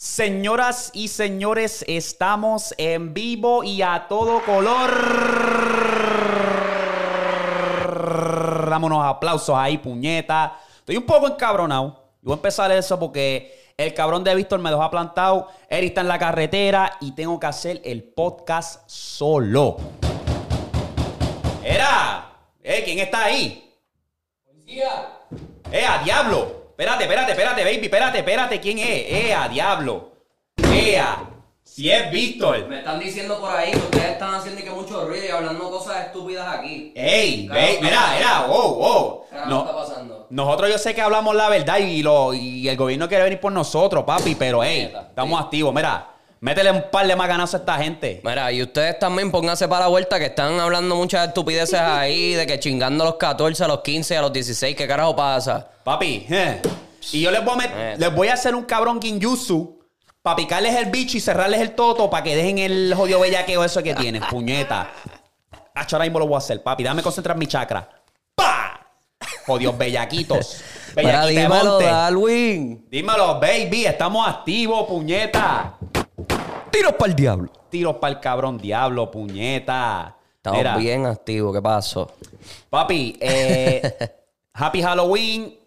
Señoras y señores, estamos en vivo y a todo color. Dámonos aplausos ahí, puñeta. Estoy un poco encabronado. Y voy a empezar eso porque el cabrón de Víctor me dejó plantado. Él está en la carretera y tengo que hacer el podcast solo. Era. Eh, ¿quién está ahí? Policía. Eh, a diablo. Espérate, espérate, espérate, baby. Espérate, espérate. ¿Quién es? Eh, a diablo. Ea. Si es Víctor. Me están diciendo por ahí que ustedes están haciendo que mucho ruido y hablando cosas estúpidas aquí. Ey, Claro, mira, claro. mira, wow, wow. ¿Qué No, está pasando? nosotros yo sé que hablamos la verdad y, lo, y el gobierno quiere venir por nosotros, papi, pero ey, Neta, estamos sí. activos. Mira, métele un par de maganazos a esta gente. Mira, y ustedes también pónganse para la vuelta que están hablando muchas estupideces ahí, de que chingando a los 14, a los 15, a los 16, ¿qué carajo pasa? Papi, eh. y yo les voy a, les voy a hacer un cabrón ginjutsu para picarles el bicho y cerrarles el toto para que dejen el jodido bellaqueo eso que tienen, puñeta. Acho, ahora mismo lo voy a hacer, papi. Déjame concentrar mi chakra. ¡Pa! Jodidos bellaquitos. Bellaquita de dímelo. Darwin. Dímelo, baby. Estamos activos, puñeta. Tiros para el diablo. Tiros para el cabrón diablo, puñeta. Estamos Mira, bien activos, ¿qué pasó? Papi, eh, Happy Halloween.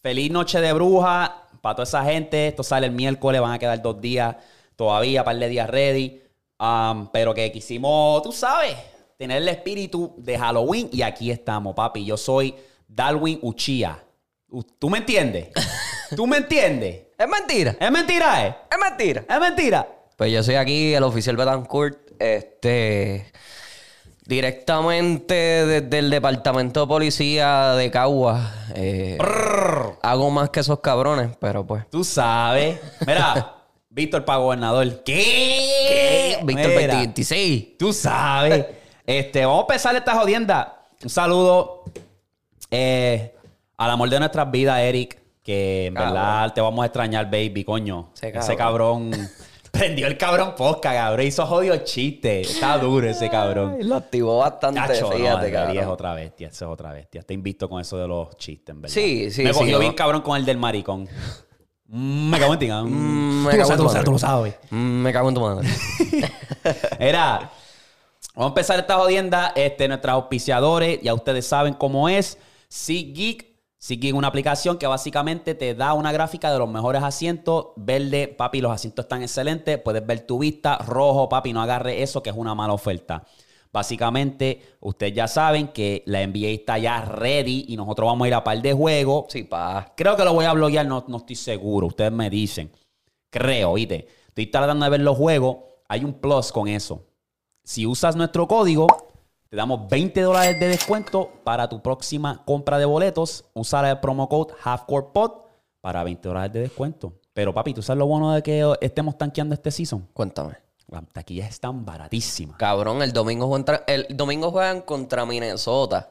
Feliz noche de bruja. Para toda esa gente. Esto sale el miércoles. Van a quedar dos días todavía, par de días ready. Um, pero que quisimos, tú sabes, tener el espíritu de Halloween. Y aquí estamos, papi. Yo soy Darwin Uchía. ¿Tú me entiendes? ¿Tú me entiendes? Es mentira. ¿Es mentira, eh? Es mentira. ¿Es mentira? Pues yo soy aquí el oficial Betancourt, este, directamente desde el departamento de policía de Cagua. Eh, hago más que esos cabrones, pero pues. Tú sabes. Mira, Víctor para gobernador. ¿Qué? Víctor Mira, 2026. Tú sabes. Este, vamos a empezar esta jodienda. Un saludo eh, al amor de nuestras vidas, Eric. Que en Cabrón. verdad te vamos a extrañar, baby, coño. Ese Ese cabrón. prendió el cabrón posca, cabrón. Hizo jodido chiste. Está duro ese cabrón. Ay, lo activó bastante, Tacho, no, fíjate, es cabrón. otra bestia, es otra bestia. Te invito con eso de los chistes, en verdad. Sí, sí, Me sí, cogió no. bien cabrón con el del maricón. Mm, Me cago en ti, cabrón. Mm, me cago en tu sabes, tú lo madre. sabes. Mm, me cago en tu madre. Era, vamos a empezar esta jodienda. Este, nuestros auspiciadores, ya ustedes saben cómo es. SeatGeek. Es una aplicación que básicamente te da una gráfica de los mejores asientos. Verde, papi, los asientos están excelentes. Puedes ver tu vista. Rojo, papi, no agarre eso, que es una mala oferta. Básicamente, ustedes ya saben que la NBA está ya ready y nosotros vamos a ir a par de juegos. Sí, pa. Creo que lo voy a bloguear, no, no estoy seguro. Ustedes me dicen. Creo, ¿viste? Estoy tratando de ver los juegos. Hay un plus con eso. Si usas nuestro código, te damos 20 dólares de descuento para tu próxima compra de boletos. Usa el promo code HalfCorePod para 20 dólares de descuento. Pero papi, ¿tú sabes lo bueno de que estemos tanqueando este season? Cuéntame. Las taquillas están baratísimas. Cabrón, el domingo, juegan, el domingo juegan contra Minnesota.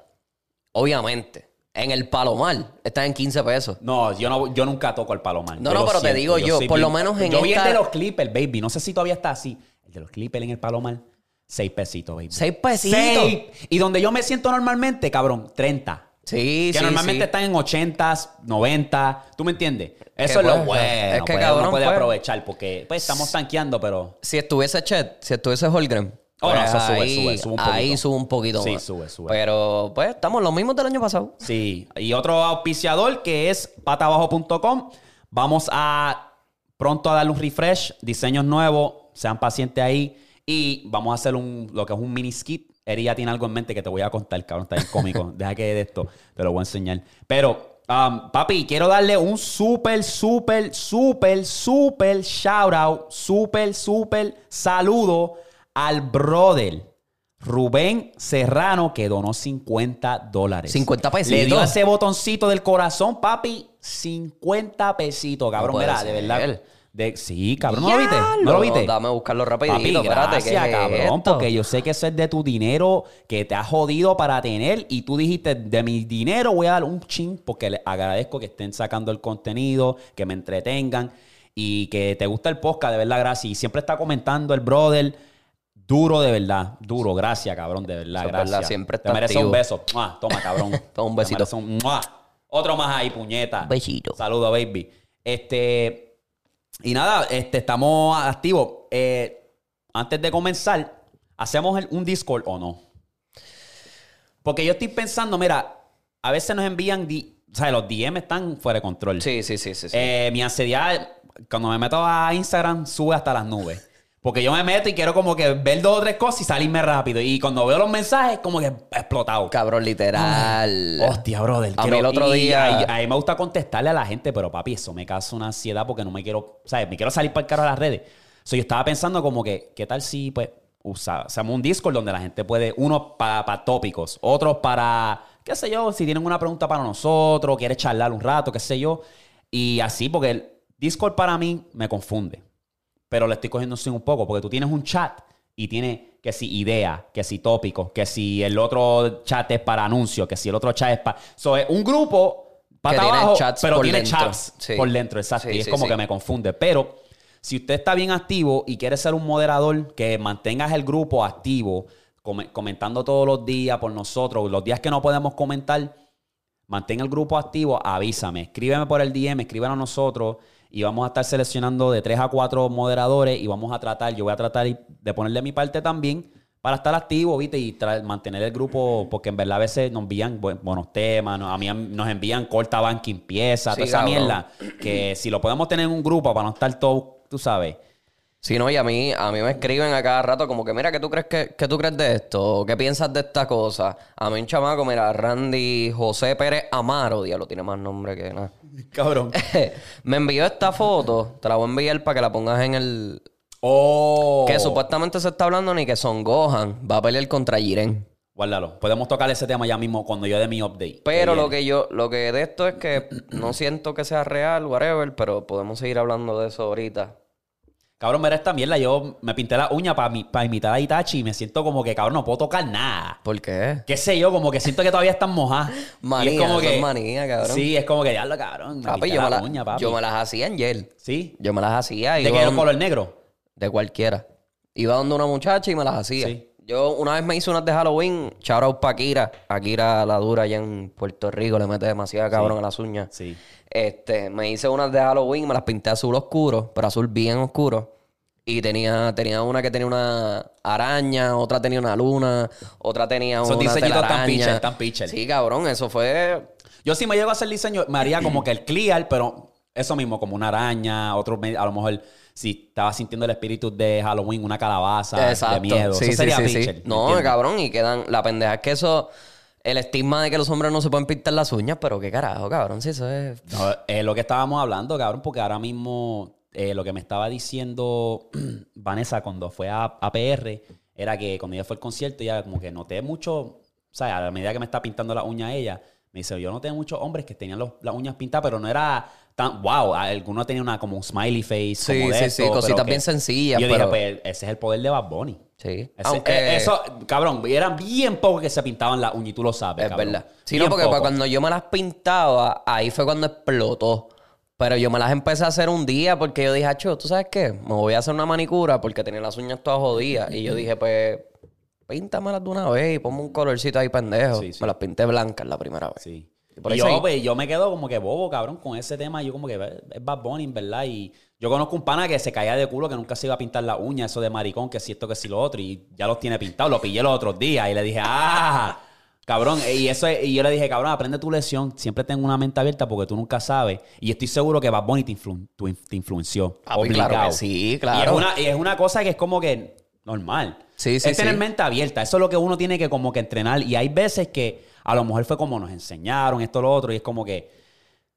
Obviamente. En el Palomar. Están en 15 pesos. No, yo, no, yo nunca toco el palomar. No, Yo no, pero te digo yo, por lo menos en Yo vi el esta- de los Clippers, baby. No sé si todavía está así. El de los Clippers en el palomar, 6 pesitos, baby. ¿Seis pesitos? Seis. Y donde yo me siento normalmente, cabrón, 30. Sí, que sí, normalmente sí. están en 80, 90. ¿Tú me entiendes? Eso es lo bueno. es que, pues, cabrón, uno puede pues. aprovechar porque pues estamos tanqueando, pero... Si estuviese Chet, si estuviese Holgren. Oh, no, pues eso sube, ahí, sube, sube un Ahí poquito. sube un poquito Sí, más. sube, sube. Pero, pues, estamos los mismos del año pasado. Sí, y otro auspiciador que es patabajo.com. Vamos a pronto a darle un refresh, diseños nuevos, sean pacientes ahí y vamos a hacer un lo que es un mini skit. Eri ya tiene algo en mente que te voy a contar, cabrón, está bien cómico. Deja que de esto te lo voy a enseñar. Pero, um, papi, quiero darle un súper, súper, súper, súper shout out, súper, súper saludo al brother. Rubén Serrano que donó 50 dólares. 50 pesitos. Le dio ese botoncito del corazón, papi. 50 pesitos, cabrón. No Mira, de verdad. De, sí, cabrón, ¿no lo viste? ¿No lo viste? Dame a buscarlo rapidito, Papi, espérate. gracias, ¿qué es cabrón, porque yo sé que eso es de tu dinero que te has jodido para tener y tú dijiste, de mi dinero voy a dar un chin porque les agradezco que estén sacando el contenido, que me entretengan y que te gusta el podcast, de verdad, gracias. Y siempre está comentando el brother, duro de verdad, duro, gracias, cabrón, de verdad, Eso es gracias. verdad, siempre Te activo. un beso. ¡Mua! Toma, cabrón. Toma un besito. Otro más ahí, puñeta. Besito. Saludos, baby. Este... Y nada, este, estamos activos. Eh, antes de comenzar, ¿hacemos el- un Discord o no? Porque yo estoy pensando, mira, a veces nos envían, o sea, los DM están fuera de control. Sí, sí, sí, sí. sí. Eh, mi ansiedad, cuando me meto a Instagram, sube hasta las nubes. Porque yo me meto y quiero como que ver dos o tres cosas y salirme rápido. Y cuando veo los mensajes, como que explotado. Cabrón, literal. Hostia, brother. A mí el otro día- ahí- A mí me gusta contestarle a la gente, pero papi, eso me causa una ansiedad porque no me quiero. ¿Sabes? Me quiero salir para el carro de las redes. So, yo estaba pensando como que, ¿qué tal si, pues, usa, hacemos un Discord donde la gente puede, uno para tópicos, otros para, qué sé yo, si tienen una pregunta para nosotros, quiere charlar un rato, qué sé yo. Y así, porque el Discord para mí me confunde. Pero le estoy cogiendo así un poco, porque tú tienes un chat y tiene que si idea, que si tópico, que si el otro chat es para anuncios, que si el otro chat es para... So, es un grupo para abajo, chats pero tiene dentro. chats Sí. por dentro, exacto. Sí, y es sí, como que me confunde. Pero si usted está bien activo y quiere ser un moderador, que mantengas el grupo activo, come- comentando todos los días por nosotros, los días que no podemos comentar, Mantén el grupo activo, avísame. Escríbeme por el DM, escríbeme a nosotros y vamos a estar seleccionando de 3 a 4 moderadores y vamos a tratar, yo voy a tratar de ponerle mi parte también para estar activo, ¿viste? Y mantener el grupo, porque en verdad a veces nos envían bu- buenos temas, no- a mí nos envían corta banking pieza, Sí, toda esa cabrón. mierda. Que si lo podemos tener en un grupo para no estar todo, tú sabes. Sí, no, y a mí, a mí me escriben a cada rato como que, mira, ¿qué tú crees que, qué tú crees de esto? ¿Qué piensas de esta cosa? A mí un chamaco, mira, Randy José Pérez Amaro, diablo, tiene más nombre que nada. Cabrón. me envió esta foto, te la voy a enviar para que la pongas en el... Oh. Que supuestamente se está hablando ni que Son Gohan va a pelear contra Jiren. Guárdalo. Podemos tocar ese tema ya mismo cuando yo dé mi update. Pero lo que yo, lo que de esto es que no siento que sea real, whatever, pero podemos seguir hablando de eso ahorita. Cabrón, mira esta mierda. Yo me pinté la uña para imitar a Itachi y me siento como que, cabrón, no puedo tocar nada. ¿Por qué? Qué sé yo, como que siento que todavía están mojadas. Manía, Y es como que. manía, cabrón. Sí, es como que ya lo cabrón. Me Papi, pinté yo me, la la- uña, papi. yo me las hacía en gel. Sí. Yo me las hacía. ¿De iba qué donde- color negro? De cualquiera. Iba donde una muchacha y me las hacía. Sí. Yo una vez me hice unas de Halloween, shout out pa' Akira. Akira la dura allá en Puerto Rico, le mete demasiado cabrón a las uñas. Sí. Este, me hice unas de Halloween, me las pinté azul oscuro, pero azul bien oscuro. Y tenía, tenía una que tenía una araña, otra tenía una luna, otra tenía Esos una diseñitos tan telaraña. pitcher, tan pitcher. Sí, cabrón, eso fue... Yo si me llego a hacer diseño, me haría como que el clear, pero eso mismo, como una araña, otro, a lo mejor si estaba sintiendo el espíritu de Halloween, una calabaza de miedo. Sí, eso sí, sería sí, sí. pitcher, ¿me No, cabrón, y quedan... La pendeja es que eso... El estigma de que los hombres no se pueden pintar las uñas, pero qué carajo, cabrón, si eso es... Es lo que estábamos hablando, cabrón, porque ahora mismo eh, lo que me estaba diciendo Vanessa cuando fue a, a PR era que cuando ella fue al concierto, ella como que noté mucho, o sea, a medida que me está pintando la uña ella, me dice, yo noté muchos hombres que tenían los- las uñas pintadas, pero no era tan, wow, algunos tenían una como un smiley face, Sí, como de sí, esto, sí, cositas que- bien sencillas, Yo dije, pero- pues ese es el poder de Bad Bunny. Sí. Ese- Aunque... eh, Eso, cabrón, eran bien pocos que se pintaban las uñas y tú lo sabes, Es cabrón. verdad. Sí, Bien no, porque pocos. cuando yo me las pintaba, ahí fue cuando explotó. Pero yo me las empecé a hacer un día porque yo dije, acho, ¿tú sabes qué? Me voy a hacer una manicura porque tenía las uñas todas jodidas. Y yo dije, pues, píntamelas de una vez y ponme un colorcito ahí pendejo. Sí, sí. Me las pinté blancas la primera vez. Sí. Y por Y yo, pues, yo me quedo como que bobo, cabrón, con ese tema. Yo como que es Bad Bunny, en ¿verdad? Y yo conozco un pana que se caía de culo, que nunca se iba a pintar la uña, eso de maricón, que si esto, que si lo otro. Y ya los tiene pintados. Lo pillé los otros días y le dije, ¡ah! Cabrón, y eso es- y yo le dije, cabrón, aprende tu lección. Siempre tengo una mente abierta porque tú nunca sabes. Y estoy seguro que Bad Bunny te, influ- te influenció. Papi, claro obligado. que sí, Y claro. es, una, y es una cosa que es como que normal. Sí, sí, es tener sí. mente abierta. Eso es lo que uno tiene que como que entrenar. Y hay veces que a lo mejor fue como nos enseñaron esto, lo otro. Y es como que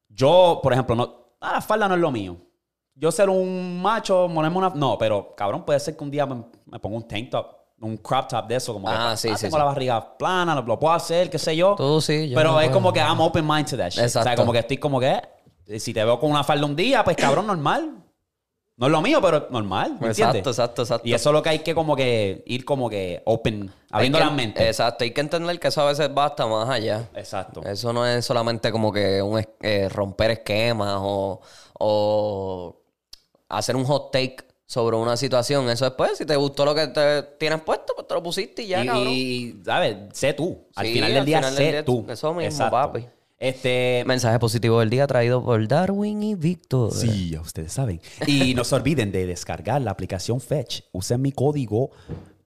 yo, por ejemplo, no, ah, la falda no es lo mío. Yo ser un macho, ponerme una... No, pero cabrón, puede ser que un día me, me ponga un tank top, un crop top de eso. Como que, Ah, sí, sí, tengo sí. la barriga plana, lo, lo puedo hacer, qué sé yo. Tú sí, yo Pero no es puedo. como que I'm open mind to that shit. O sea, Exacto. como que estoy como que... eh, Si te veo con una falda un día, pues cabrón, normal. No es lo mío, pero normal. ¿me Exacto, entiendes? exacto, exacto. Y eso es lo que hay que como que ir como que open, abriendo que- la mente. Exacto, hay que entender que eso a veces va hasta más allá. Exacto. Eso no es solamente como que un eh, romper esquemas o, o hacer un hot take sobre una situación. Eso después, si te gustó lo que te tienes puesto, pues te lo pusiste y ya, y, cabrón. y, ¿sabes? Sé tú. Al Sí, final del al día, final sé del día, tú. eso mismo, Exacto. papi. Este... Mensaje positivo del día traído por Darwin y Víctor. Sí, ya ustedes saben. Y no se olviden de descargar la aplicación Fetch. Usen mi código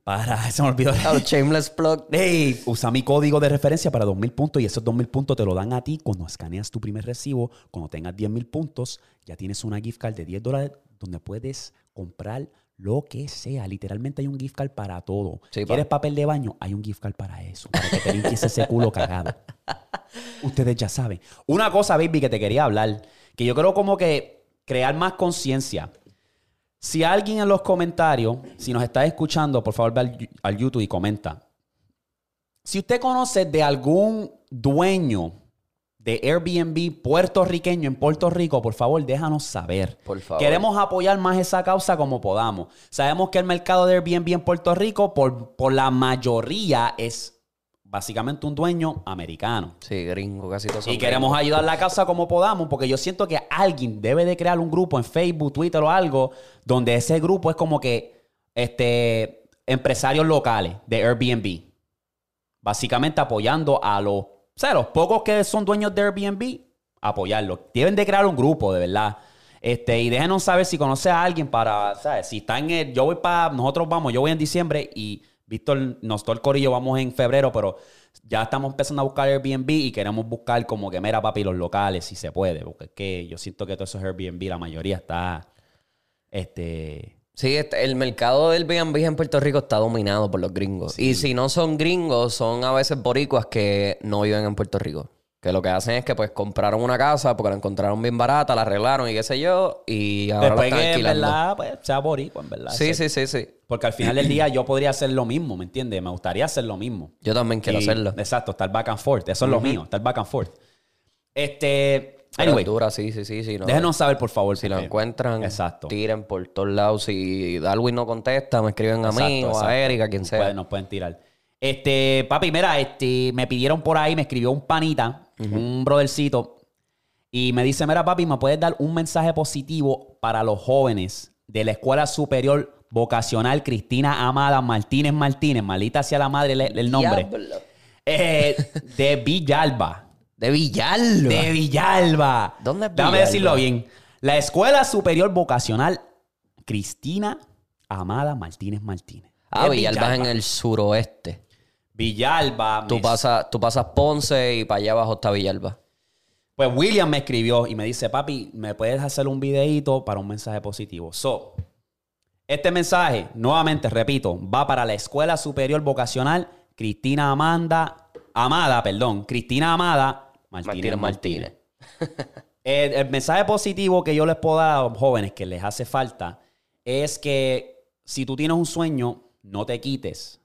para... Se me olvidó. Oh, shameless plug. Hey, usa mi código de referencia para 2.000 puntos y esos 2.000 puntos te lo dan a ti cuando escaneas tu primer recibo. Cuando tengas 10.000 puntos, ya tienes una gift card de 10 dólares donde puedes comprar lo que sea. Literalmente hay un gift card para todo. Sí, pa. ¿Quieres papel de baño? Hay un gift card para eso. Para que te limpies ese culo cagado. Ustedes ya saben. Una cosa, baby, que te quería hablar, que yo creo como que crear más conciencia. Si alguien en los comentarios, si nos está escuchando, por favor ve al, al YouTube y comenta. Si usted conoce de algún dueño de Airbnb puertorriqueño en Puerto Rico, por favor, déjanos saber. Por favor. Queremos apoyar más esa causa como podamos. Sabemos que el mercado de Airbnb en Puerto Rico, por, por la mayoría, es básicamente un dueño americano. Sí, gringo, casi todos son Y queremos gringos. ayudar la causa como podamos, porque yo siento que alguien debe de crear un grupo en Facebook, Twitter o algo, donde ese grupo es como que este, empresarios locales de Airbnb. Básicamente apoyando a los, o sea, los pocos que son dueños de Airbnb, apoyarlos. Deben de crear un grupo, de verdad. Este, y déjenos saber si conoce a alguien para, ¿sabes? Si está en el, yo voy para, nosotros vamos, yo voy en diciembre y Víctor, nosotros el corillo vamos en febrero, pero ya estamos empezando a buscar Airbnb y queremos buscar como que, mira, papi, los locales, si se puede, porque es que yo siento que todos esos Airbnb, la mayoría está, este, Sí, el mercado del B&B en Puerto Rico está dominado por los gringos. Y si no son gringos, son a veces boricuas que no viven en Puerto Rico. Que lo que hacen es que pues compraron una casa porque la encontraron bien barata, la arreglaron y qué sé yo, y ahora después la están que, en verdad, pues, sea boricua, en verdad. Sí, sí, sí, sí. Porque al final del día yo podría hacer lo mismo, ¿me entiendes? Me gustaría hacer lo mismo. Yo también quiero Y- hacerlo. Exacto, estar back and forth. Eso es lo mío, estar back and forth. Este, anyway, dura, sí, sí, sí, sí. no. déjenos saber, por favor. Si lo encuentran, Exacto. tiren por todos lados. Si Darwin no contesta, me escriben a mí Exacto, o a Erika, quien Nos sea. pueden- nos pueden tirar. Este, papi, mira, este, me pidieron por ahí, me escribió un panita, un brothercito, y me dice, mira, papi, ¿me puedes dar un mensaje positivo para los jóvenes de la Escuela Superior Vocacional Cristina Amada Martínez Martínez, maldita sea la madre el, el nombre. Eh, de Villalba. De Villalba. De Villalba. ¿Dónde es Déjame Villalba? decirlo bien. La Escuela Superior Vocacional Cristina Amada Martínez Martínez. Ah, Villalba es en el suroeste. Villalba. Tú me- pasas, tú pasas Ponce y para allá abajo está Villalba. Pues William me escribió y me dice, papi, ¿me puedes hacer un videito para un mensaje positivo? So, este mensaje, nuevamente repito, va para la Escuela Superior Vocacional Cristina Amanda, Amada, perdón, Cristina Amada Martínez Martínez Martínez. El, el mensaje positivo que yo les puedo dar a los jóvenes que les hace falta es que si tú tienes un sueño, no te quites.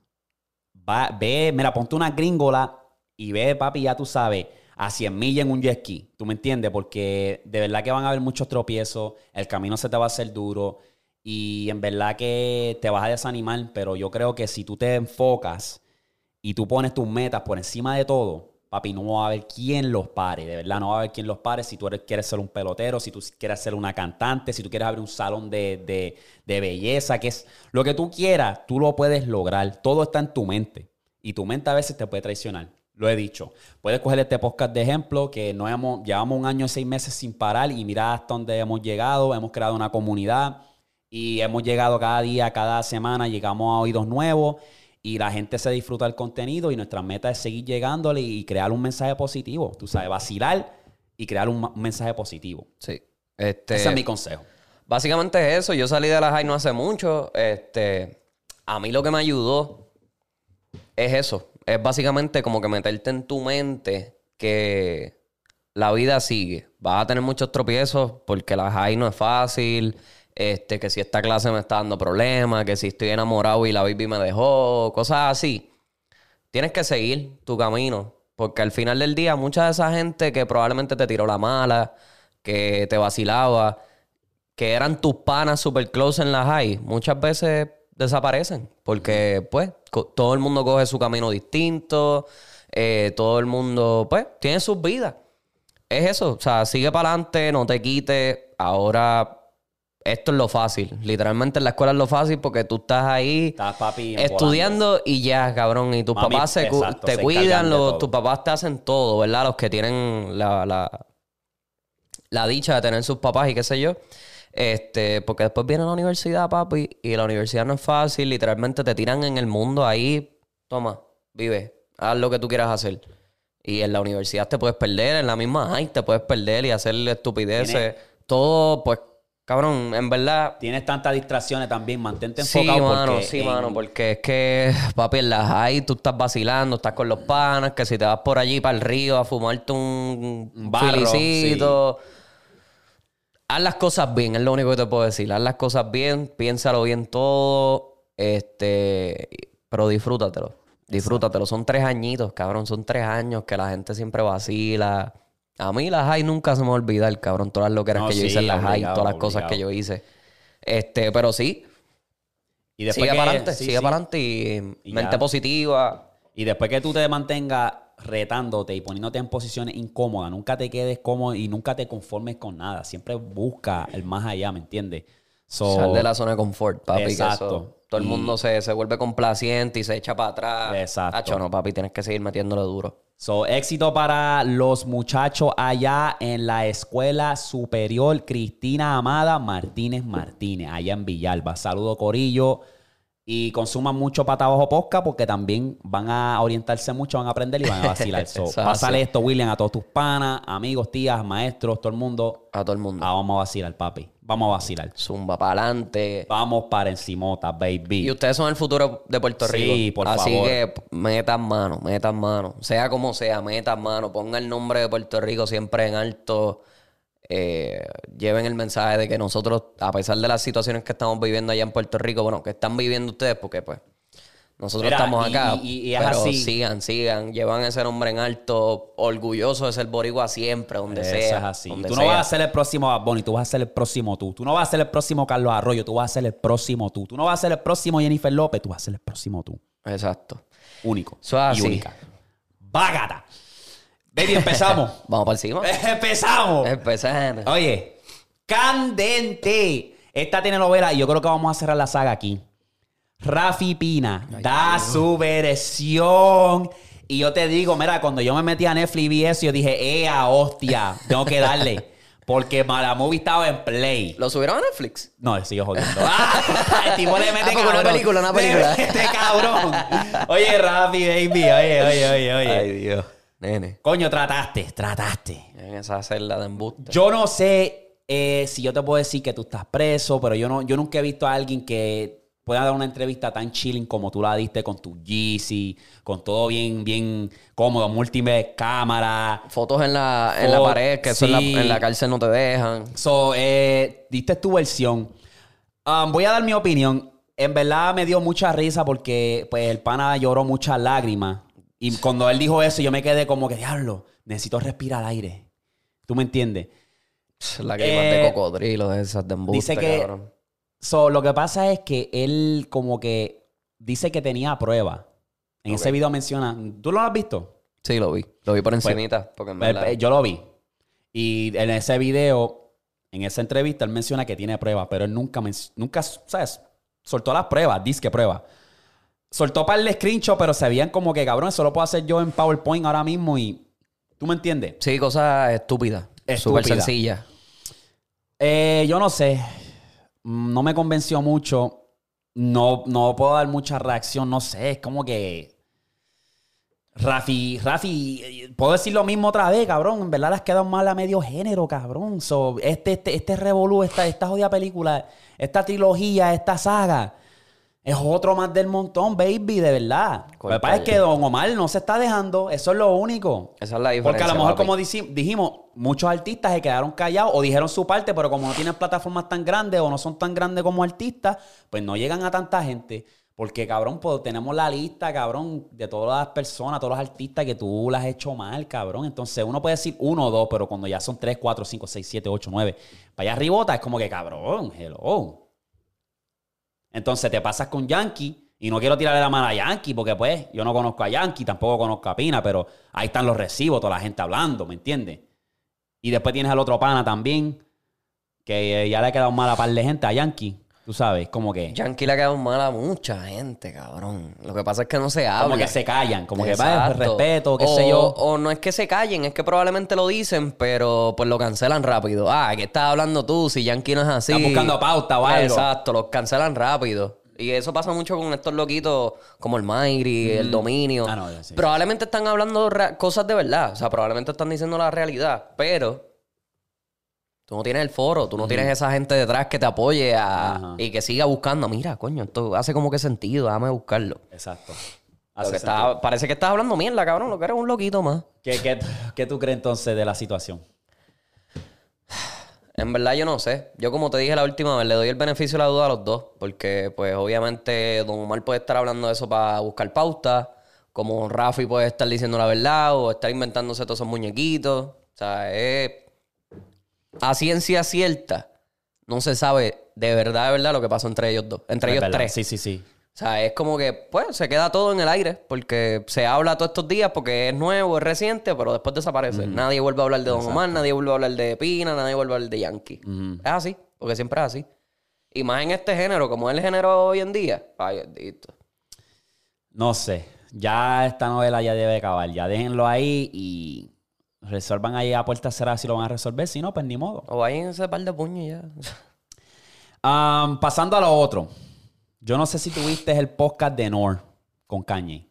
Va, ve, mira, ponte una gringola y ve, papi, ya tú sabes, a 100 millas en un jet ski. ¿Tú me entiendes? Porque de verdad que van a haber muchos tropiezos, el camino se te va a hacer duro y en verdad que te vas a desanimar, pero yo creo que si tú te enfocas y tú pones tus metas por encima de todo, papi, no va a haber quien los pare, de verdad, no va a haber quien los pare. Si tú eres- quieres ser un pelotero, si tú quieres ser una cantante, si tú quieres abrir un salón de, de- belleza, que es lo que tú quieras, tú lo puedes lograr. Todo está en tu mente. Y tu mente a veces te puede traicionar. Lo he dicho. Puedes coger este podcast de ejemplo, que no hemos, llevamos un año y seis meses sin parar y mira hasta dónde hemos llegado. Hemos creado una comunidad y hemos llegado cada día, cada semana, llegamos a oídos nuevos y la gente se disfruta del contenido y nuestra meta es seguir llegándole y crear un mensaje positivo. Tú sabes, vacilar y crear un, mensaje positivo. Sí. Este, Ese es mi consejo. Básicamente es eso. Yo salí de la high no hace mucho. Este, a mí lo que me ayudó es eso. Es básicamente como que meterte en tu mente que la vida sigue. Vas a tener muchos tropiezos porque la high no es fácil. Este, que si esta clase me está dando problemas, que si estoy enamorado y la baby me dejó, cosas así. Tienes que seguir tu camino. Porque al final del día, mucha de esa gente que probablemente te tiró la mala, que te vacilaba, que eran tus panas super close en la high, muchas veces desaparecen. Porque, pues, todo el mundo coge su camino distinto. eh, todo el mundo, pues, tiene sus vidas. Es eso. O sea, sigue para adelante, no te quites. Ahora, esto es lo fácil. Literalmente en la escuela es lo fácil porque tú estás ahí Estás, papi, estudiando y ya, cabrón. Y tus Mami, papás se, exacto, te se cuidan, los- tus papás te hacen todo, ¿verdad? Los que tienen la, la, la dicha de tener sus papás y qué sé yo. Este, porque después viene la universidad, papi, y la universidad no es fácil, literalmente te tiran en el mundo ahí, toma, vive, haz lo que tú quieras hacer. Y en la universidad te puedes perder, en la misma high te puedes perder y hacer estupideces. Todo, pues, cabrón, en verdad, Tienes tantas distracciones también. Mantente Sí, enfocado mano, porque sí, en- mano, porque es que, papi, en las high tú estás vacilando, estás con los panas, que si te vas por allí para el río a fumarte un, Un barro, filicito. Haz las cosas bien, es lo único que te puedo decir. Haz las cosas bien, piénsalo bien todo, este, pero disfrútatelo. Disfrútatelo. Son tres añitos, cabrón. Son tres años que la gente siempre vacila. A mí las high nunca se me olvida el cabrón. Todas las loqueras No, que yo hice en las high, todas las cosas que yo hice. Este, pero sí, Y después sigue que- para adelante, sí, sigue sí. para adelante y, Y mente ya. positiva. Y después que tú te mantengas retándote y poniéndote en posiciones incómodas, nunca te quedes cómodo y nunca te conformes con nada. Siempre busca el más allá, ¿me entiendes? So, Sal de la zona de confort, papi. que Exacto. eso- todo el Y- mundo se, se vuelve complaciente y se echa para atrás. Exacto. Acho, no, papi, tienes que seguir metiéndole duro. so, éxito para los muchachos allá en la Escuela Superior Cristina Amada Martínez Martínez, allá en Villalba. Saludo, Corillo. Y consuman mucho pata abajo posca porque también van a orientarse mucho, van a aprender y van a vacilar. So, pásale esto, William, a todos tus panas, amigos, tías, maestros, todo el mundo. A todo el mundo. Ah, vamos a vacilar, papi. Vamos a vacilar. Zumba para adelante. Vamos para encimota, baby. Y ustedes son el futuro de Puerto Sí, Rico. por Así favor. que metan mano, metan mano. Sea como sea, metan mano. Pongan el nombre de Puerto Rico siempre en alto. Eh, lleven el mensaje de que nosotros, a pesar de las situaciones que estamos viviendo allá en Puerto Rico, bueno, que están viviendo ustedes, porque pues nosotros Mira, estamos y- acá. y- y es pero así. sigan, sigan. Llevan ese nombre en alto. Orgulloso de ser boricua siempre, donde Eso sea. es así. donde Tú no vas a ser el próximo Bad Bunny, tú vas a ser el próximo tú. Tú no vas a ser el próximo Carlos Arroyo, tú vas a ser el próximo tú. Tú no vas a ser el próximo Jennifer López, tú vas a ser el próximo tú. Exacto. Único. Eso es y así. única. Bágata. Baby, empezamos. Vamos para encima. empezamos. Empezando. Oye, candente. Esta telenovela, y yo creo que vamos a cerrar la saga aquí. Rafi Pina da su versión. Y yo te digo, mira, cuando yo me metí a Netflix y vi eso, yo dije, ¡ea, hostia! Tengo que darle. Porque la movie estaba en play. ¿Lo subieron a Netflix? No, sigo jodiendo. ¡Ah! El tipo le mete Ah, cabrón. una película, una película. Le mete cabrón. Oye, Rafi, baby. Oye, oye, oye, oye. Ay, Dios. Nene. Coño, trataste, trataste. En esa celda de embuste. Yo no sé eh, si yo te puedo decir que tú estás preso, pero yo no, yo nunca he visto a alguien que pueda dar una entrevista tan chilling como tú la diste con tu Yeezy, con todo bien, bien cómodo, múltiples cámaras. Fotos en la, en la pared, que eso en, la, en la cárcel no te dejan. So, eh, diste tu versión. Um, voy a dar mi opinión. En verdad me dio mucha risa porque pues, el pana lloró muchas lágrimas. Y cuando él dijo eso, yo me quedé como que, diablo, necesito respirar aire. ¿Tú me entiendes? Que de Eh, cocodrilo, de esas de embuste, dice que- cabrón. So, lo que pasa es que él como que dice que tenía prueba. En ese video menciona, ¿tú lo has visto? Sí, lo vi. Lo vi por encimita. porque en Eh, verdad... eh, Yo lo vi. Y en ese video, en esa entrevista, él menciona que tiene pruebas, pero él nunca, nunca ¿sabes? Soltó las pruebas, dice que prueba. Soltó para el screenshot, pero se veían como que, cabrón, eso lo puedo hacer yo en PowerPoint ahora mismo y... ¿Tú me entiendes? Sí, cosas estúpidas. Súper Estúpida. sencillas. Eh, yo no sé. No me convenció mucho. No, no puedo dar mucha reacción. No sé. Es como que. Rafi, Rafi, puedo decir lo mismo otra vez, cabrón. En verdad las quedan mal a medio género, cabrón. So, este, este, este revolú, esta, esta jodida película, esta trilogía, esta saga, es otro más del montón, baby, de verdad. Lo que pasa es que Don Omar no se está dejando. Eso es lo único. Esa es la diferencia, Porque a lo mejor, papi. como dijimos, muchos artistas se quedaron callados o dijeron su parte, pero como no tienen plataformas tan grandes o no son tan grandes como artistas, pues no llegan a tanta gente. Porque, cabrón, pues tenemos la lista, cabrón, de todas las personas, todos los artistas que tú las has hecho mal, cabrón. Entonces, uno puede decir uno o dos, pero cuando ya son tres, cuatro, cinco, seis, siete, ocho, nueve, para allá arribota, es como que, cabrón, hello. Entonces, te pasas con Yankee, y no quiero tirarle la mano a Yankee, porque pues, yo no conozco a Yankee, tampoco conozco a Pina, pero ahí están los recibos, toda la gente hablando, ¿me entiendes? Y después tienes al otro pana también, que ya le ha quedado mal a par de gente, a Yankee. Tú sabes, como que. Yankee le ha quedado mal a mucha gente, cabrón. Lo que pasa es que no se habla. Como que se callan, como que va, respeto, qué sé yo. O no es que se callen, es que probablemente lo dicen, pero pues lo cancelan rápido. Ah, ¿qué estás hablando tú? Si Yankee no es así. Están buscando pauta o algo. Exacto, los cancelan rápido. Y eso pasa mucho con estos loquitos como el Mayri, el Dominio. Ah, no, sí. Probablemente están hablando cosas de verdad. O sea, probablemente están diciendo la realidad. Pero Tú no tienes el foro, tú no tienes esa gente detrás que te apoye y que siga buscando. Mira, coño, esto hace como que sentido, déjame buscarlo. Exacto. parece que estás hablando mierda, cabrón, lo que eres un loquito más. ¿Qué, qué, tú crees entonces de la situación? En verdad yo no sé. Yo como te dije la última vez, le doy el beneficio de la duda a los dos. Porque pues obviamente Don Omar puede estar hablando de eso para buscar pauta. Como Rafi puede estar diciendo la verdad o estar inventándose todos esos muñequitos. O sea, es a ciencia cierta, no se sabe de verdad, de verdad lo que pasó entre ellos dos, entre ellos tres. Sí, sí, sí. O sea, es como que, pues, se queda todo en el aire, porque se habla todos estos días porque es nuevo, es reciente, pero después desaparece. Nadie vuelve a hablar de Don Omar, nadie vuelve a hablar de Pina, nadie vuelve a hablar de Yankee. Es así, porque siempre es así. Y más en este género, como es el género hoy en día. Ay, bendito. No sé. Ya esta novela ya debe acabar. Ya déjenlo ahí y resuelvan ahí a puerta cerrada si lo van a resolver. Si no, pues ni modo. O vayan ese par de puños ya. pasando a lo otro. Yo no sé si tuviste el podcast de Nor con Kanye.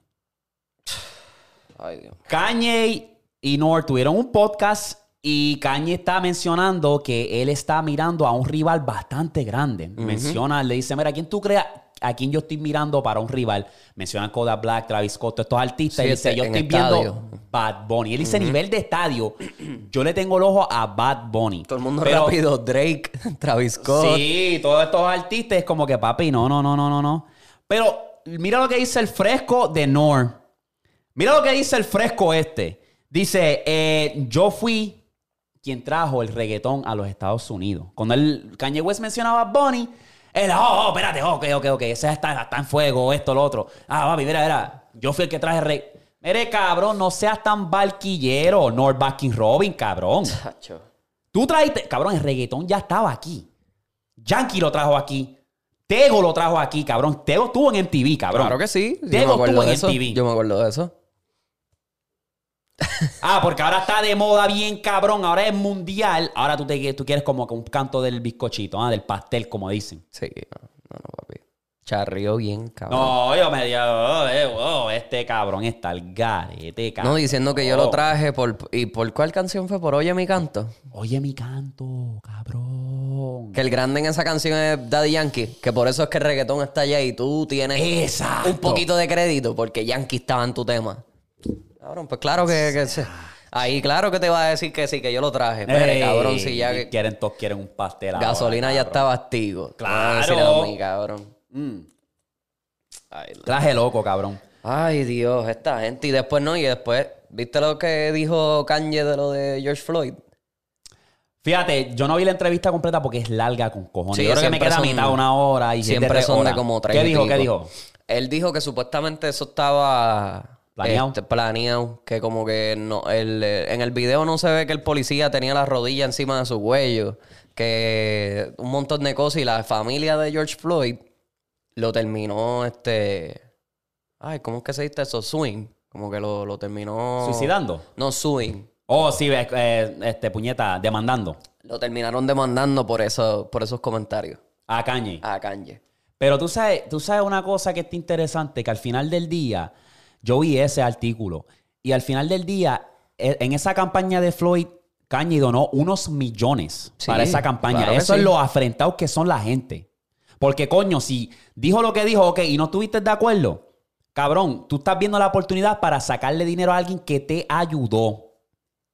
Ay, Dios. Kanye y Nor tuvieron un podcast y Kanye está mencionando que él está mirando a un rival bastante grande. Menciona, le dice, mira, ¿quién tú creas? A quien yo estoy mirando para un rival. Mencionan Kodak Black, Travis Scott, estos artistas. y dice, yo estoy viendo Bad Bunny. Él dice, nivel de estadio, yo le tengo el ojo a Bad Bunny. Todo el mundo rápido, Drake, Travis Scott. Sí, todos estos artistas es como que, papi, no, no, no, no, no, no. Pero mira lo que dice el fresco de Nor. Mira lo que dice el fresco este. Dice, eh, yo fui quien trajo el reggaetón a los Estados Unidos. Cuando el Kanye West mencionaba a Bad Bunny él, oh, oh, espérate, ok, ok, ok, ese está, está en fuego, esto, lo otro. Ah, papi, mira, mira, yo fui el que traje el rey. Mire, cabrón, no seas tan barquillero, North Robin, cabrón. Tú trajiste, cabrón, el reggaetón ya estaba aquí. Yankee lo trajo aquí. Tego lo trajo aquí, cabrón. Tego estuvo en MTV, cabrón. Claro que sí. Tego estuvo en MTV. Yo me acuerdo de eso. Ah, porque ahora está de moda bien cabrón, ahora es mundial. Ahora tú, te, tú quieres como un canto del bizcochito, ¿ah? del pastel, como dicen. Sí, no, no, no papi. Charrió bien, cabrón. No, yo me digo, oh, eh, oh, este cabrón está al garete, cabrón. No, diciendo que yo lo traje por... ¿Y por cuál canción fue? ¿Por Oye mi canto? Oye mi canto, cabrón. Que el grande en esa canción es Daddy Yankee. Que por eso es que el reggaetón está allá y tú tienes un poquito de crédito porque Yankee estaba en tu tema. Cabrón, pues claro que, Ahí claro que te va a decir que sí, que yo lo traje. Pero, cabrón, si ya... Que... Quieren, todos quieren un pastel Gasolina ya está bastigo. Claro. Mí, cabrón. Mm. Traje loco, cabrón. Ay, Dios, esta gente. Y después no, y después... ¿Viste lo que dijo Kanye de lo de George Floyd? Fíjate, yo no vi la entrevista completa porque es larga con cojones. yo creo que me queda a mitad una hora y siempre son de como tres ¿Qué dijo? ¿Qué dijo? Él dijo que supuestamente eso estaba Planeado. Este, planeado. Que como que no, el, en el video no se ve que el policía tenía la rodilla encima de su cuello. Que un montón de cosas. Y la familia de George Floyd lo terminó, este. Ay, ¿cómo es que se dice eso? Swing. Como que lo, terminó. ¿Suicidando? No, swing. Oh, sí, eh, este, puñeta, demandando. Lo terminaron demandando por eso, por esos comentarios. A Kanye. A Kanye. Pero tú sabes, tú sabes una cosa que está interesante, que al final del día yo vi ese artículo y al final del día, e, en esa campaña de Floyd, Kanye donó unos millones para esa campaña. Eso es lo afrentado que son la gente. Porque, coño, si dijo lo que dijo, ok, y no estuviste de acuerdo, cabrón, tú estás viendo la oportunidad para sacarle dinero a alguien que te ayudó.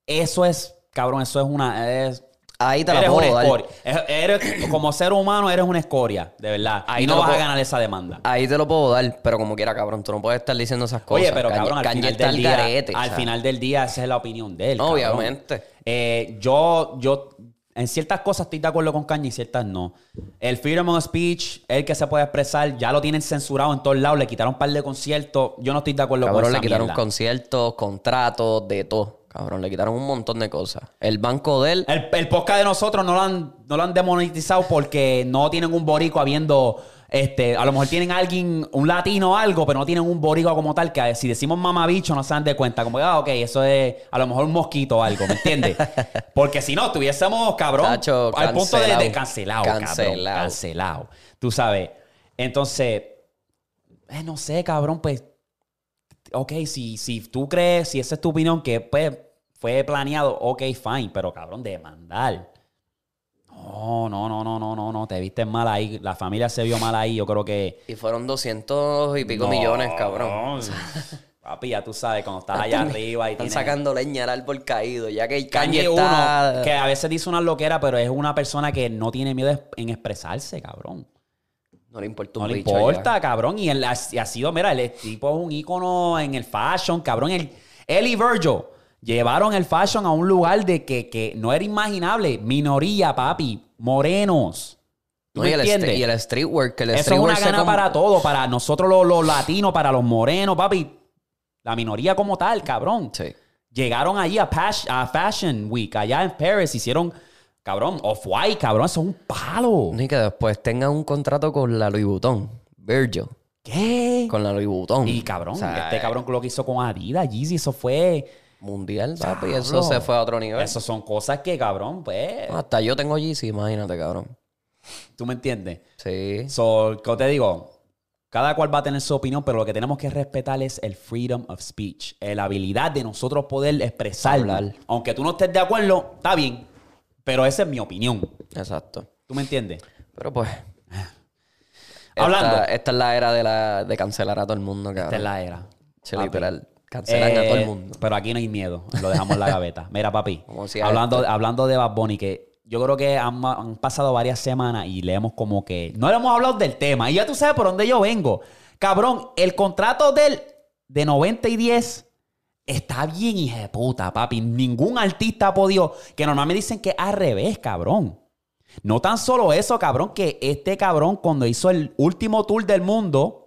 Eso es, cabrón, eso es una. Es, ahí te la eres puedo una dar. escoria. Eres- como ser humano, eres una escoria, de verdad. Ahí y te no lo vas a puedo- ganar esa demanda. Ahí te lo puedo dar, pero como quiera, cabrón. Tú no puedes estar diciendo esas cosas. Oye, pero Kanye- cabrón, al Kanye final está del al día, garete, al o sea. final del día esa es la opinión de él. cabrón. Obviamente. Eh, yo, yo, en ciertas cosas estoy de acuerdo con Kanye y ciertas no. El freedom of speech, el que se puede expresar, ya lo tienen censurado en todos lados, le quitaron un par de conciertos. Yo no estoy de acuerdo con Cabrón, esa le quitaron mierda. conciertos, contratos, de todo. Cabrón, le quitaron un montón de cosas. El banco de él. El, el podcast de nosotros no lo han, no lo han demonetizado porque no tienen un boricua viendo. Este, a lo mejor tienen alguien, un latino o algo, pero no tienen un boricua como tal. Que si decimos mamabicho, no se dan de cuenta. Como que, ah, ok, eso es a lo mejor un mosquito o algo, ¿me entiendes? Porque si no, estuviésemos, cabrón, Tacho, al punto de, de cancelado. cancelado, cabrón. Cancelado. Cancelado. Tú sabes. Entonces, eh, no sé, cabrón, pues. Ok, si, si tú crees, si esa es tu opinión, que pues fue planeado, ok, fine, pero cabrón, demandar. No, no, no, no, no, no, no, te viste mal ahí. La familia se vio mal ahí, yo creo que. Y fueron 200 y pico No, millones, cabrón. Papi, ya tú sabes, cuando estás allá arriba y Están tienes. sacando leña al árbol caído, ya que el Kanye Kanye está... uno, que a veces dice una loquera, pero es una persona que no tiene miedo en expresarse, cabrón. No le importa un No le bicho importa, cabrón. Y él ha, y ha sido, mira, el tipo es un ícono en el fashion, cabrón. El, él y Virgil llevaron el fashion a un lugar de que, que no era imaginable. Minoría, papi. Morenos. ¿Tú No, y, el y el streetwear, que el Eso es una gana para todo. Para nosotros los, los latinos, para los morenos, papi. La minoría como tal, cabrón. Sí. Llegaron allí a, Fashion Week, allá en Paris. Hicieron, cabrón, Off-White, cabrón. Eso es un palo. Ni que después tengan un contrato con la Louis Vuitton. Virgil. ¿Qué? Con la Louis Vuitton. Y cabrón, O sea, este cabrón lo que hizo con Adidas, Yeezy, eso fue. Mundial, papi. Diablo. Eso se fue a otro nivel. Eso son cosas que, cabrón, pues. Hasta yo tengo Yeezy, imagínate, cabrón. ¿Tú me entiendes? Sí. So, ¿qué te digo? Cada cual va a tener su opinión, pero lo que tenemos que respetar es el freedom of speech. La habilidad de nosotros poder expresarlo. Hablar. Aunque tú no estés de acuerdo, está bien. Pero esa es mi opinión. Exacto. ¿Tú me entiendes? Pero pues. Hablando. Esta, esta es la era de, la, de cancelar a todo el mundo, cabrón. Esta es la era. Literal. Cancelan a Eh, todo el mundo. Pero aquí no hay miedo. Lo dejamos en la gaveta. Mira, papi. Hablando, este. hablando de Bad Bunny, que yo creo que han, han pasado varias semanas y le hemos como que. No le hemos hablado del tema. Y ya tú sabes por dónde yo vengo. Cabrón, el contrato del de 90 y 10 está bien, hija de puta, papi. Ningún artista ha podido. Que normalmente dicen que es al revés, cabrón. No tan solo eso, cabrón, que este cabrón, cuando hizo el último tour del mundo,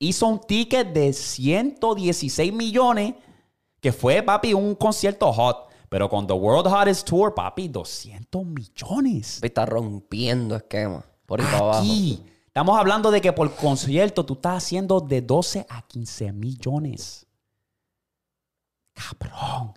hizo un ticket de 116 millones, que fue, papi, un concierto hot. Pero con The World Hottest Tour, papi, 200 millones. Está rompiendo esquema. Por ahí para abajo. Aquí. Estamos hablando de que por concierto tú estás haciendo de 12 a 15 millones. Cabrón.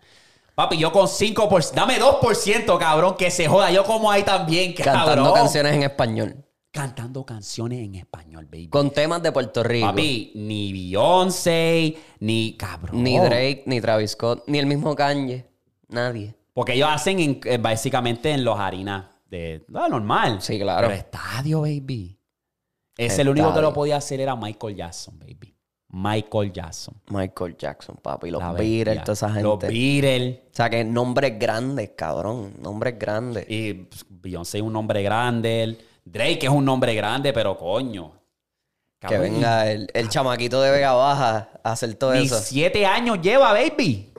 Papi, yo con 5%, dame 2%, cabrón, que se joda. Yo como ahí también, cabrón. Cantando canciones en español. Cantando canciones en español, baby. Con temas de Puerto Rico. Papi, ni Beyoncé, ni cabrón. Ni Drake, ni Travis Scott, ni el mismo Kanye. Nadie. Porque ellos hacen en- eh, básicamente en los harinas de lo normal. Sí, claro. Pero estadio, baby. Ese el único que lo podía hacer era Michael Jackson, baby. Michael Jackson. Michael Jackson, papi. Los Beatles, toda esa gente. Los Beatles. O sea, que nombres grandes, cabrón. Nombres grandes. Y pues, Beyoncé es un nombre grande. Drake es un nombre grande, pero coño. que Cabrón, venga el, el chamaquito de Vega Baja a hacer todo Ni eso. siete años lleva, baby.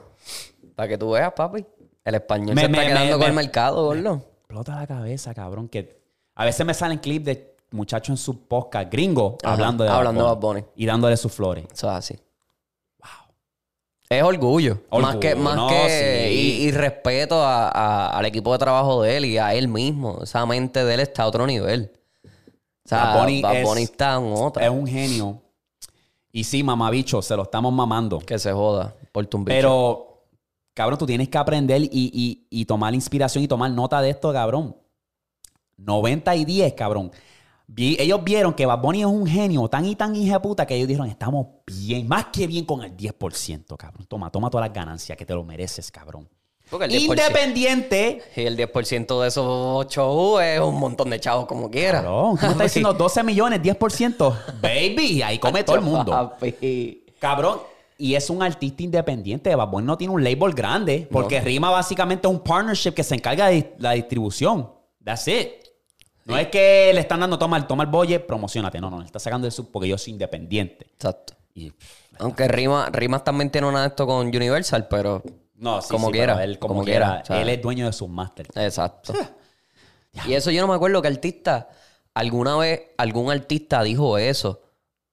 Para que tú veas, papi. El español Me- se me- está quedando me- con el me- mercado, gordo. Explota la cabeza, cabrón. Que a veces me salen clips de muchachos en su podcast gringo Ajá, hablando de hablando de Bad Bad Bunny. Y dándole sus flores. Eso es así. Es orgullo. Más que, más no, que sí. y, y respeto a- a- al equipo de trabajo de él y a él mismo. Esa mente de él está a otro nivel. O sea, Bad es- está en otra. Es un genio. Y sí, mamabicho, se lo estamos mamando. Que se joda por tu bicho. Pero, cabrón, tú tienes que aprender y, y- y tomar inspiración y tomar nota de esto, cabrón. 90 y 10, cabrón. Ellos vieron que Bad Bunny es un genio tan y tan hija puta que ellos dijeron, estamos bien, más que bien con el 10%, cabrón. Toma, toma todas las ganancias que te lo mereces, cabrón. Porque el 10%, Independiente. el 10% de esos shows es un montón de chavos como quiera. Cabrón, ¿cómo estás diciendo 12 millones, 10%? Baby, ahí come todo el mundo. Cabrón, Y es un artista independiente. Bad Bunny no tiene un label grande. Porque Rima básicamente es un partnership que se encarga de la distribución. That's it. No es que le están dando, toma el, toma el bolle, promocionate. No, no, le está sacando el sub porque yo soy independiente. Exacto. Y, Aunque Rima, Rimas también tiene una de esto con Universal, pero. no, sí, Como sí, quiera, Él, como, como quiera. quiera, o sea. él es dueño de sus masters. Exacto. y eso yo no me acuerdo que artista, alguna vez algún artista dijo eso.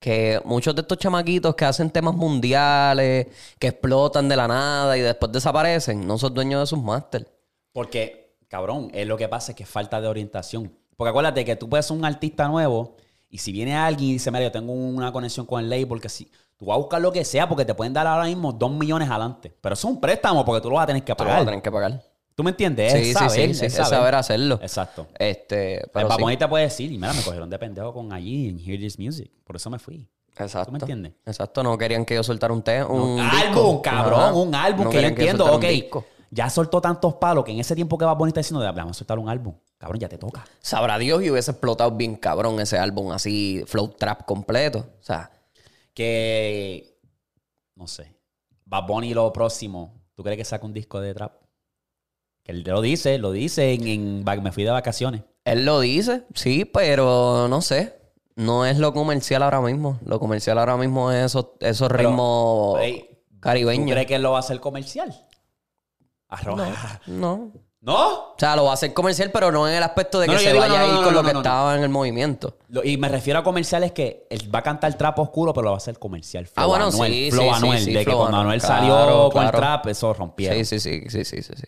Que muchos de estos chamaquitos que hacen temas mundiales, que explotan de la nada y después desaparecen, no son dueños de sus máster. Porque, cabrón, es lo que pasa es que falta de orientación. Porque acuérdate que tú puedes ser un artista nuevo y si viene alguien y dice, mira, yo tengo una conexión con el label, que si tú vas a buscar lo que sea porque te pueden dar ahora mismo dos millones adelante. Pero eso es un préstamo porque tú lo vas a tener que Tú lo vas a pagar. tener que pagar. ¿Tú me entiendes? Sí, Es sí, saber, sí, sí, es es saber hacerlo. Exacto. Este, Pero para sí. te puede decir, y mira, me cogieron de pendejo con allí en Hear This Music. Por eso me fui. Exacto. ¿Tú me entiendes? Exacto, no querían que yo soltara un tema. Un álbum, disco. cabrón, un álbum No que yo entiendo, ok. un disco. Ya soltó tantos palos que en ese tiempo que va bonita diciendo, vamos a soltar un álbum. Cabrón, ya te toca. Sabrá Dios y hubiese explotado bien cabrón ese álbum así, flow trap completo. O sea, que no sé. Bad Bunny lo próximo. ¿Tú crees que saca un disco de trap? Que él lo dice, lo dice en, me fui de vacaciones. él lo dice, sí, pero no sé. No es lo comercial ahora mismo. Lo comercial ahora mismo es esos, esos Pero, ritmos ey, ¿Tú caribeños. crees que él lo va a hacer comercial? Arroja. No. No. O sea, lo va a hacer comercial, pero no en el aspecto de que no, se vaya a ir con lo que estaba en el movimiento. Lo- y me refiero a comerciales que él va a cantar trap oscuro, pero lo va a hacer comercial. Flow Ah, bueno, Anuel, sí, Flow sí, Anuel, sí, sí, de que cuando Anuel. Claro, salió con el trap, eso rompieron. Sí, sí, sí, sí, sí, sí, sí.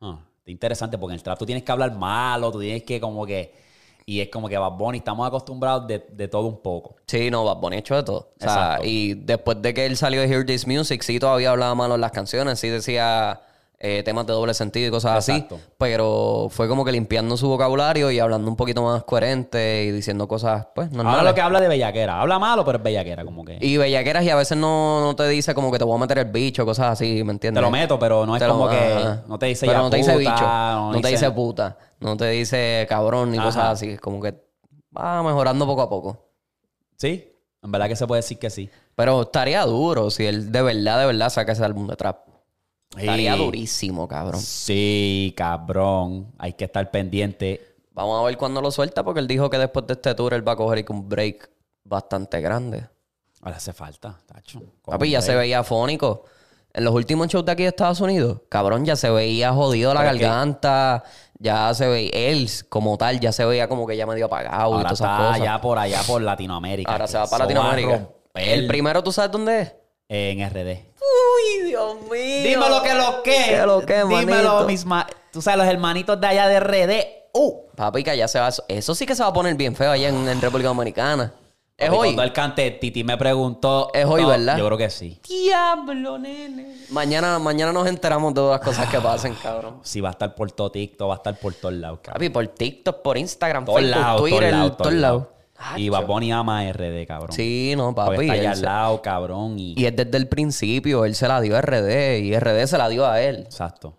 Ah, interesante porque en el trap tú tienes que hablar malo, tú tienes que como que... Y es como que Bad Bunny, estamos acostumbrados de, de todo un poco. Sí, no, Bad Bunny hecho de todo. O sea, Exacto. y después de que él salió de Hear This Music, sí todavía hablaba malo en las canciones, sí decía eh, temas de doble sentido y cosas Exacto. así. Pero fue como que limpiando su vocabulario y hablando un poquito más coherente y diciendo cosas, pues, Ahora normales. lo que habla de bellaquera. Habla malo, pero es bellaquera, como que... Y bellaqueras y a veces no, no te dice como que te voy a meter el bicho, cosas así, ¿me entiendes? Te lo meto, pero no es Te lo- como que... ajá. No te dice Pero ya no te dice bicho, no, no, te dice puta, no te dice cabrón ni Ajá. cosas así. Es como que va mejorando poco a poco. Sí, en verdad que se puede decir que sí. Pero estaría duro si él de verdad, de verdad saca ese álbum de trap. Estaría Sí. durísimo, cabrón. Sí, cabrón. Hay que estar pendiente. Vamos a ver cuándo lo suelta, porque él dijo que después de este tour él va a coger un break bastante grande. Ahora hace falta, tacho. Papi, ya se veía afónico. En los últimos shows de aquí de Estados Unidos, cabrón, ya se veía jodido la Pero es que- garganta. Ya se veía, él como tal, ya se veía como que ya medio apagado y Ahora todas esas está cosas. allá por allá por Latinoamérica. Ahora se va para Latinoamérica. El primero, ¿tú sabes dónde es? En RD. Uy, Dios mío. Dime lo que lo que. ¿Qué lo que, Dímelo, manito? mis ma- Tú sabes, los hermanitos de allá de RD. Uh. Papi, que allá se va. Eso sí que se va a poner bien feo allá en, en República Dominicana. Es Papi, hoy. Cuando él cante, Titi me preguntó. Es hoy, No, ¿verdad? Yo creo que sí. Diablo, nene. Mañana, mañana nos enteramos de todas las cosas que pasen, cabrón. Sí, va a estar por todo TikTok, va a estar por todos lados, cabrón. Papi, por TikTok, por Instagram, Todos lados, Twitter, lados, todos todos lados. lados. Y Bad Bunny ama a RD, cabrón. Sí, no, Porque papi. está allá al lado, cabrón. Y... Y es desde el principio. Él se la dio a RD y RD se la dio a él. Exacto.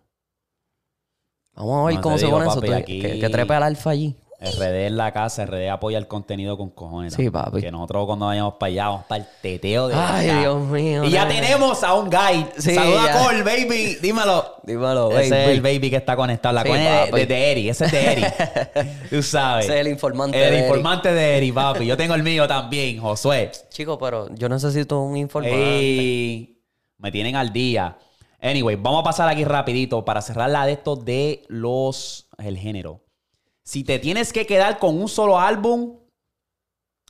Vamos a ver No cómo se digo, pone eso. papi, tú- aquí- Que, que trepe al alfa allí. RD en la casa, RD apoya el contenido con cojones. Sí, papi. Que nosotros cuando vayamos para allá, vamos para el teteo de Ay, acá. Dios mío. Y ya tenemos a un guy. Sí, Saluda ya. a Cole, baby. Dímelo. Dímelo, Ese baby. es el baby que está conectado. La Sí, cuenta de, papi. de, de Eri. Ese es de Eri. Tú sabes. Ese es el informante El de Eri. informante de Eri, papi. Yo tengo el mío también, Josué. Chico, pero yo necesito un informante. Ey, me tienen al día. Anyway, vamos a pasar aquí rapidito para cerrar la de esto de los... El género. Si te tienes que quedar con un solo álbum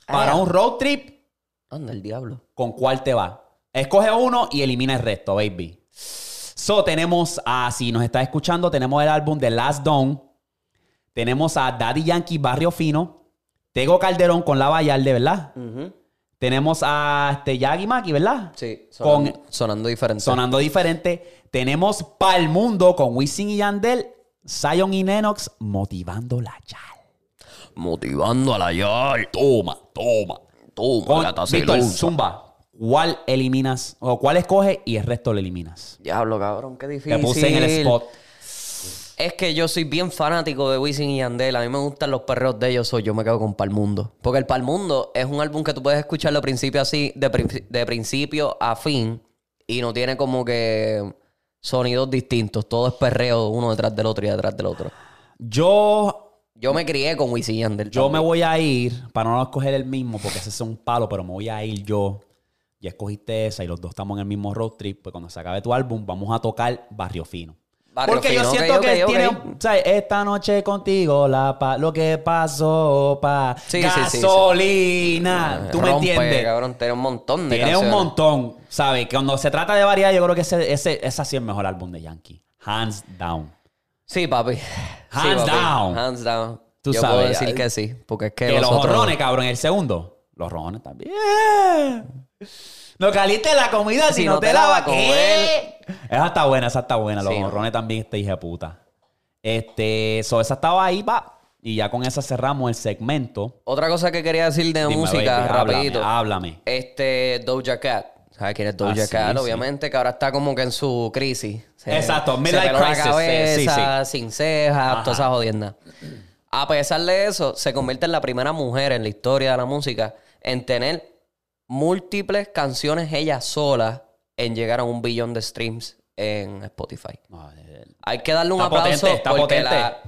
para Ah. un road trip, Anda, el diablo. ¿con cuál te va? Escoge uno y elimina el resto, baby. So, tenemos a, si nos estás escuchando, tenemos el álbum de Last Dawn. Tenemos a Daddy Yankee Barrio Fino. Tego Calderón con La Vallarde, ¿verdad? Tenemos a este Yagi Maki, ¿verdad? Sí, Con- sonando, sonando diferente. Sonando diferente. Tenemos Pa'l Mundo con Wisin y Yandel. Zion y Nenox motivando la yal. Motivando a la yal. Toma, toma. Toma, Con, gata Víctor, celosa. Zumba. ¿Cuál eliminas? O cuál escoges y el resto lo eliminas? Diablo, cabrón, qué difícil. Te puse en el spot. Es que yo soy bien fanático de Wisin y Yandel. A mí me gustan los perreos de ellos, so yo me quedo con Palmundo. Porque el Palmundo es un álbum que tú puedes escucharlo principio así, de, de principio a fin, y no tiene como que sonidos distintos. Todo es perreo uno detrás del otro y detrás del otro. Yo Yo me crié con Wisin Yandel. Yo me voy a ir, para no escoger el mismo, porque ese es un palo, pero me voy a ir yo. Ya escogiste esa y los dos estamos en el mismo road trip. Pues cuando se acabe tu álbum, vamos a tocar Barrio Fino. Porque yo siento que tiene. ¿sabes? Esta noche contigo, la pa- lo que pasó, pa. Sí, sí, sí, sí. gasolina. ¿Tú me entiendes? cabrón, tiene un montón de Tiene un montón. ¿Sabes? Que cuando se trata de variedad, yo creo que ese, ese, ese sí es el mejor álbum de Yankee. Hands down. Sí, papi. Hands papi. down. Hands down. Tú Yo sabes, puedo decir que sí, porque es que, Que los otros- jorrones, cabrón, el segundo. Los rojones también. No caliste la comida si, no, te, la va a comer. Esa está buena, esa está buena. Los Sí, no. jorrones también, este hija de puta. Este, so, esa estaba ahí, pa. Y ya con esa cerramos el segmento. Otra cosa que quería decir de Dime, música, baby, háblame, rapidito. háblame. Este, Doja Cat. ¿Sabes quién es Doja Ah, Cat? sí. Obviamente, que ahora está como que en su crisis. Se- Exacto, midlife la crisis, sí, cabeza, sí, sin cejas, toda esa jodienda. A pesar de eso, se convierte en la primera mujer en la historia de la música en tener múltiples canciones ella sola en llegar a un billón de streams en Spotify. No, eh, Hay que darle un Está aplauso potente, está porque potente. la,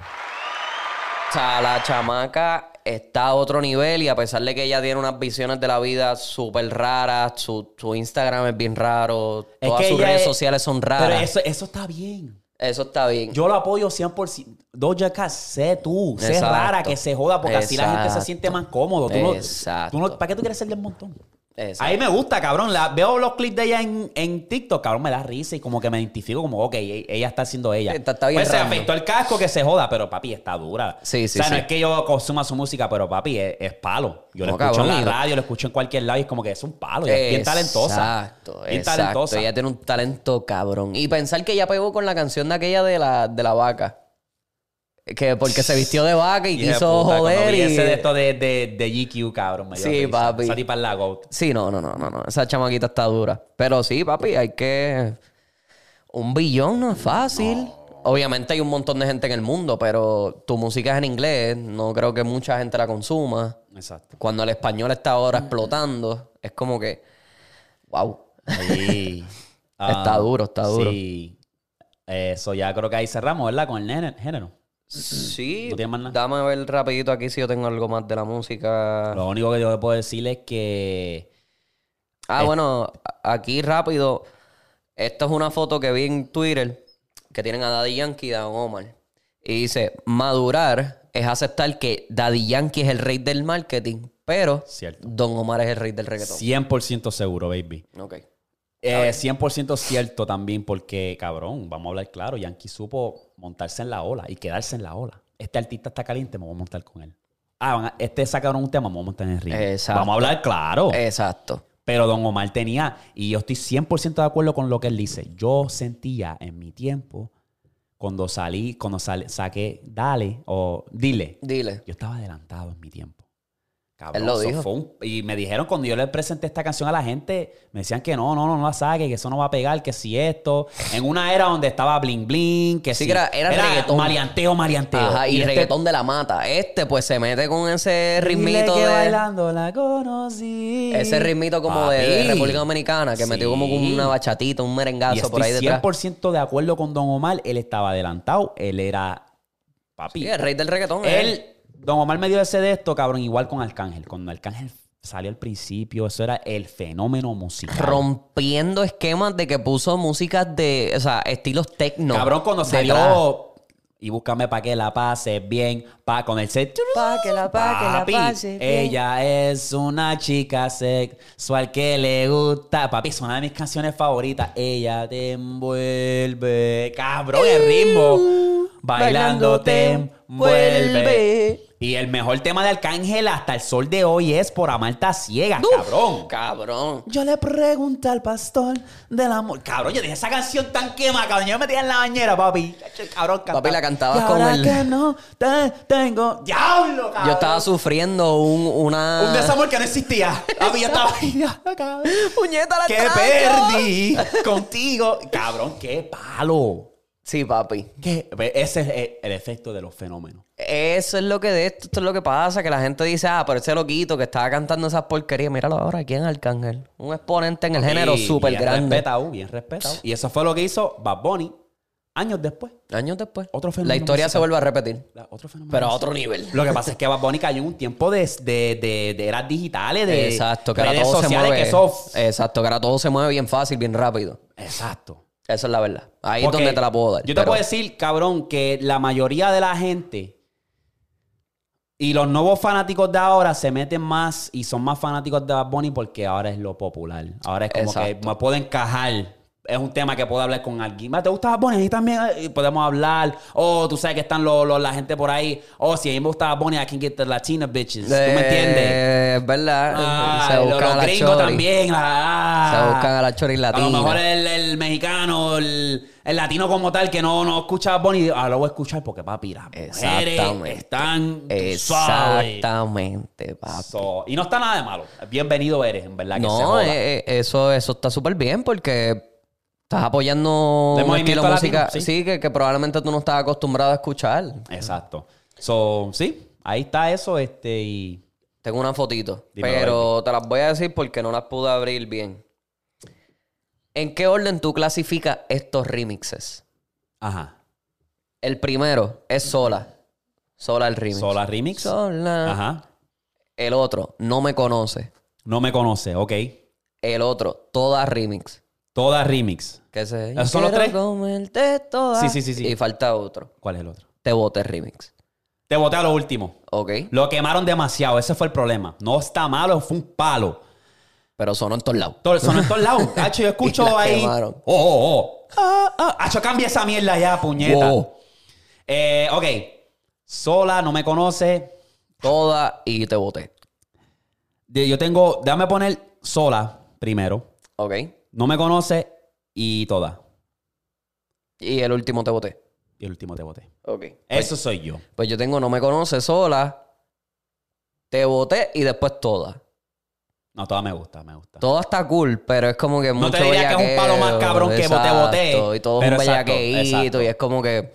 o sea, la chamaca está a otro nivel y a pesar de que ella tiene unas visiones de la vida súper raras, su, su Instagram es bien raro, Es todas sus redes es- sociales son raras. Pero eso, eso está bien. Eso está bien. Yo lo apoyo 100%. Doja Cat, sé tú. Sé Exacto. rara, que se joda, porque así la gente se siente más cómodo. Tú no- Exacto. tú no- ¿Para qué tú quieres ser del montón? Exacto. Ahí me gusta, cabrón. La, veo los clips de ella en, en TikTok, cabrón, me da risa y como que me identifico como, ok, e- ella está siendo ella. Está- está bien Pues se afectó el casco, que se joda, pero papi, está dura. Sí, sí, O sea, no sí. es que yo consuma su música, pero papi, es, es palo. Yo lo No, escucho cabrón, en la radio, lo escucho en cualquier lado y es como que es un palo. es bien talentosa. Exacto, Bien exacto. talentosa. Ella tiene un talento cabrón. Y pensar que ella pegó con la canción de aquella de la, de la vaca. Que porque se vistió de vaca y de quiso puta, joder y... ese de esto de, de, de GQ, cabrón. Sí, risa. papi. Esa tipa la GOAT. Sí, no, no, no, no, no. Esa chamaquita está dura. Pero sí, papi, hay que. Un billón no es fácil. Obviamente hay un montón de gente en el mundo, pero tu música es en inglés. No creo que mucha gente la consuma. Exacto. Cuando el español está ahora explotando, es como que. ¡Wow! Ahí. Está duro, está duro. Sí. Eso ya creo que ahí cerramos, ¿verdad? Con el género. Sí. ¿No tienes más nada? Dame a ver rapidito aquí si yo tengo algo más de la música. Lo único que yo le puedo decirle es que. Ah, bueno, aquí rápido. Esta es una foto que vi en Twitter que tienen a Daddy Yankee y a Don Omar. Y dice, madurar es aceptar que Daddy Yankee es el rey del marketing, pero Cierto. Don Omar es el rey del reggaetón. 100% seguro, baby. Ok. Eh, 100% cierto también porque, cabrón, vamos a hablar claro, Yankee supo montarse en la ola y quedarse en la ola. Este artista está caliente, me voy a montar con él. Ah, este sacaron un tema, me voy a montar en el ring. Exacto. Vamos a hablar claro. Exacto. Pero Don Omar tenía, y yo estoy 100% de acuerdo con lo que él dice, yo sentía en mi tiempo, cuando salí, cuando sal- saqué Dale o Dile, Dile. yo estaba adelantado en mi tiempo. Cabrón, Él lo dijo. fue un- y me dijeron cuando yo le presenté esta canción a la gente, me decían que no, no, no, no la saque, que eso no va a pegar, que si esto. En una era donde estaba bling bling, que Sí, si que era- era reggaetón. Maleanteo, maleanteo. Ajá, y, este- reggaetón de la mata. Este, pues, se mete con ese ritmito que de... bailando la conocí. Ese ritmito como de. República Dominicana, que metió como una bachatita, un Y merengazo estoy por ahí detrás. 100% de acuerdo con Don Omar. Él estaba adelantado. Él era. Papi. Sí, el rey del reggaetón. es él. Don Omar me dio ese de esto, cabrón, igual con Arcángel. Cuando Arcángel salió al principio, eso era el fenómeno musical. rompiendo esquemas de que puso músicas de, o sea, estilos techno. Cabrón, cuando salió. Y búscame pa' que la pase bien. Pa' con el set. Pa' que la- pa' que la Papi, pase bien. Ella es una chica sexual que le gusta. Papi, es una de mis canciones favoritas. Ella te envuelve. Cabrón, el ritmo. Bailando te envuelve. Y el mejor tema de Arcángel hasta el sol de hoy es Por amarte ciega, cabrón. Cabrón. Yo le pregunté al pastor del amor. Cabrón, yo dije esa canción tan quema, cabrón. Yo me metía en la bañera, papi. Cabrón cantaba. Papi, la cantabas con el- que no te tengo. ¡Diablo, cabrón! Yo estaba sufriendo un, una... Un desamor que no existía. Papi, yo estaba ahí. "Diablo, cabrón. ¡Puñeta la ¡Que perdí contigo! Cabrón, qué palo. Sí, papi. Ese es el- el efecto de los fenómenos. Eso es lo que de esto, esto es lo que pasa, que la gente dice, ah, pero ese loquito que estaba cantando esas porquerías, míralo ahora, aquí en Arcángel. Un exponente en el género súper grande. respetado, bien respetado. Y eso fue lo que hizo Bad Bunny años después. Años después. Otro La fenómeno historia musical. se vuelve a repetir. La- Otro fenómeno. Pero a otro nivel. Lo que pasa es que Bad Bunny cayó en un tiempo de, de, de, de eras digitales, de Exacto, que ahora redes todo se sociales, mueve. que eso... Exacto, que ahora todo se mueve bien fácil, bien rápido. Exacto. Esa es la verdad. Ahí Porque es donde te la puedo dar. Yo te pero- puedo decir, cabrón, que la mayoría de la gente y los nuevos fanáticos de ahora se meten más y son más fanáticos de Bad Bunny porque ahora es lo popular. Ahora es como Exacto. que me puedo encajar. Es un tema que puedo hablar con alguien. "Ma, ¿Te gusta Bad Bunny? Y también eh, podemos hablar. O tú sabes que están los- los- la gente por ahí. O si a mí me gusta Bad Bunny, I can get the Latina bitches. ¿Tú me entiendes? Eh, Es verdad. Ah, se los, buscan los a la gringos chori. también. ah. Se buscan a la chori A latina. lo mejor el, el mexicano, el, el latino como tal, que no, no escucha a Bonnie, ahora lo voy a escuchar porque, papi, las mujeres Exactamente. están tú sabes. Exactamente, papi. So, y no está nada de malo. Bienvenido eres, en verdad, que se No, joda. eh, eh, eso, eso está súper bien porque estás apoyando De un estilo de latino, música sí. sí, que, que probablemente tú no estás acostumbrado a escuchar. Exacto. So, sí, ahí está eso, este, y... Tengo una fotito, pero te las voy a decir porque no las pude abrir bien. ¿En qué orden tú clasificas estos remixes? Ajá. El primero es Sola. Sola el remix. Sola Remix. Sola. Ajá. El otro, No me conoce. No me conoce, ok. El otro, Toda remix. Toda Remix. ¿Qué se ¿Esos son los tres? comerte. Sí, sí, sí, sí. Y falta otro. ¿Cuál es el otro? Te boté remix. Te boté a lo último. Ok. Lo quemaron demasiado, ese fue el problema. No está malo, fue un palo. Pero sonó en todos lados. Todo, sonó en todos lados. Hacho, yo Y escucho la ahí. quemaron. Oh, oh, oh. Ah, ah. Hacho, cambia esa mierda ya, puñeta. Wow. Eh, ok. Sola, no me conoce. Toda y te boté. Yo tengo. Déjame poner sola primero. Ok. No me conoce y toda. Y el último te boté. Y el último te boté. Ok. Eso soy yo. Pues yo tengo No me conoce sola. Te boté y después toda. No, toda me gusta, me gusta. Todo está cool, pero es como que No mucho te diría que es un palo más cabrón que boté, Exacto, Y todo pero un bellaqueíto. Y es como que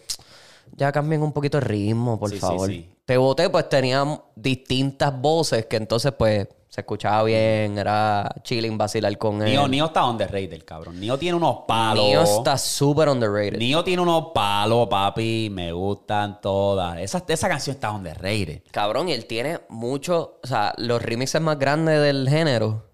ya cambien un poquito el ritmo, por Sí, favor. sí. Te boté, pues tenían distintas voces que entonces, pues, se escuchaba bien, era chilling, vacilar con él. Nio, Nio está underrated, cabrón. Nio tiene unos palos. Nio está súper underrated. Nio tiene unos palos, papi. Me gustan todas. Esa, esa canción está underrated. Cabrón, y él tiene mucho, o sea, los remixes más grandes del género.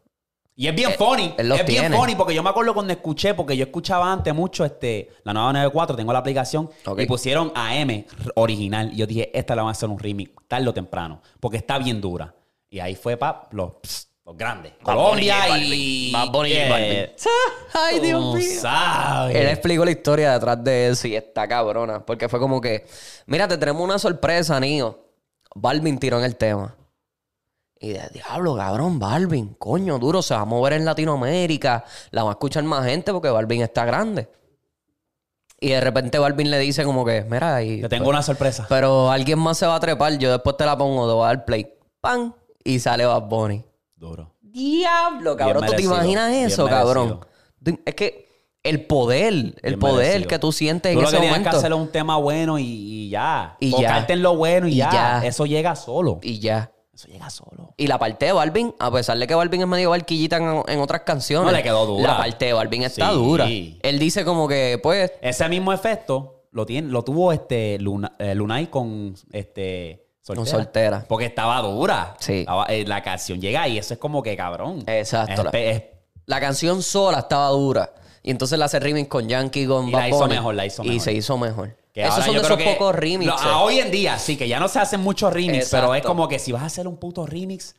Y es bien funny. Eh, él los es bien funny porque yo me acuerdo cuando escuché, porque yo escuchaba antes mucho este, la nueva 94, tengo la aplicación, Ok. y pusieron AM original. Y yo dije, esta la van a hacer un remix tarde o temprano, porque está bien dura. Y ahí fue, pap, los, pss, los grandes. Bad Colombia y y. Bad Bunny y Yeah. Balvin. Ay, Dios mío. sabes. Él explicó la historia detrás de eso y está cabrona. Porque fue como que, mira, te tenemos una sorpresa, Nio. Balvin tiró en el tema. Y de diablo, cabrón, Balvin, coño, duro, se va a mover en Latinoamérica. La va a escuchar más gente porque Balvin está grande. Y de repente Balvin le dice como que, mira, y, Te tengo una sorpresa. pero alguien más se va a trepar, yo después te la pongo, te voy a dar play. ¡Pam! Y sale Bad Bunny. Duro. Diablo, cabrón. ¿Tú te imaginas eso, cabrón? Es que el poder, el Bien poder merecido. que tú sientes Tú en lo ese que momento. que hacer es un tema bueno y, y ya. Y ya. en lo bueno y, Y ya. ya. Eso llega solo. Y ya. Eso llega solo. Y la parte de Balvin, a pesar de que Balvin es medio barquillita en, en otras canciones. No, le quedó dura. La parte de Balvin está Sí. dura. Él dice como que, pues, Ese mismo efecto lo, tiene, lo tuvo este Luna, eh, Lunay con este Con Soltera. Porque estaba dura. Sí. Estaba- eh, la canción llega y eso es como que cabrón. Exacto. Es pe- es- la canción sola estaba dura. Y entonces la hace remix con Yankee, con Y Bad la hizo Bunny. mejor, la hizo Y mejor. se hizo mejor. que Esos son de esos pocos remixes. lo- a hoy en día, sí, que ya no se hacen muchos remix, pero es como que si vas a hacer un puto remix,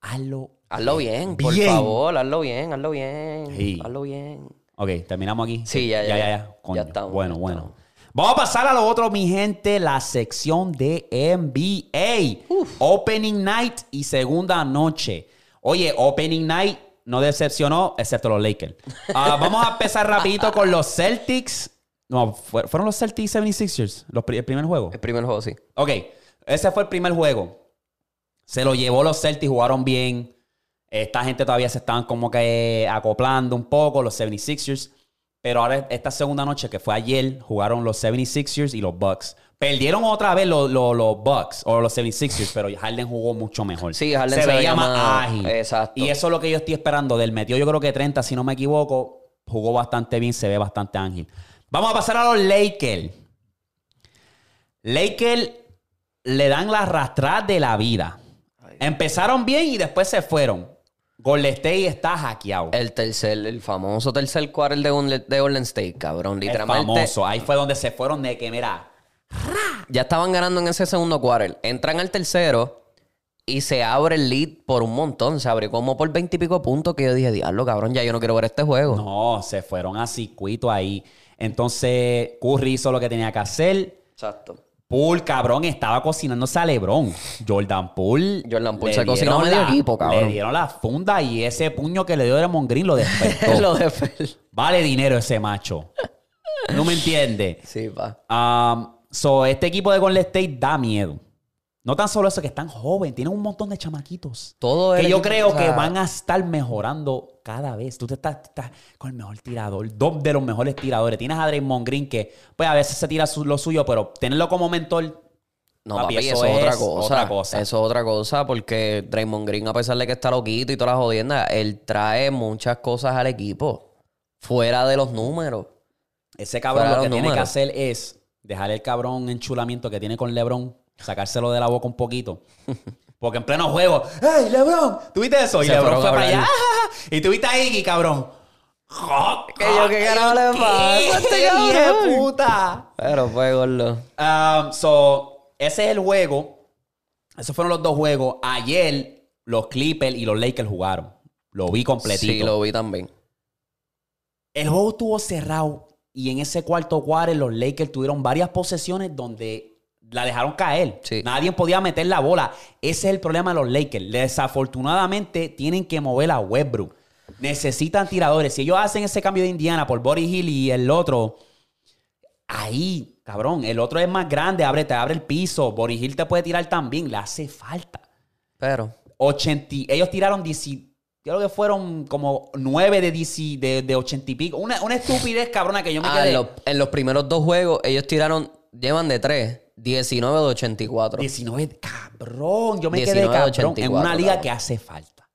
hazlo. Hazlo bien, por favor, hazlo bien, hazlo bien. Sí. Hazlo bien. Ok, terminamos aquí. Sí, ya, ya, ya. ya. ya, Coño. Ya estamos, Bueno, ya bueno. Vamos a pasar a lo otro, mi gente, la sección de NBA. Opening night y segunda noche. Oye, Opening night no decepcionó, excepto los Lakers. Ah, vamos a empezar rapidito con los Celtics. No, fue- fueron los Celtics 76ers, los el primer juego. El primer juego, sí. Ok, ese fue el primer juego. Se lo llevó los Celtics, jugaron bien. Esta gente todavía se estaban como que acoplando un poco, los 76ers. Pero ahora, esta segunda noche, que fue ayer, jugaron los 76ers y los Bucks. Perdieron otra vez los, los, los Bucks o los 76ers, pero Harden jugó mucho mejor. Sí, Harden se, se veía más- ágil. exacto. Y eso es lo que yo estoy esperando del metió. Yo creo que 30, si no me equivoco, jugó bastante bien, se ve bastante ágil. Vamos a pasar a los Lakers. Lakers le dan la arrastrada de la vida. Empezaron bien y después se fueron. Golden State está hackeado. El tercer, el famoso tercer quarter de, Golden- de Golden State, cabrón. El Literalmente. famoso. Ahí fue donde se fueron de que, mira, Ya estaban ganando en ese segundo quarter. Entran al tercero y se abre el lead por un montón. Se abrió como por veintipico puntos que yo dije, diablo, cabrón, ya yo no quiero ver este juego. no, se fueron a circuito ahí. Entonces, Curry hizo lo que tenía que hacer. Exacto. Poole, cabrón, estaba cocinándose a LeBron. Jordan Poole. Jordan Poole le se cocinó medio equipo, cabrón. Le dieron la funda y ese puño que le dio Draymond Green lo despertó. Lo de Fel. Vale dinero ese macho. No me entiende. Sí, pa. Um, so, este equipo de Golden State da miedo. No tan solo eso, que están jóvenes, tienen un montón de chamaquitos. Todo que yo creo o sea- que van a estar mejorando cada vez. Tú te estás, estás con el mejor tirador, dos de los mejores tiradores. Tienes a Draymond Green que, pues a veces se tira su- lo suyo, pero tenerlo como mentor. No, Papi, papi, eso es otra cosa. otra cosa. Eso es otra cosa porque Draymond Green, a pesar de que está loquito y todas las jodiendas, él trae muchas cosas al equipo. Fuera de los números. Ese cabrón lo que tiene que hacer es dejar el cabrón enchulamiento que tiene con LeBron, sacárselo de la boca un poquito. Porque en pleno juego, ¡Hey, LeBron! ¿Tuviste eso? Y Se LeBron fue para allá. hablar. Y tuviste a Iggy, cabrón. Que yo, ¿qué carajo le pasa este puta? Pero fue gordo. Um, so, ese es el juego. Esos fueron los dos juegos. Ayer los Clippers y los Lakers jugaron. Lo vi completito. Sí, lo vi también. El juego estuvo cerrado y en ese cuarto cuarto los Lakers tuvieron varias posesiones donde la dejaron caer. Sí. Nadie podía meter la bola. Ese es el problema de los Lakers. Desafortunadamente tienen que mover a Westbrook. Necesitan tiradores. Si ellos hacen ese cambio de Indiana por Body Hill y el otro, ahí, cabrón, el otro es más grande, abre, te abre el piso. Body Hill te puede tirar también. Le hace falta. Pero, 80, y- ellos tiraron 10, creo que fueron como 9 de 10, de, de 80 y pico. Una, una estupidez cabrona que yo me ah, quedé. en, los, en los primeros dos juegos, ellos tiraron, llevan de 3, 19 de 84. 19, cabrón. Yo me 19 quedé cabrón. 84, en una liga que hace falta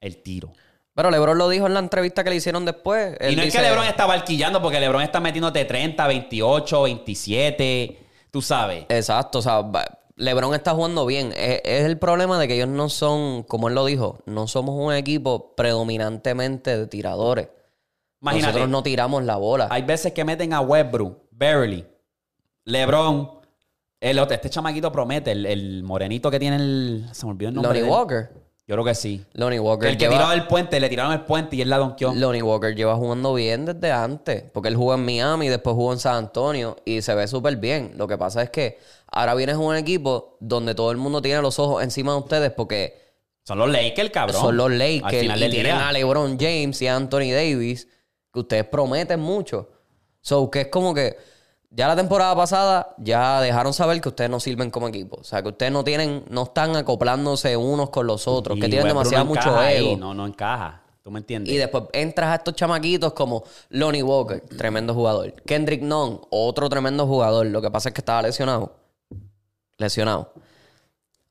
el tiro. Pero LeBron lo dijo en la entrevista que le hicieron después. y no es que LeBron está barquillando porque LeBron está metiéndote 30, 28, 27. Tú sabes. Exacto, o sea, LeBron está jugando bien. Es, es el problema de que ellos no son, como él lo dijo, no somos un equipo predominantemente de tiradores. Imagínate. Nosotros no tiramos la bola. Hay veces que meten a Westbrook, Beverly, LeBron. El otro, este chamaquito promete, el, el morenito que tiene el. Se me olvidó el nombre. Lonnie. Walker. Yo creo que sí. Lonnie Walker. El que lleva- tiró del puente, le tiraron el puente y él la donkeó. Lonnie Walker lleva jugando bien desde antes. Porque él jugó en Miami, después jugó en San Antonio y se ve súper bien. Lo que pasa es que ahora vienes a un equipo donde todo el mundo tiene los ojos encima de ustedes porque Son los Lakers, cabrón. son los Al Lakers final y del tienen día. a LeBron James y a Anthony Davis que ustedes prometen mucho. So que es como que ya la temporada pasada ya dejaron saber que ustedes no sirven como equipo. O sea, que ustedes no tienen, no están acoplándose unos con los otros, que tienen demasiado no mucho ego. ahí, No, no encaja. ¿Tú me entiendes? Y después entras a estos chamaquitos como Lonnie Walker, tremendo jugador. Kendrick Nunn, otro tremendo jugador. Lo que pasa es que estaba lesionado. Lesionado.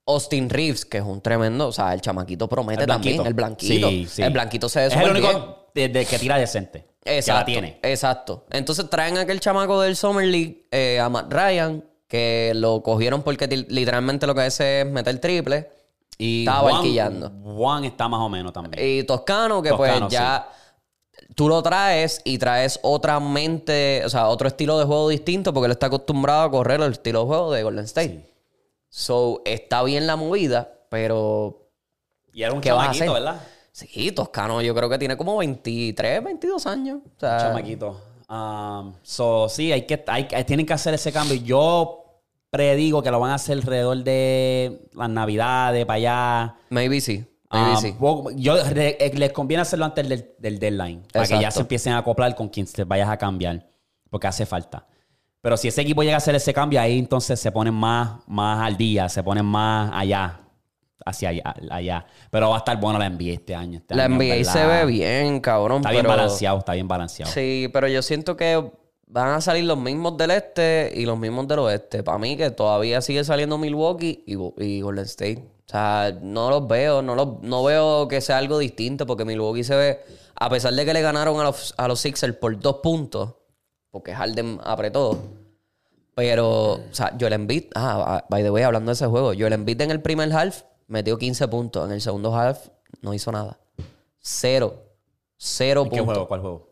Austin Reeves, que es un tremendo, o sea, el chamaquito promete El también. El blanquito. Sí, sí. El blanquito se ve es el bien. De- de que tira decente. Exacto, Que la tiene. Exacto. Entonces traen a aquel chamaco del Summer League, eh, a Matt Ryan, que lo cogieron porque literalmente lo que hace es meter triple. Y Estaba Juan, barquillando. Juan está más o menos también. Y Toscano, que Toscano, pues ya tú lo traes y traes otra mente, o sea, otro estilo de juego distinto porque él está acostumbrado a correr el estilo de juego de Golden State. So, está bien la movida, pero y era un ¿qué vas a chamaquito? ¿verdad? Sí, Toscano yo creo que tiene como 23, 22 años. O sea, chamaquito. Um, so, sí, hay que, hay, tienen que hacer ese cambio. Yo predigo que lo van a hacer alrededor de las navidades, para allá. maybe sí, maybe Ah, sí. yo, eh, les conviene hacerlo antes del, del deadline. Para que ya se empiecen a acoplar con quien te vayas a cambiar. Porque hace falta. Pero si ese equipo llega a hacer ese cambio, ahí entonces se ponen más, más al día, se ponen más allá. Hacia allá, allá. Pero va a estar bueno la NBA este año. este La año, NBA se ve bien, cabrón. Está bien balanceado, está bien balanceado. Sí, pero yo siento que van a salir los mismos del este y los mismos del oeste. Para mí que todavía sigue saliendo Milwaukee y Golden State. O sea, no los veo, no, los, no veo que sea algo distinto porque Milwaukee se ve, a pesar de que le ganaron a los, a los Sixers por dos puntos, porque Harden apretó. Pero, o sea, Joel Embiid, ah, by the way, hablando de ese juego, Joel Embiid en el primer half metió 15 puntos. En el segundo half no hizo nada. Cero. Cero ¿En ¿Qué puntos juego? ¿Cuál juego?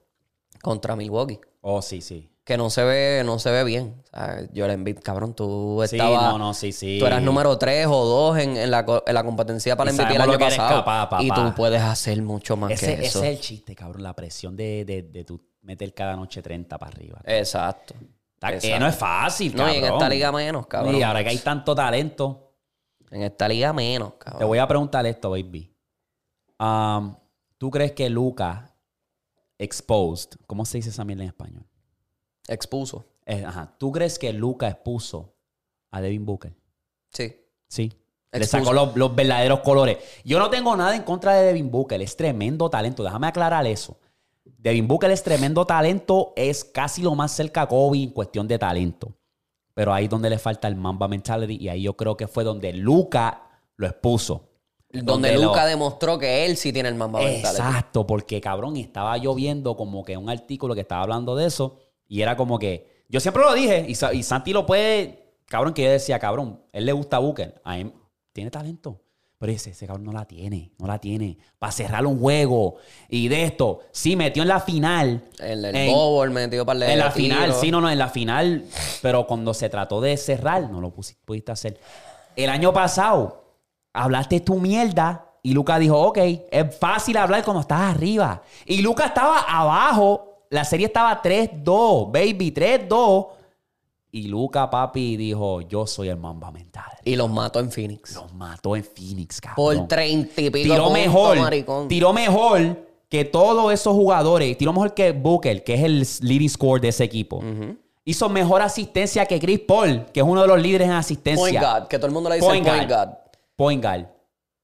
contra Milwaukee. Oh, sí, sí. Que no se ve, no se ve bien. O sea, Joel Embiid, cabrón, tú Sí, estabas... no, no, sí, sí. Tú eras número 3 o 2 en, en la, en la competencia para Y el MVP el año pasado. capaz, papá. y tú puedes hacer mucho más Ese, que ese eso. es el chiste, cabrón. La presión de, de, de tú meter cada noche 30 para arriba. Exacto. Está- exacto. eh, no es fácil, No, cabrón. y en esta liga menos, cabrón. Y ahora que hay tanto talento, En esta liga menos, te cabrón. voy a preguntar esto, baby. Um, ¿Tú crees que Luca exposed, ¿cómo se dice esa mierda en español? Expuso. Eh, ajá. ¿Tú crees que Luca expuso a Devin Booker? Sí. Sí. Le sacó los, los verdaderos colores. Yo no tengo nada en contra de Devin Booker. Es tremendo talento. Déjame aclarar eso. Devin Booker es tremendo talento. Es casi lo más cerca a Kobe en cuestión de talento. Pero ahí es donde le falta el Mamba mentality. Y ahí yo creo que fue donde Luca lo expuso. Donde Luca demostró que él sí tiene el mamba mental. Exacto, porque cabrón, estaba yo viendo como que un artículo que estaba hablando de eso y era como que, yo siempre lo dije y, Sa- y Santi lo puede, cabrón, que yo decía, cabrón, él le gusta a Booker, a él tiene talento, pero ese, ese cabrón no la tiene, no la tiene, para cerrar un juego y de esto, sí metió en la final, El, el en- bowl metió para en la final, sí, no, no, en la final, pero cuando se trató de cerrar, no lo pusi- pudiste hacer. El año pasado, hablaste tu mierda y Luca dijo, ok, es fácil hablar cuando estás arriba. Y Luca estaba abajo, la serie estaba 3-2, baby, 3-2. Y Luca, papi, dijo, yo soy el mamba mental. Y los mató en Phoenix. Los mató en Phoenix, cabrón Por 30 y pico tiró mejor, maricón. tiró mejor que todos esos jugadores, tiró mejor que Booker, que es el leading score de ese equipo. Hizo mejor asistencia que Chris Paul, que es uno de los líderes en asistencia. Point guard, que todo el mundo le dice Point guard. guard. Point guard.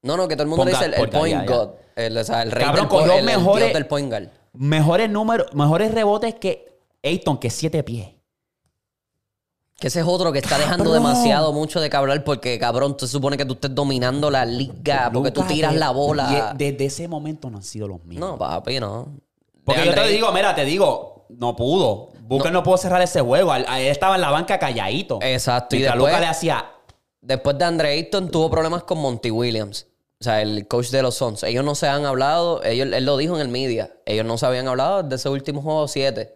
No, no, que todo el mundo Point le dice el, point guard. El, o sea, el rey Cabrón, del el, mejores- del point guard. Mejores números, mejores rebotes que Ayton, que siete pies. Que ese es otro que está dejando Cabrón. demasiado mucho de que hablar porque, cabrón, se supone que tú estés dominando la liga porque tú tiras de- la bola. y Desde ese momento no han sido los mismos. No, papi, no. Porque De yo te digo, mira, te digo, no pudo. Booker no, pudo cerrar ese juego. Él estaba en la banca calladito. Exacto, y Mientras después- Luka le hacía... Después de Andre Ayton tuvo problemas con Monty Williams. O sea, el coach de los Suns. Ellos no se han hablado, ellos, él lo dijo en el media. Ellos no se habían hablado desde ese último juego 7.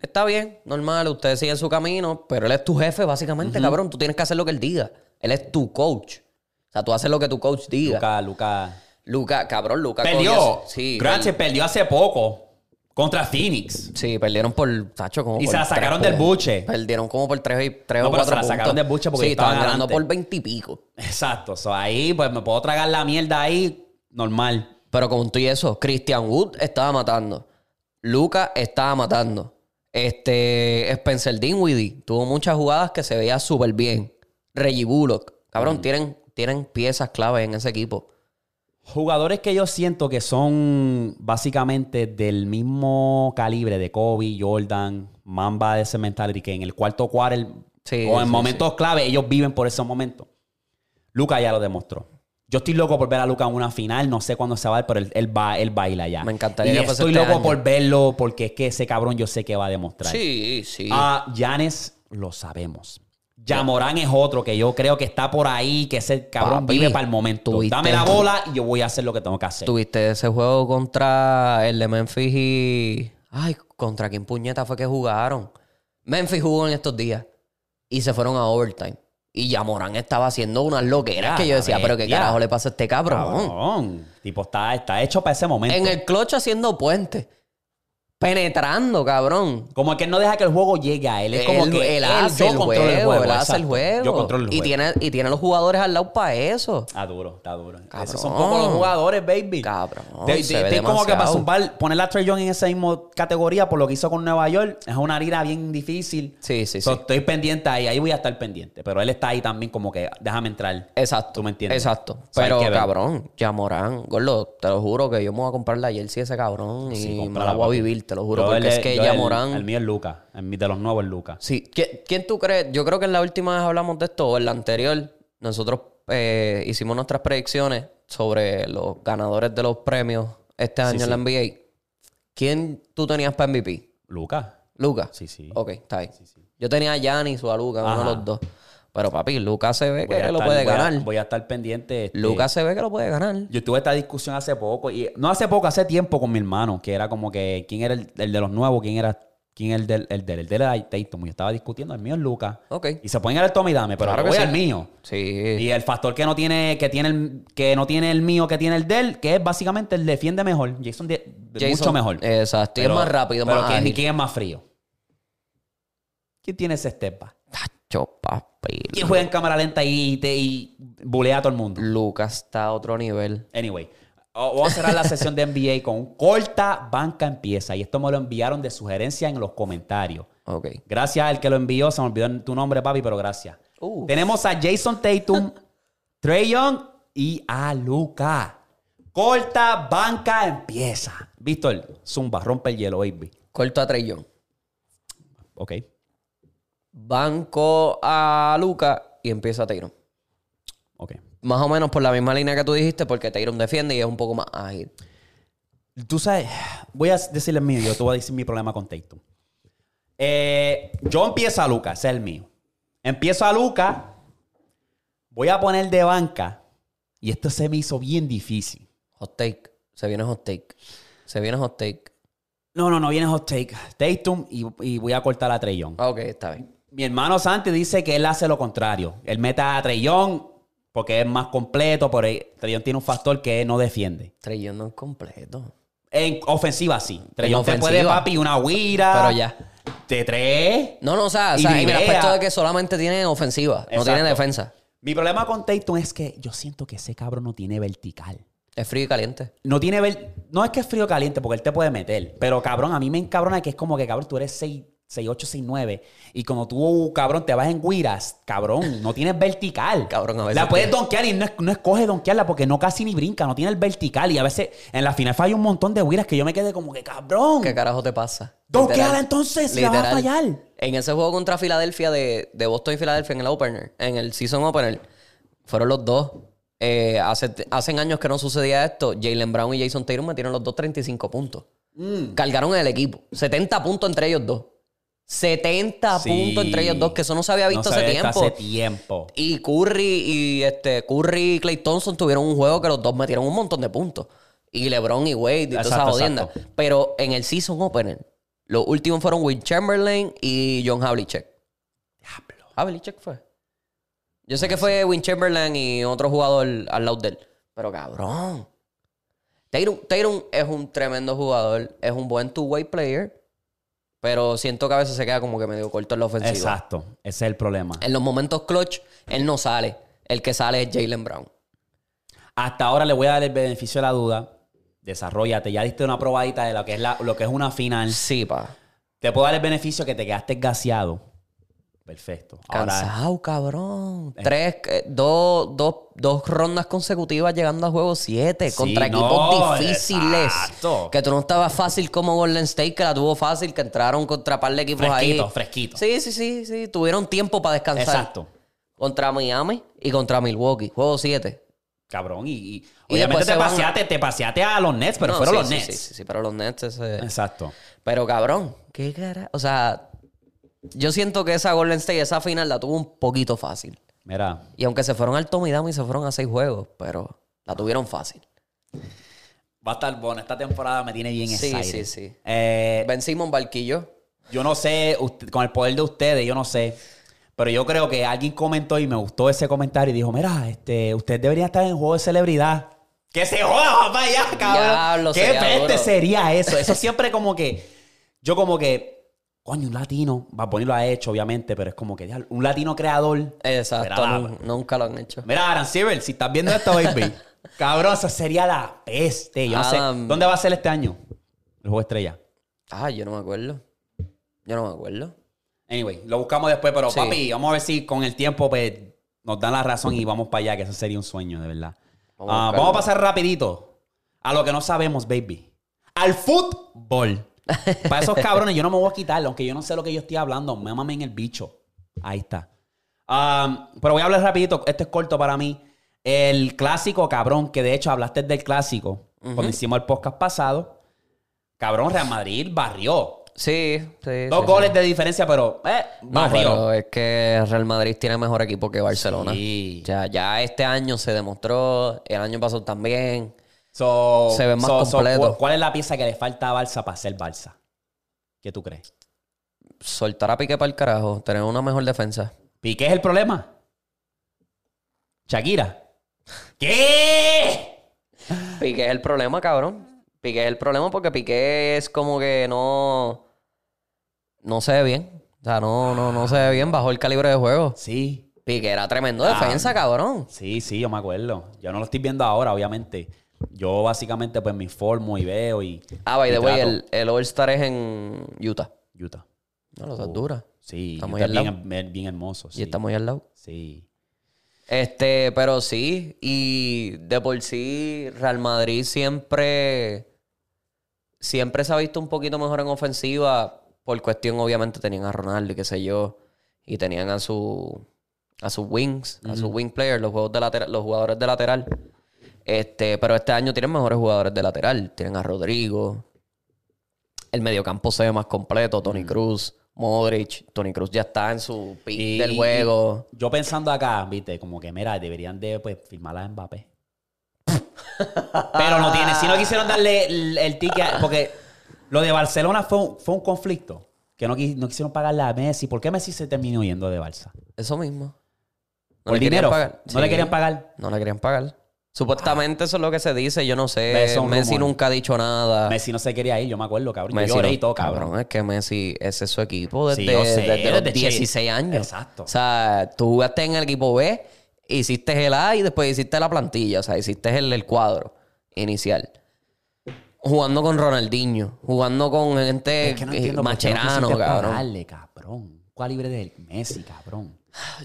Está bien, normal, ustedes siguen su camino, pero él es tu jefe, básicamente, cabrón. Tú tienes que hacer lo que él diga. Él es tu coach. O sea, tú haces lo que tu coach diga. Luca, Luca... Luca, cabrón, Luca Perdió. Sí, Granche perdió hace poco contra Phoenix. sí, perdieron por, tacho, como Y por se la tres sacaron del buche. Perdieron como por 3, y, tres No, o pero 4 se la puntos. sacaron del buche porque Sí, estaban estaban ganando por 20 y pico. Exacto. So, ahí pues me puedo tragar la mierda ahí normal. Pero con tú y eso, Christian Wood estaba matando. Luca estaba matando. Este Spencer Dinwiddie tuvo muchas jugadas que se veía súper bien. Reggie Bullock. Cabrón, tienen, tienen piezas clave en ese equipo. Jugadores que yo siento que son básicamente del mismo calibre de Kobe, Jordan, Mamba de ese mentality, que en el cuarto Sí, o en sí, momentos clave ellos viven por esos momentos. Luca ya lo demostró. Yo estoy loco por ver a Luca en una final, no sé cuándo se va a ver, pero él, él va, él baila ya. Me encantaría Y que estoy este loco año. por verlo porque es que ese cabrón yo sé que va a demostrar. Sí, sí. A Yanes lo sabemos. Yamorán es otro que yo creo que está por ahí, que ese cabrón Papi, vive para el momento. Dame la bola y yo voy a hacer lo que tengo que hacer. Tuviste ese juego contra el de Memphis y. Ay, ¿contra quién puñeta fue que jugaron? Memphis jugó en estos días y se fueron a overtime. Y Yamorán estaba haciendo unas loqueras que yo decía, pero qué carajo le pasa a este cabrón. Cabrón. Tipo, está, está hecho para ese momento. En el clutch haciendo puente. Penetrando, cabrón. Como que él no deja que el juego llegue a él. Es como él, que él hace yo el juego, él hace el juego. Yo controlo el y juego. tiene y tiene los jugadores al lado para eso. Está duro, está duro. Cabrón. Esos son como los jugadores, baby. Cabrón, se ve de- como que para zumbar, poner a Trey Young en esa misma categoría por lo que hizo con Nueva York, es una lira bien difícil. Sí, sí, So, sí. Estoy pendiente ahí, ahí voy a estar pendiente. Pero él está ahí también como que, déjame entrar. Exacto. ¿Tú me entiendes? Exacto. So, Pero, cabrón, ya Morán, gordo, te lo juro que yo me voy a comprar la jersey ese cabrón y Sí, me la voy a vivir, te lo juro. Yo porque el- es que ya el- Morán. El mío es Lucas. El mío de los nuevos es Lucas. Sí. ¿Qui- ¿Quién tú crees? Yo creo que en la última vez hablamos de esto, o en la anterior, nosotros eh, hicimos nuestras predicciones sobre los ganadores de los premios este año en la NBA. ¿Quién tú tenías para MVP? Lucas. Lucas. Sí, sí. Ok, está bien. Yo tenía a Giannis o a Lucas, uno de los dos. Pero papi, Lucas se ve Voy que lo puede voy a- ganar. voy a estar pendiente. este, Lucas se ve que lo puede ganar. Yo tuve esta discusión hace poco, y no hace poco, hace tiempo con mi hermano, que era como que quién era el, el de los nuevos, quién era quién el del el del, el del Tatum. Yo estaba discutiendo, el mío es Lucas. Ok. Y se pueden ir al Tommy Dame, pero Claro que voy sí. al mío. Sí. Y el factor que no tiene, que tiene el, que no tiene el mío, que tiene el del, que es básicamente el defiende mejor. Jason, de- Jason- mucho mejor. Exacto. y es Pero- más rápido, pero más ¿quién, ágil. ¿quién es más frío? ¿Quién tiene ese step back? Tacho, papi. ¿Quién juega en cámara lenta y, te, y bulea a todo el mundo? Lucas está a otro nivel. Anyway, vamos a cerrar la sesión de NBA con un corta banca empieza. Y esto me lo enviaron de sugerencia en los comentarios. Ok. Gracias al que lo envió. Se me olvidó tu nombre, papi, pero gracias. Uh. Tenemos a Jason Tatum, Trey Young y a Luca. Corta banca empieza. Víctor, zumba, rompe el hielo, baby. Corto a Trey Young. Ok. Banco a Lucas y empieza Tyron. Ok. Más o menos por la misma línea que tú dijiste, porque Tyron defiende y es un poco más ágil. Tú sabes, voy a decirle el mío, yo te voy a decir mi problema con Tatum. Eh, yo empiezo a Luca, ese es el mío. Empiezo a Luca, voy a poner de banca, y esto se me hizo bien difícil. Hot take. Se viene hot take. Se viene hot take. No, no, no viene hot take. Tatum y, y voy a cortar a Trey Young. Ah, Ok, está bien. Mi hermano Santi dice que él hace lo contrario. Él mete a Young porque es más completo, pero Trey Young tiene un factor que no defiende. Young no es completo. En ofensiva sí. Young te puede, papi, una guira. Pero ya. De tres. No, no, o sea, o Y sea, en el aspecto de que solamente tiene ofensiva, no tiene defensa. Mi problema con Tatum es que yo siento que ese cabrón no tiene vertical. Es frío y caliente. No tiene ver... No es que es frío o caliente, porque él te puede meter. Pero cabrón, a mí me encabrona que es como que, cabrón, tú eres 6, 6 8, 6, 9. Y cuando tú, cabrón, te vas en guiras, cabrón, no tienes vertical. Cabrón, a veces La puedes te- donkear y no, no escoge donkearla porque no casi ni brinca, no tiene el vertical. Y a veces en la final falla un montón de guiras que yo me quedé como que, cabrón. ¿Qué carajo te pasa? Donkeala Literal. entonces, si la vas a fallar. En ese juego contra Filadelfia de, de Boston y Filadelfia en el opener, en el season opener, fueron los dos. Eh, hace, hacen años que no sucedía esto. Jalen Brown y Jason Tatum metieron los dos 35 puntos. Mm. Cargaron el equipo. 70 puntos entre ellos dos. 70 Sí. puntos entre ellos dos, que eso no se había visto No se hace tiempo. Hace tiempo. Y Curry y este Curry y Clay Thompson tuvieron un juego que los dos metieron un montón de puntos. Y LeBron y Wade y toda esa jodienda. exacto. Pero en el season opener, los últimos fueron Will Chamberlain y John Havlicek. Diablo. Havlicek fue. Yo sé que fue Will Chamberlain y otro jugador al lado de él. Pero cabrón. Tatum, Tatum es un tremendo jugador. Es un buen two-way player. Pero siento que a veces se queda como que medio corto en la ofensiva. Exacto. Ese es el problema. En los momentos clutch, él no sale. El que sale es Jalen Brown. Hasta ahora le voy a dar el beneficio de la duda. Desarrollate. Ya diste una probadita de lo que es, la, lo que es una final. Sí, pa. Te puedo dar el beneficio que te quedaste gaseado. Perfecto. Ahora, Cansado, cabrón. Tres, eh, dos, dos, dos rondas consecutivas llegando a juego siete Sí, contra no, equipos difíciles. exacto. Que tú no estabas fácil como Golden State, que la tuvo fácil, que entraron contra par de equipos Fresquito, ahí. fresquito. Sí, sí, sí, sí. Tuvieron tiempo para descansar. exacto. Contra Miami y contra Milwaukee. Juego siete. Cabrón. Y, y- Y obviamente te van- paseaste, te paseaste a los Nets, pero No, fueron sí, los sí, Nets. Sí, sí, sí, pero los Nets. ese- Exacto. Pero cabrón, qué cara. O sea, yo siento que esa Golden State, esa final la tuvo un poquito fácil. Mira, Y aunque se fueron al Tommy Dame y se fueron a seis juegos, pero la tuvieron fácil. va a estar bueno. Esta temporada me tiene bien Sí, excited. sí, sí. Eh, Ben Simon Barquillo. Yo no sé, usted- con el poder de ustedes, yo no sé. Pero yo creo que alguien comentó y me gustó ese comentario y dijo, mira, este, usted debería estar en juego de celebridad. Que se joda, papá, ya, cabrón. Diablo, ¿Qué sería peste duro. sería eso? Eso siempre como que... yo como que, coño, un latino, va a ponerlo ha hecho, obviamente, pero es como que, un latino creador. Exacto, nunca lo han hecho. Mira, Aaron Silver, si estás viendo esto, baby, cabrón, eso sería la peste. Yo no sé. ¿dónde va a ser este año? El juego estrella. Ah, yo no me acuerdo. Yo no me acuerdo. Anyway, lo buscamos después, pero Sí. papi, vamos a ver si con el tiempo pues, nos dan la razón y vamos para allá, que eso sería un sueño, de verdad. Vamos a Ah, vamos a pasar rapidito a lo que no sabemos, baby. Al fútbol. para esos cabrones, yo no me voy a quitar, aunque yo no sé lo que yo estoy hablando. Me mamen el bicho. Ahí está. Ah, pero voy a hablar rapidito. Esto es corto para mí. El clásico, cabrón, que de hecho hablaste del clásico cuando hicimos el podcast pasado. Cabrón, Real Madrid barrió. Sí, sí. Dos sí, goles sí. de diferencia, pero eh, No, barrió. pero es que Real Madrid tiene mejor equipo que Barcelona. Sí. Ya, ya este año se demostró, el año pasado también. So- Se ve más so- completo. ¿cu- ¿Cuál es la pieza que le falta a Barça para ser Barça? ¿Qué tú crees? Soltar a Piqué para el carajo, tener una mejor defensa. ¿Piqué es el problema? ¿Shakira? ¿Qué? Piqué es el problema, cabrón. Piqué es el problema porque Piqué es como que no. No se ve bien. O sea, no, no, no se ve bien bajo el calibre de juego. Sí, Piqué era tremendo Ah. defensa, cabrón. sí, sí, yo me acuerdo. Yo no lo estoy viendo ahora, obviamente. Yo básicamente pues me informo y veo y... Ah, by the way, el, el All-Star es en Utah. Utah. No, lo es dura. Sí, Está Utah bien, bien, bien hermoso. Y está muy al lado. Sí. Este, pero sí, y de por sí, Real Madrid siempre, siempre se ha visto un poquito mejor en ofensiva, por cuestión, obviamente, tenían a Ronaldo y qué sé yo, y tenían a su, a sus wings, a sus wing players, los, juegos de lateral, los jugadores de lateral. Este, pero este año tienen mejores jugadores de lateral, tienen a Rodrigo, el mediocampo se ve más completo, Tony Cruz, Modric, Tony Cruz ya está en su pick del juego. yo pensando acá, viste, como que mira, deberían de pues firmar a Mbappé. Pero no tiene, si no quisieron darle el, el ticket, porque lo de Barcelona fue un, fue un conflicto. Que no, no quisieron pagarle a Messi. ¿Por qué Messi se terminó yendo de Barça? Eso mismo. ¿Por le querían dinero? ¿No le querían pagar? No le querían pagar. Supuestamente eso es lo que se dice, yo no sé. Messi nunca ha dicho nada. Messi no se quería ir, yo me acuerdo, cabrón. Messi yo lloré no- y todo, cabrón. Es que Messi, ese es su equipo desde, Sí, yo sé, desde los desde chi- 16 años. Exacto. O sea, tú jugaste en el equipo B, hiciste el A y después hiciste la plantilla. O sea, hiciste el, el cuadro inicial. Jugando con Ronaldinho, jugando con gente Es que no Macherano, cabrón. pagarle, cabrón. ¿Cuál libre de Messi, cabrón?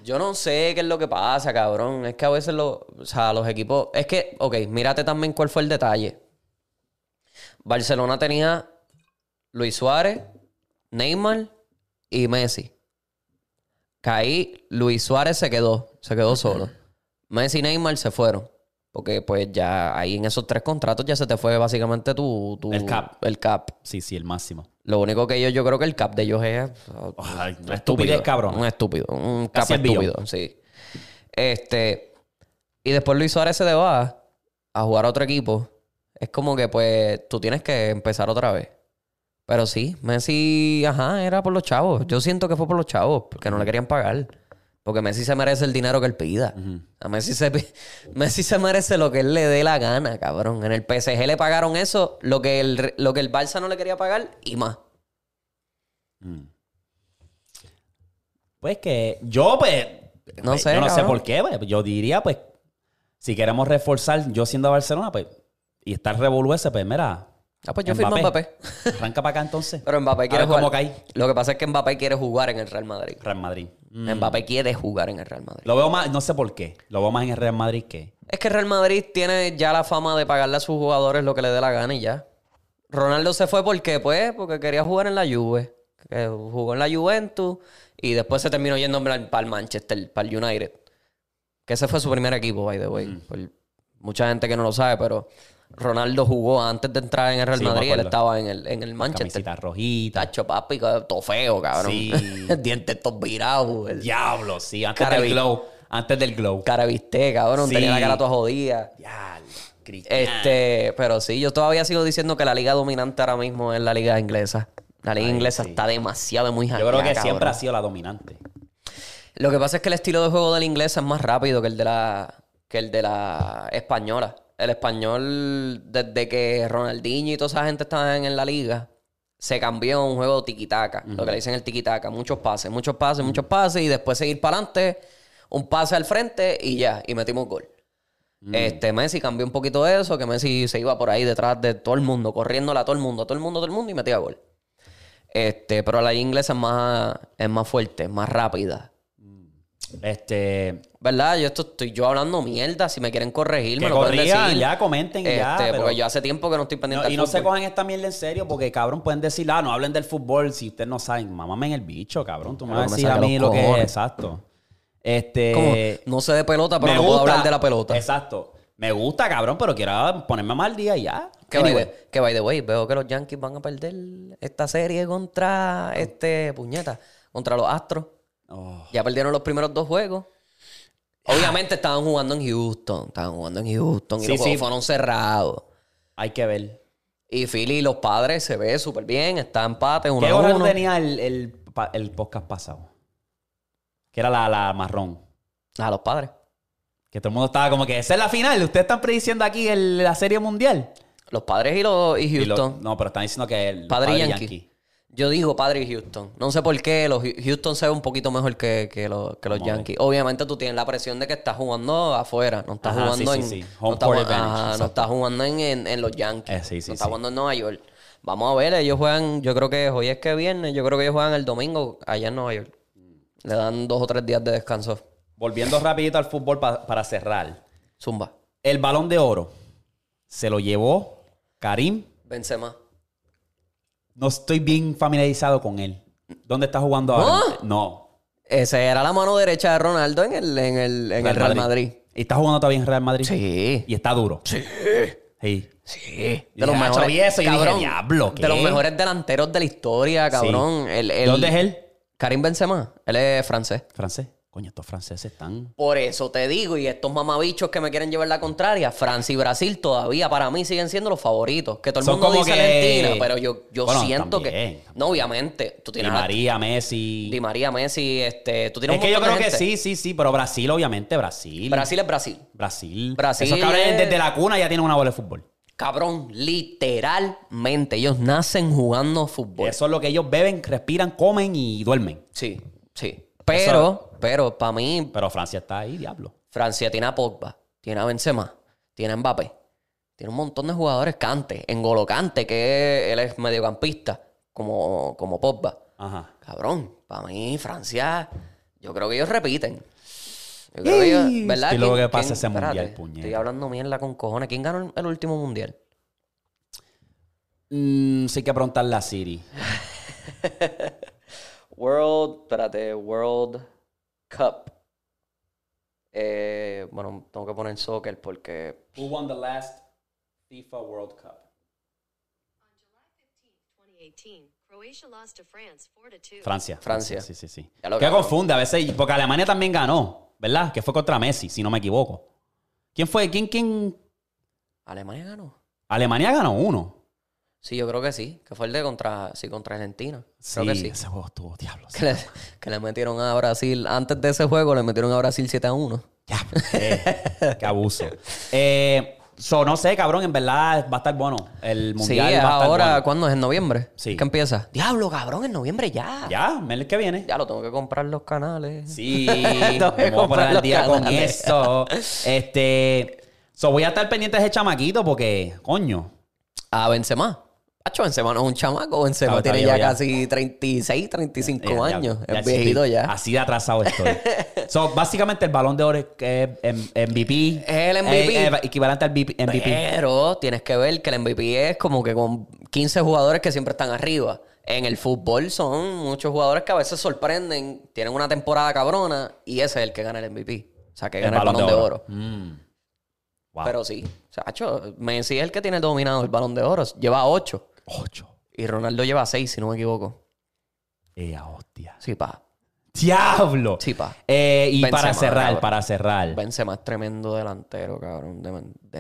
Yo no sé qué es lo que pasa, cabrón. Es que a veces lo, o sea, los equipos. Es que, ok, mírate también cuál fue el detalle. Barcelona tenía Luis Suárez, Neymar y Messi. Que ahí Luis Suárez se quedó, se quedó solo. Messi y Neymar se fueron. Porque pues ya ahí en esos tres contratos ya se te fue básicamente tu, tu- El cap. El cap. Sí, sí, el máximo. Lo único que ellos, yo creo que el cap de ellos es. Ay, un una estupidez, cabrón. Un estúpido. Un cap Casi el billón. estúpido, sí. Este. Y después Luis Suárez se va a jugar a otro equipo. Es como que, pues, tú tienes que empezar otra vez. Pero sí, Messi, ajá, era por los chavos. Yo siento que fue por los chavos, porque no le querían pagar. Porque Messi se merece el dinero que él pida. A Messi se, Messi se merece lo que él le dé la gana, cabrón. En el PSG le pagaron eso, lo que el, lo que el Barça no le quería pagar y más. Pues que yo, pues. No pues, sé, Yo no sé por qué, pues. Yo diría, pues. Si queremos reforzar, yo siendo Barcelona, pues. Y estar revolú ese, pues mira. Ah, pues yo firmo a Mbappé. Arranca para acá entonces. Pero Mbappé quiere ver cómo jugar. cae. Lo que pasa es que Mbappé quiere jugar en el Real Madrid. Real Madrid. Mm. Mbappé quiere jugar en el Real Madrid. Lo veo más, no sé por qué. Lo veo más en el Real Madrid que. Es que el Real Madrid tiene ya la fama de pagarle a sus jugadores lo que le dé la gana y ya. Ronaldo se fue porque, pues, porque quería jugar en la Juve. Que jugó en la Juventus y después se terminó yendo para el Manchester, para el United. Que ese fue su primer equipo, by the way. Mm. Por mucha gente que no lo sabe, pero Ronaldo jugó antes de entrar en el Real Sí, Madrid. Él estaba en el, en el Manchester. Camisita rojita. Tacho, papi, todo feo, cabrón. Sí. Dientes todos virados. el Diablo, sí. Antes del glow. Antes del glow. Cara viste, cabrón. Sí. Tenía la cara toda jodida. Diablo. Cristiano. Este, pero sí, yo todavía sigo diciendo que la liga dominante ahora mismo es la liga inglesa. La liga Ay, inglesa sí. está demasiado muy Yo creo que siempre ha sido la dominante. Lo que pasa es que el estilo de juego de la inglesa es más rápido que el de la, que el de la española. El español, desde que Ronaldinho y toda esa gente estaban en la liga, se cambió a un juego tiki-taka, lo que le dicen el tiki-taka. Muchos pases, muchos pases, muchos pases y después seguir para adelante, un pase al frente y ya, y metimos gol. Este, Messi cambió un poquito eso, que Messi se iba por ahí detrás de todo el mundo, corriéndole a todo el mundo, a todo el mundo, a todo el mundo y metía gol. Este, pero la inglesa es más, es más fuerte, más rápida. Este. ¿Verdad? Yo esto estoy yo hablando mierda. Si me quieren corregir, me lo pueden decir. ya, comenten ya, Este, pero- Porque yo hace tiempo que no estoy pendiente No, del y no se cojan esta mierda en serio porque, cabrón, pueden decir, ah, no hablen del fútbol si ustedes no saben. Mámame en el bicho, cabrón. Tú me vas a decir a mí lo que es. Exacto. Este. Como, no sé de pelota, pero no puedo hablar de la pelota. Exacto. Me gusta, cabrón, pero quiero ponerme mal día y ya. Que by, Anyway. the, que by the way, veo que los Yankees van a perder esta serie contra este puñeta, contra los Astros. Oh. Ya perdieron los primeros dos juegos. Obviamente estaban jugando en Houston, estaban jugando en Houston y Sí, los juegos sí. fueron cerrados. Hay que ver. Y Philly y los padres se ve súper bien, está empate, uno ¿Qué a uno. tenía el, el, el podcast pasado? Que era la, la marrón. A los padres. Que todo el mundo estaba como que esa es la final. Ustedes están prediciendo aquí el- la serie mundial. Los padres y los y Y lo- Houston. no, pero están diciendo que el Padre y Yankee. Yo digo padre Houston. No sé por qué los Houston se ve un poquito mejor que, que los, que. Yankees. Obviamente tú tienes la presión de que estás jugando afuera. No estás Ajá, jugando sí, en. sí, sí. no Home estás jugando- advantage, ajá, no exacto. estás jugando en, en- en los Yankees. Eh, no estás jugando en Nueva York. Vamos a ver, ellos juegan, yo creo que hoy es que viernes, yo creo que ellos juegan el domingo allá en Nueva York. Le dan dos o tres días de descanso. Volviendo rapidito al fútbol pa- para cerrar. Zumba. El balón de oro se lo llevó Karim. Benzema. No estoy bien familiarizado con él. ¿Dónde está jugando ahora? No. Esa era la mano derecha de Ronaldo en el, en el, en el Real Madrid. ¿Y está jugando todavía en Real Madrid? Sí. Y está duro. Sí. Sí. Sí. De los mejores. Vi eso y dije, diablo, de los mejores delanteros de la historia, cabrón. El, el- ¿De dónde es él? Karim Benzema. Él es francés. Francés. Coño, estos franceses están. Por eso te digo, y estos mamabichos que me quieren llevar la contraria, Francia y Brasil todavía para mí siguen siendo los favoritos. Que todo el Son mundo como dice que- Argentina, pero yo, yo Bueno, siento también, que. No, obviamente. Tú Di tienes a María, Messi. Di María, Messi, este. Tú tienes Es un que yo creo que sí, sí, sí, pero Brasil, obviamente, Brasil. Brasil es Brasil. Brasil. Brasil Esos cabrones es- desde la cuna ya tienen una bola de fútbol. Cabrón, literalmente. Ellos nacen jugando fútbol. Eso es lo que ellos beben, respiran, comen y duermen. Sí, sí. Pero, pero, para mí, Pero Francia está ahí, diablo. Francia tiene a Pogba, tiene a Benzema, tiene a Mbappé, tiene un montón de jugadores Cante, Engolo Cante, que él es mediocampista, como, como Pogba. Ajá. Cabrón, para mí Francia, yo creo que ellos repiten. Yo creo que ellos, ¿verdad? loco ¿Quién- que quién- ese mundial, espérate, puñeta. Estoy hablando mierda con cojones. ¿Quién ganó el, el último mundial? Mm, sí hay que preguntarle a Siri. World, espérate, World Cup. Eh, bueno, tengo que poner soccer porque Who won the last FIFA World Cup? On July 15, 2018, Croatia lost to France 4 to 2. Francia. Francia. Sí, sí, sí. Que ganó. confunde a veces, porque Alemania también ganó, ¿verdad? Que fue contra Messi, si no me equivoco. ¿Quién fue? ¿Quién, quién? Alemania ganó. Alemania ganó uno. Sí, yo creo que sí. Que fue el de contra, sí, contra Argentina. Creo que sí. ese juego estuvo diablo. Que le, que le metieron a Brasil. Antes de ese juego le metieron a Brasil 7 a 1. Diablo, qué, qué abuso. Eh, so, no sé, cabrón, en verdad va a estar bueno. El Sí, mundial va a estar ahora, bueno. ¿cuándo es? ¿En noviembre? Sí. ¿Qué empieza? Diablo, cabrón, en noviembre ya. Ya, mes que viene. Ya lo tengo que comprar los canales. Sí, Tengo que voy a poner comprar al día con eso. Este, so voy a estar pendiente de ese chamaquito porque, coño, A Benzema. Hacho, Benzema no es un chamaco. Benzema está tiene ya, ya. casi 36, 35 ya- ya- años. es viejito ya. Así de atrasado estoy. so, básicamente el balón de oro es que es MVP. Es el MVP. Eh, eh, equivalente al MVP. Pero tienes que ver que el MVP es como que con 15 jugadores que siempre están arriba. En el fútbol son muchos jugadores que a veces sorprenden, tienen una temporada cabrona y ese es el que gana el MVP. O sea, que gana el balón, de oro. Mm. Wow. Pero sí, o sea, hacho, Messi es el que tiene dominado el balón de oro. Lleva 8 Ocho. y Ronaldo lleva 6, si no me equivoco. Eh, hostia. Sí, pa. ¡Diablo! Sí, pa. Eh, y Benzema, para cerrar, cabrón. para cerrar. Benzema es tremendo delantero, cabrón. De,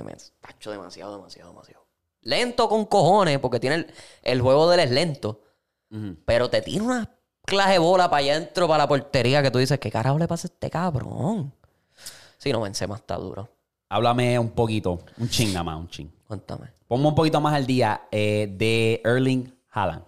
de, hacho, demasiado, demasiado, demasiado. Lento con cojones, porque tiene el, el juego de él es lento. Pero te tira una clase de bola para allá adentro, para la portería, que tú dices, ¿qué carajo le pasa a este cabrón? Sí, no, Benzema está duro. Háblame un poquito, un ching nada más, un ching. Cuéntame. Ponme un poquito más al día eh, de Erling Haaland.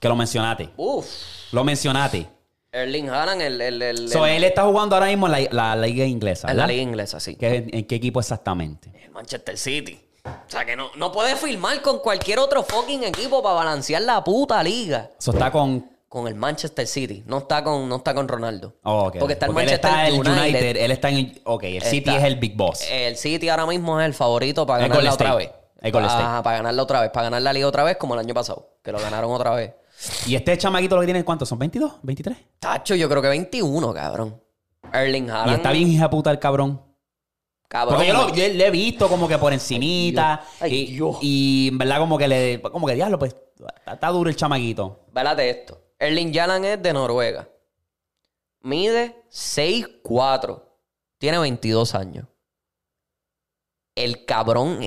Que lo mencionaste. Uf. Lo mencionaste. Erling Haaland, el... el, el- So, el- él está jugando ahora mismo en la, la liga inglesa. en la liga inglesa, sí. ¿Qué- ¿En qué equipo exactamente? El Manchester City. O sea, que no, no puede firmar con cualquier otro fucking equipo para balancear la puta liga. Eso está con. Con el Manchester City. No está con, no está con Ronaldo. Oh, ok. Porque está el Porque él Manchester está en el United. United. Él está en. Ok, el City Está- es el Big Boss. El City ahora mismo es el favorito para Golden otra vez. El Golden State. Ajá, para ganarla otra vez. Para ganar la liga otra vez como el año pasado. Que lo ganaron otra vez. ¿Y este chamaquito lo que tiene cuántos? ¿Son 22? ¿23? Tacho, yo creo que 21, cabrón. Erling Haaland. Y está bien hija puta el cabrón. Cabrón. Porque yo, lo, yo le he visto como que por encimita. Ay, y, Dios. y en verdad como que le... Como que diablo, pues... Está, está duro el chamaquito. Vélate esto. Erling Haaland es de Noruega. Mide 6'4". Tiene 22 años. El cabrón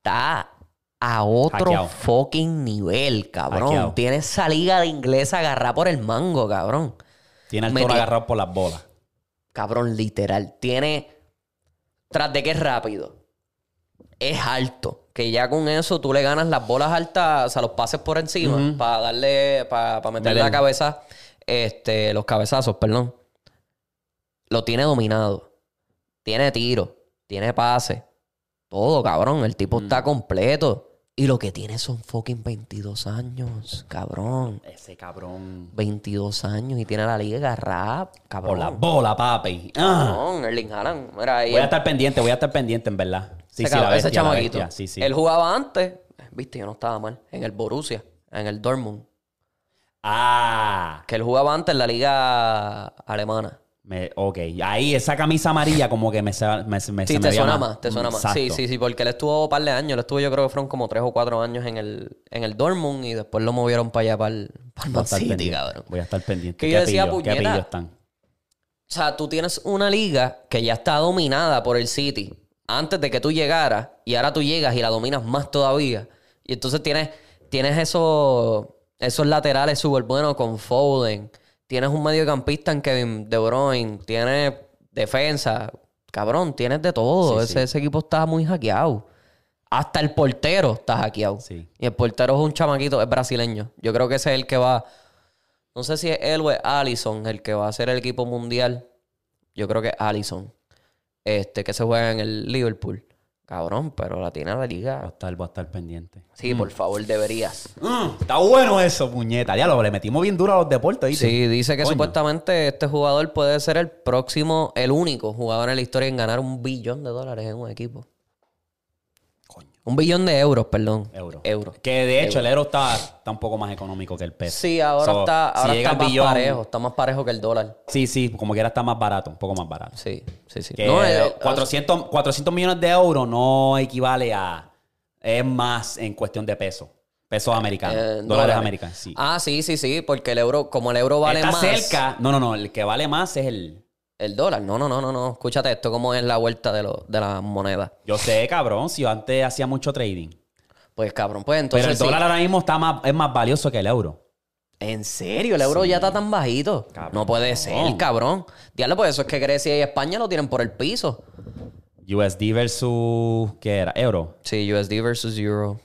está a otro Hackeado. fucking nivel, cabrón. Hackeado. Tiene esa liga de inglesa agarrada por el mango, cabrón. Tiene el Me toro agarrado por las bolas. Cabrón, literal. Tiene. Tras de que es rápido. Es alto. Que ya con eso tú le ganas las bolas altas, o sea, los pases por encima. Para darle. Para meterle la cabeza. Este. Los cabezazos, perdón. Lo tiene dominado. Tiene tiro. Tiene pase. Todo, cabrón. El tipo está completo. Y lo que tiene son fucking 22 años, cabrón. Ese cabrón... 22 años y tiene la liga agarrada, cabrón. Por las bolas, papi. Ah. No, Erling Haaland. Mira ahí. Voy a estar pendiente, voy a estar pendiente, en verdad. Sí, ese, sí, la cabrón, ese bestia, la chamaquito. Sí, sí. Él jugaba antes. Viste, yo no estaba mal. En el Borussia. En el Dortmund. Ah. Que él jugaba antes en la liga alemana. Me, ok. Ahí esa camisa amarilla como que me, me, me- Sí, se te suena más, te suena más. Sí, Exacto. sí, sí, porque él estuvo un par de años. Él estuvo, yo creo que fueron como tres o cuatro años en el, en el Dortmund y después lo movieron para allá, para el, para el Man estar City, pendiente. cabrón. Voy a estar pendiente. Que ¿Qué yo decía, pillo? ¿Qué puñeta. pillo están? O sea, tú tienes una liga que ya está dominada por el City antes de que tú llegaras y ahora tú llegas y la dominas más todavía. Y entonces tienes, tienes esos, esos laterales súper buenos con Foden. Tienes un mediocampista en Kevin De Bruyne. Tienes defensa. Cabrón, tienes de todo. Sí, ese, sí. ese equipo está muy hackeado. Hasta el portero está hackeado. Sí. Y el portero es un chamaquito, es brasileño. Yo creo que ese es el que va... No sé si es él o es Allison el que va a ser el equipo mundial. Yo creo que es Allison. Este, que se juega en el Liverpool. Cabrón, pero la tiene la Voy a liga. estar, voy a estar pendiente. Sí, por favor, deberías. Mm, está bueno eso, puñeta. Ya lo le metimos bien duro a los deportes, ¿viste? Sí, dice que Coño. supuestamente este jugador puede ser el próximo, el único jugador en la historia en ganar un billón de dólares en un equipo. Un billón de euros, perdón. Euro. Euros. Que de hecho el euro está, está un poco más económico que el peso. Sí, ahora So, está, ahora está más billón- parejo. Está más parejo que el dólar. Sí, sí, como quiera está más barato, un poco más barato. Sí, sí, sí. Que No, eh, 400, 400 millones de euros no equivale a... Es más en cuestión de peso. Pesos americanos. Eh, dólares, dólares. americanos, sí. Ah, sí, sí, sí, porque el euro, como el euro vale Está más. cerca. No, no, no. El que vale más es el... El dólar, no, no, no, no, no. Escúchate esto, cómo es la vuelta de, lo, de la moneda. Yo sé, cabrón, si yo antes hacía mucho trading. Pues cabrón, pues entonces. Pero el sí. dólar ahora mismo está más, es más valioso que el euro. ¿En serio? ¿El euro ya está tan bajito? Cabrón. No puede ser, cabrón. Diablo, pues eso es que Grecia y España lo tienen por el piso. USD versus... ¿Qué era? Euro. Sí, USD versus euro.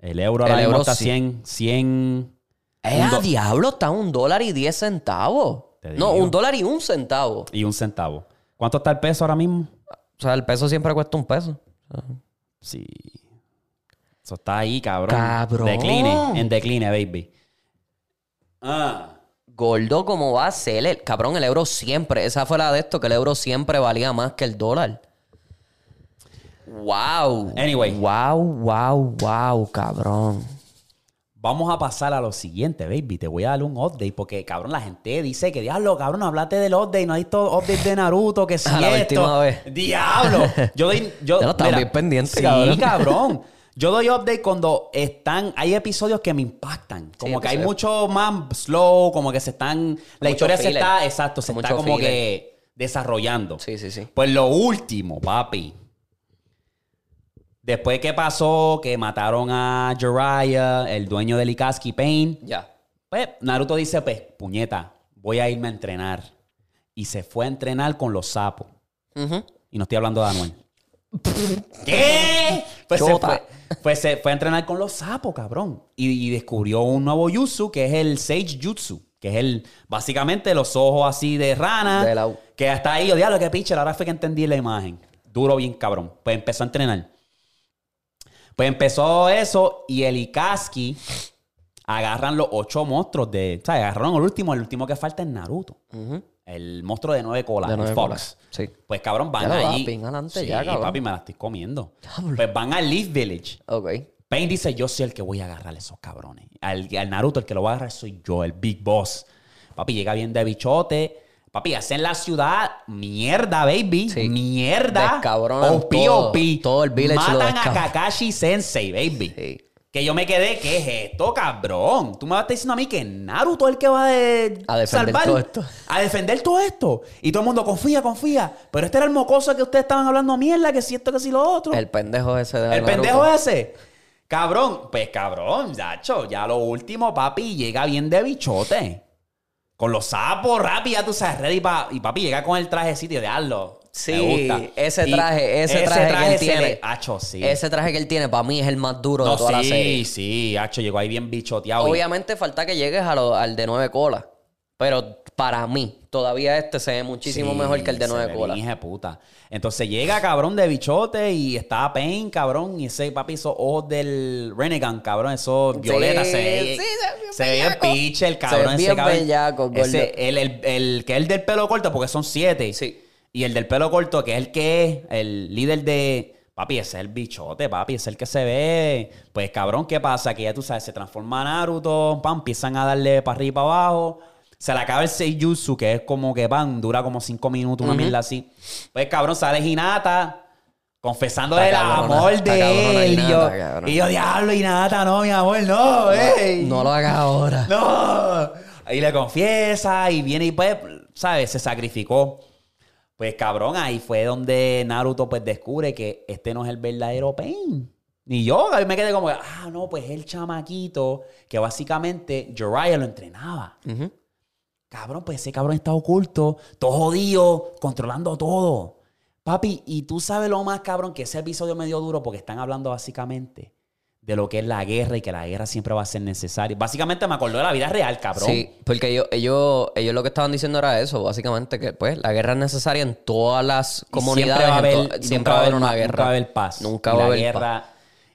El euro El ahora mismo euro está sí. 100... 100 ¡Eh, a diablo! Está un dólar y diez centavos. No, un dólar y un centavo. y un centavo. ¿Cuánto está el peso ahora mismo? O sea, el peso siempre cuesta un peso. Sí. Eso está ahí, cabrón. Cabrón. Decline, en decline, baby. Ah. Gordo, ¿cómo va a ser? El, cabrón, el euro siempre. Esa fue la de esto, que el euro siempre valía más que el dólar. Wow. Anyway. Wow, wow, wow, cabrón. Vamos a pasar a lo siguiente, baby. Te voy a dar un update porque, cabrón, la gente dice que, diablo, cabrón, hablaste del update. No hay todo update de Naruto, que si A la esto. última vez. Diablo. Yo doy... Yo, Ya lo mira, bien pendiente, sí, cabrón. cabrón. Yo doy update cuando están... Hay episodios que me impactan. Como que hay mucho más slow, como que se están... La historia se está... Exacto, se está como que desarrollando. Sí, sí, sí. Pues lo último, papi. Después que pasó que mataron a Jiraiya, el dueño de Likaski Pain, Ya. pues Naruto dice, pues, puñeta, voy a irme a entrenar. Y se fue a entrenar con los sapos. Y no estoy hablando de Anuel. ¿Qué? Pues se Chota. fue, pues se fue a entrenar con los sapos, cabrón. Y, y descubrió un nuevo jutsu que es el Sage Jutsu. Que es el, básicamente, los ojos así de rana. De lado. Que hasta ahí, yo diablo, qué piche. Ahora fue que entendí la imagen. Duro bien, cabrón. Pues empezó a entrenar. Pues empezó eso y el Ikaski agarran los ocho monstruos de. O sea, agarraron el último. El último que falta es Naruto. El monstruo de nueve colas, De el nueve Fox. colas, sí. Pues cabrón, van Ya allí. papi, adelante sí, ya, papi, me la estoy comiendo. Pues van al Leaf Village. Ok. Pain dice, yo soy el que voy a agarrar a esos cabrones. Al, al Naruto, el que lo va a agarrar soy yo, el Big Boss. Papi, llega bien de bichote. Papi, hacen la ciudad mierda, baby. Sí. Mierda. Descabronan OP, todo. OP. Todo el village lo Matan a. Kakashi Sensei, baby. Sí. Que yo me quedé, ¿qué es esto, cabrón? Tú me vas a estar diciendo a mí que Naruto es el que va de A defender salvar, todo esto. A defender todo esto. Y todo el mundo confía, confía. Pero este era el mocoso que ustedes estaban hablando mierda, que si esto, que si lo otro. El pendejo ese de El Naruto. pendejo ese. Cabrón, pues cabrón, ya lo último, papi, llega bien de bichote. Con los sapos, rápido, ya tú sabes, ready pa- y papi llega con el trajecito de hazlo. Sí, Me gusta. ese Y traje, ese, traje, que él tiene. le- Acho, sí. Ese traje que él tiene, para mí, es el más duro no, de toda la sí, serie. sí, Acho, llegó ahí bien bichoteado. y- Obviamente falta que llegues a lo- al de nueve colas. Pero para mí, todavía este se ve muchísimo Sí, mejor que el de se nueve ve colas. hija puta. Entonces llega cabrón de bichote y está Pain, cabrón. Y ese papi, esos ojos del Renegan, cabrón, esos violetas. se ve, sí, se ve se ve bellaco. piche, el Se cabrón. ve ese bien bellaco. Ese, el, el, el que es el del pelo corto, porque son siete. Sí. Y el del pelo corto, que es el que es el líder de. Papi, ese es el bichote, papi, ese es el que se ve. Pues cabrón, ¿qué pasa? Que ya tú sabes, se transforma en Naruto, pam, empiezan a darle para arriba y para abajo. Se le acaba el Seijutsu, que es como que pan, dura como cinco minutos, una mierda así. Pues cabrón, sale Hinata confesándole el cabrona, amor de cabrona él. Y yo, y yo, diablo, Hinata, no, mi amor, no, ey. No lo hagas ahora. No. Ahí le confiesa y viene y pues, ¿sabes? Se sacrificó. Pues cabrón, ahí fue donde Naruto pues descubre que este no es el verdadero Pain. Ni yo, a mí me quedé como, ah, no, pues el chamaquito que básicamente Jiraiya lo entrenaba. Cabrón, pues ese cabrón está oculto, todo jodido, controlando todo. Papi, y tú sabes lo más cabrón que ese episodio me dio duro porque están hablando básicamente de lo que es la guerra y que la guerra siempre va a ser necesaria. Básicamente me acordó de la vida real, cabrón. Sí, porque ellos, ellos, ellos lo que estaban diciendo era eso, básicamente, que pues la guerra es necesaria en todas las comunidades. Siempre va a haber, siempre va a haber una guerra. Nunca va a haber paz. Nunca va a haber guerra.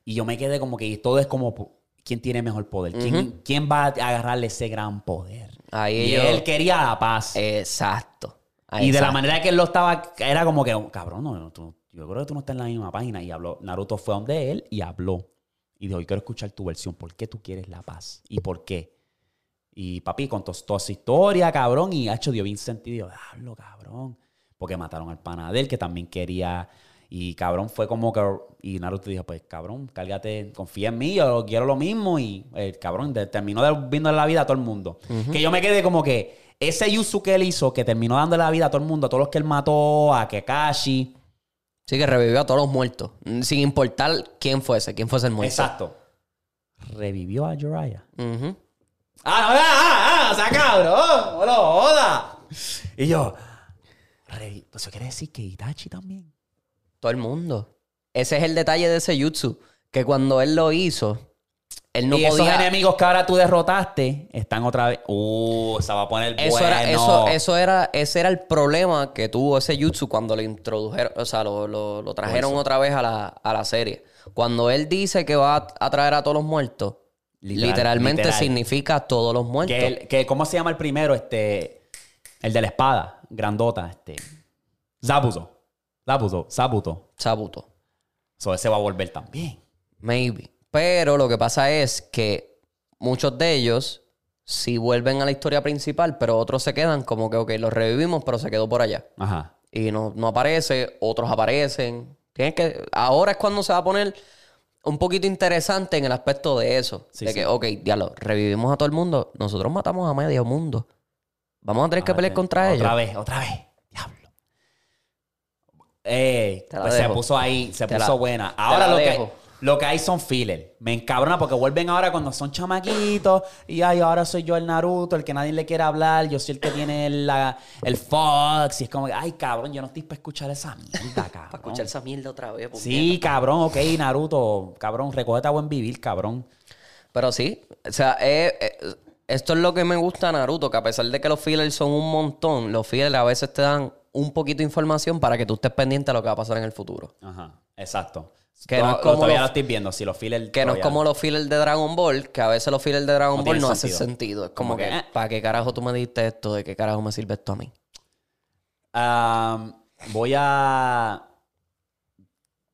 Y yo me quedé como que todo es como quién tiene mejor poder. ¿Quién, quién va a agarrarle ese gran poder? Ahí y él quería la paz. Exacto. y de la manera que él lo estaba, era como que, cabrón, no, tú- yo creo que tú no estás en la misma página. Y habló, Naruto fue donde él y habló. Y dijo, yo quiero escuchar tu versión. ¿Por qué tú quieres la paz? ¿Y por qué? Y papi contó toda su historia, cabrón. Y hecho dio bien sentido. Hablo, cabrón. Porque mataron al pana de él, que también quería. Y cabrón, fue como que. Y Naruto dijo: Pues cabrón, cárgate, confía en mí, yo quiero lo mismo. Y el cabrón de- terminó devolviendo la vida a todo el mundo. Que yo me quedé como que. Ese Yusu que él hizo, que terminó dándole la vida a todo el mundo, a todos los que él mató, a Kakashi. Sí, que revivió a todos los muertos. Sin importar quién fuese, quién fuese el muerto. Exacto. Revivió a Jiraiya. Ujú. Ah, no, ah, ah, ah, o sea, cabrón, no lo joda. Y yo, pues eso quiere decir que Itachi también. Todo el mundo. Ese es el detalle de ese jutsu. Que cuando él lo hizo, él no y esos enemigos que ahora tú derrotaste están otra vez. Uh, se va a poner Eso bueno. era, eso, eso era, ese era el problema que tuvo ese jutsu cuando lo introdujeron, o sea, lo, lo- lo trajeron otra vez a la, a la serie. Cuando él dice que va a, traer a todos los muertos, Literal, literalmente literal. significa todos los muertos. Que, el- que- ¿Cómo se llama el primero? Este, el de la espada, grandota, este. Zabuto. Zabuto, Zabuto. Sabuto. So, ese va a volver también. Maybe. Pero lo que pasa es que muchos de ellos sí vuelven a la historia principal, pero otros se quedan como que, ok, los revivimos, pero se quedó por allá. Ajá. y no, no aparece, otros aparecen. Tienes que, ahora es cuando se va a poner un poquito interesante en el aspecto de eso. Sí, de sí. que, ok, diablo, revivimos a todo el mundo. Nosotros matamos a medio mundo. Vamos a tener que pelear contra ellos. Otra vez, otra vez. La pues se puso ahí, se puso la- buena. Ahora lo dejo. que. Lo que hay son filler. Me encabrona porque vuelven ahora cuando son chamaquitos y ay, ahora soy yo el Naruto, el que nadie le quiere hablar, yo soy el que tiene el, la- el Fox y es como que, ay, cabrón, yo no estoy para escuchar esa mierda, cabrón. Para escuchar esa mierda otra vez. Sí, cabrón, ok, Naruto, cabrón, recógete a buen vivir, cabrón. Pero sí, o sea, eh, eh, esto es lo que me gusta de Naruto, que a pesar de que los fillers son un montón, los fillers a veces te dan un poquito de información para que tú estés pendiente de lo que va a pasar en el futuro. Ajá, exacto. Que no es como todavía lo estoy viendo, si los fillers... Que no es como los fillers de Dragon Ball, que a veces los fillers de Dragon No Ball no hacen sentido. Es como, Como que, que, eh. ¿para qué carajo tú me diste esto? ¿De qué carajo me sirve esto a mí? Am, voy a.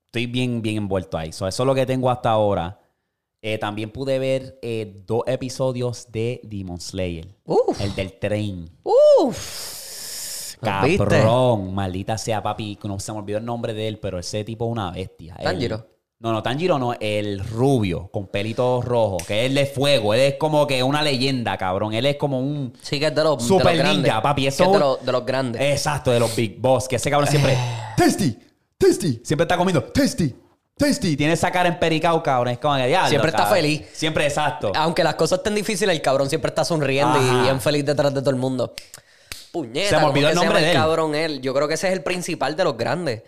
Estoy bien, bien envuelto ahí. So, eso es lo que tengo hasta ahora. Eh, también pude ver eh, dos episodios de Demon Slayer. Uf. El del tren. Uf. Cabrón, maldita sea, papi. No se me olvidó el nombre de él, pero ese tipo es una bestia. Él- ¿Tanjiro? No, no, Tanjiro no, el rubio, con pelitos rojos, que es de fuego. Él es como que una leyenda, cabrón. Él es como un. Sí, que es de los, de Super grandes. ninja, papi, Que eso- es de, los, de los grandes. Exacto, de los Big Boss, que ese cabrón siempre. tasty, tasty. Siempre está comiendo. Tasty, tasty. Tiene esa cara en pericao, cabrón. Es como que diablo, Siempre está cabrón. feliz. Siempre exacto. Aunque las cosas estén difíciles, el cabrón siempre está sonriendo Ajá. y bien feliz detrás de todo el mundo. Puñeta, Se me ¿cómo olvidó el nombre de él. cabrón él. Yo creo que ese es el principal de los grandes.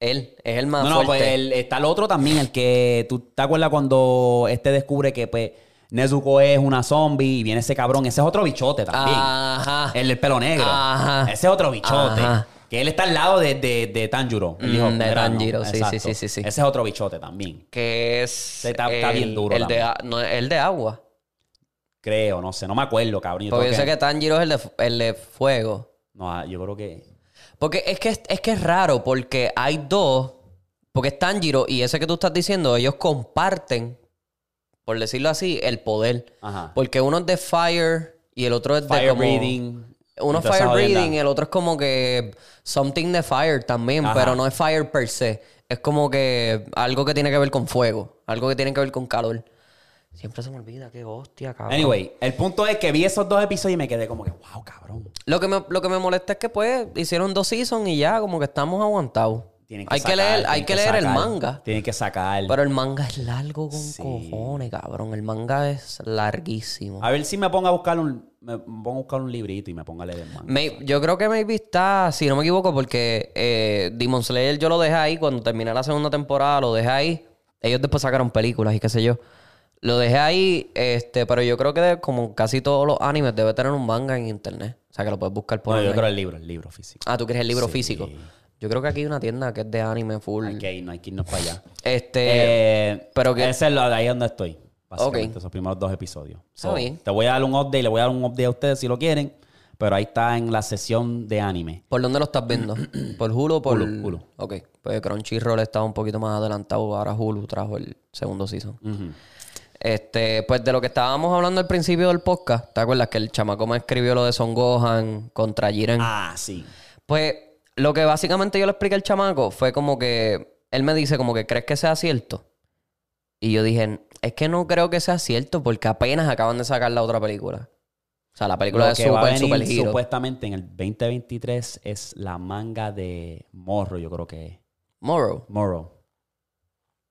Él es el más no, no, fuerte. pues el- está el otro también, el que. ¿Tú te acuerdas cuando este descubre que, pues, Nezuko es una zombie y viene ese cabrón? Ese es otro bichote también. Ajá. El del pelo negro. Ajá. Ese es otro bichote. Ajá. Que él está al lado de, de, de Tanjiro. Él Mm, dijo, de "Mira, no". Tanjiro, sí, sí, sí, sí. Ese es otro bichote también. Que es. Está- está bien el- duro El de, no, el de agua. Creo, no sé. No me acuerdo, cabrón. Yo Porque yo sé que Tanjiro es el de, fu- el de fuego. No, ah, yo creo que. Porque es que es, que es raro, porque hay dos. Porque es Tanjiro y ese que tú estás diciendo, ellos comparten, por decirlo así, el poder. Ajá. Porque uno es de fire y el otro es de Fire como... breathing. Uno es fire breathing el otro es como que something de fire también, Ajá. pero no es fire per se. Es como que algo que tiene que ver con fuego, algo que tiene que ver con calor. Siempre se me olvida, qué hostia, cabrón. Anyway, el punto es que vi esos dos episodios y me quedé como que, wow, cabrón. Lo que, me, lo que me molesta es que pues hicieron dos seasons y ya como que estamos aguantados. Tienen Hay que sacar, leer, tienen hay que leer el manga. Tienen que sacar. Pero el manga es largo con Sí. cojones, cabrón. El manga es larguísimo. A ver si me pongo a buscar un, me pongo a buscar un librito y me pongo a leer el manga. May- yo creo que maybe está, si no me equivoco, porque eh, Demon Slayer yo lo dejé ahí cuando terminé la segunda temporada, lo dejé ahí. Ellos después sacaron películas y qué sé yo. Lo dejé ahí, este, pero yo creo que de- como casi todos los animes debe tener un manga en internet. O sea que lo puedes buscar por No, yo creo el libro, el libro físico. Ah, tú quieres el libro Sí. físico. Yo creo que aquí hay una tienda que es de anime full. Hay que ir, no hay que irnos para allá. Este, Eh, pero que- Ese es lo, ahí donde estoy. Básicamente, Ok. esos primeros dos episodios. Está So, bien. Te voy a dar un update, le voy a dar un update a ustedes si lo quieren. Pero ahí está en la sesión de anime. ¿por dónde lo estás viendo? ¿Por Hulu o por...? Hulu, Hulu. Ok. Pues Crunchyroll estaba un poquito más adelantado. Ahora Hulu trajo el segundo season. Ujú. Este, pues de lo que estábamos hablando al principio del podcast, ¿te acuerdas que el chamaco me escribió lo de Son Gohan contra Jiren? Ah, sí. Pues lo que básicamente yo le expliqué al chamaco fue como que él me dice como que crees que sea cierto. Y yo dije, es que no creo que sea cierto porque apenas acaban de sacar la otra película. O sea, la película Lo de que va a Super, venir Super Hero. supuestamente en el 2023 es la manga de Morro, yo creo que es. Morrow. Morrow.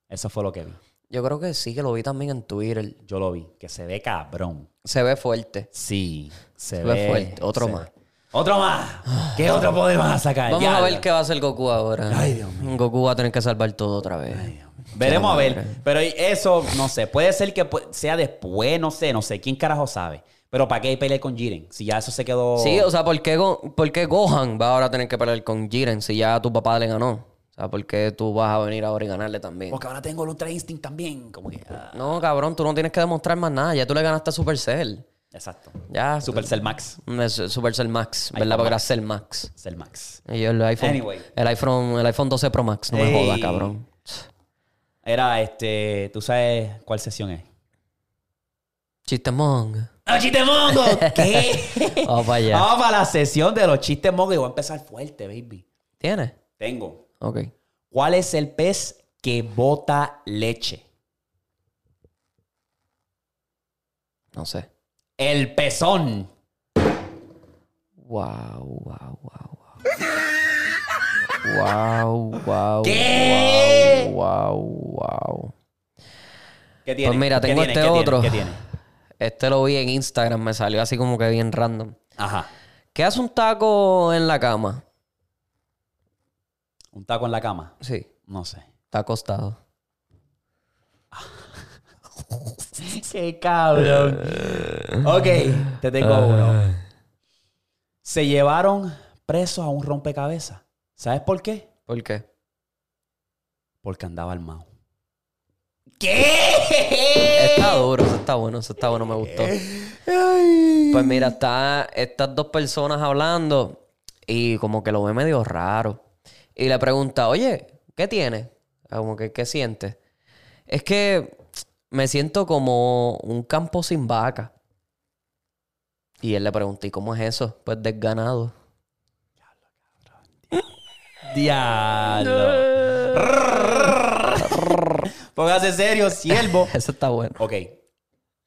Eso fue lo que vi. Yo creo que sí, que lo vi también en Twitter. Yo lo vi. Que se ve cabrón. Se ve fuerte. Sí. Se, Se ve ve fuerte. Otro más. ve. ¡Otro más! ¿Qué otro poder van a sacar? Vamos a ver qué va a hacer Goku ahora. Ay, Dios mío. Goku va a tener que salvar todo otra vez. Veremos a ver. Pero eso, no sé. Puede ser que sea después, no sé, no sé. ¿Quién carajo sabe? Pero ¿para qué pelear con Jiren? Si ya eso se quedó. Sí, o sea, ¿por qué, Go- por qué Gohan va ahora a tener que pelear con Jiren si ya tu papá le ganó? O sea, ¿por qué tú vas a venir ahora y ganarle también? Porque ahora tengo el Ultra Instinct también. Como que. ah, No, cabrón, tú no tienes que demostrar más nada. Ya tú le ganaste a Supercell. exacto. Ya. Supercell Max. Es Supercell Max, ¿verdad? Porque era Max. Cell Max. Cell Max. Y yo el iPhone, Anyway. el iPhone, el iPhone 12 Pro Max, no me jodas, cabrón. Era este. ¿Tú sabes cuál sesión es? Chistemón. ¡Ah, chiste mongo! ¿Qué? Vamos para allá. Vamos para la sesión de los chistes mongo y voy a empezar fuerte, baby. ¿Tienes? Tengo. Ok. ¿Cuál es el pez que bota leche? No sé. El pezón. Wow, wow, wow, wow. Wow, wow. ¿Qué? Wow, wow, wow. ¿Qué tiene? Pues mira, ¿Qué tengo tiene? este ¿Qué tiene? otro. ¿Qué tiene? Este lo vi en Instagram, me salió así como que bien random. Ajá. ¿Qué hace un taco en la cama? ¿Un taco en la cama? Sí, No sé. está acostado. ¡Qué cabrón! ok, te tengo uno. Se llevaron presos a un rompecabezas. ¿Sabes por qué? ¿Por qué? Porque andaba armado. ¿Qué? Está duro, eso está bueno, eso está bueno, me gustó. Pues mira, está estas dos personas hablando y como que lo ve medio raro. Y le pregunta, oye, ¿qué tienes? Como que, ¿qué sientes? Es que me siento como un campo sin vaca. Y él le pregunta, ¿y cómo es eso? Pues desganado. Diablo. Póngase serio, siervo. Eso está bueno. Ok.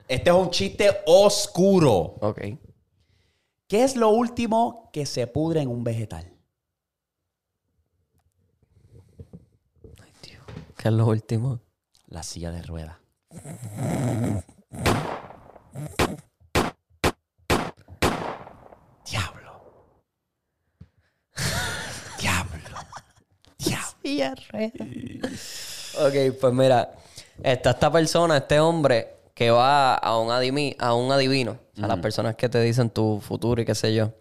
Este es un chiste oscuro. Ok. ¿Qué es lo último que se pudre en un vegetal? ¿Qué es lo último? La silla de ruedas. Diablo. Diablo. Diablo. Ok, pues mira, está esta persona, este hombre que va a un, adimi- a un adivino, a las personas que te dicen tu futuro y qué sé yo,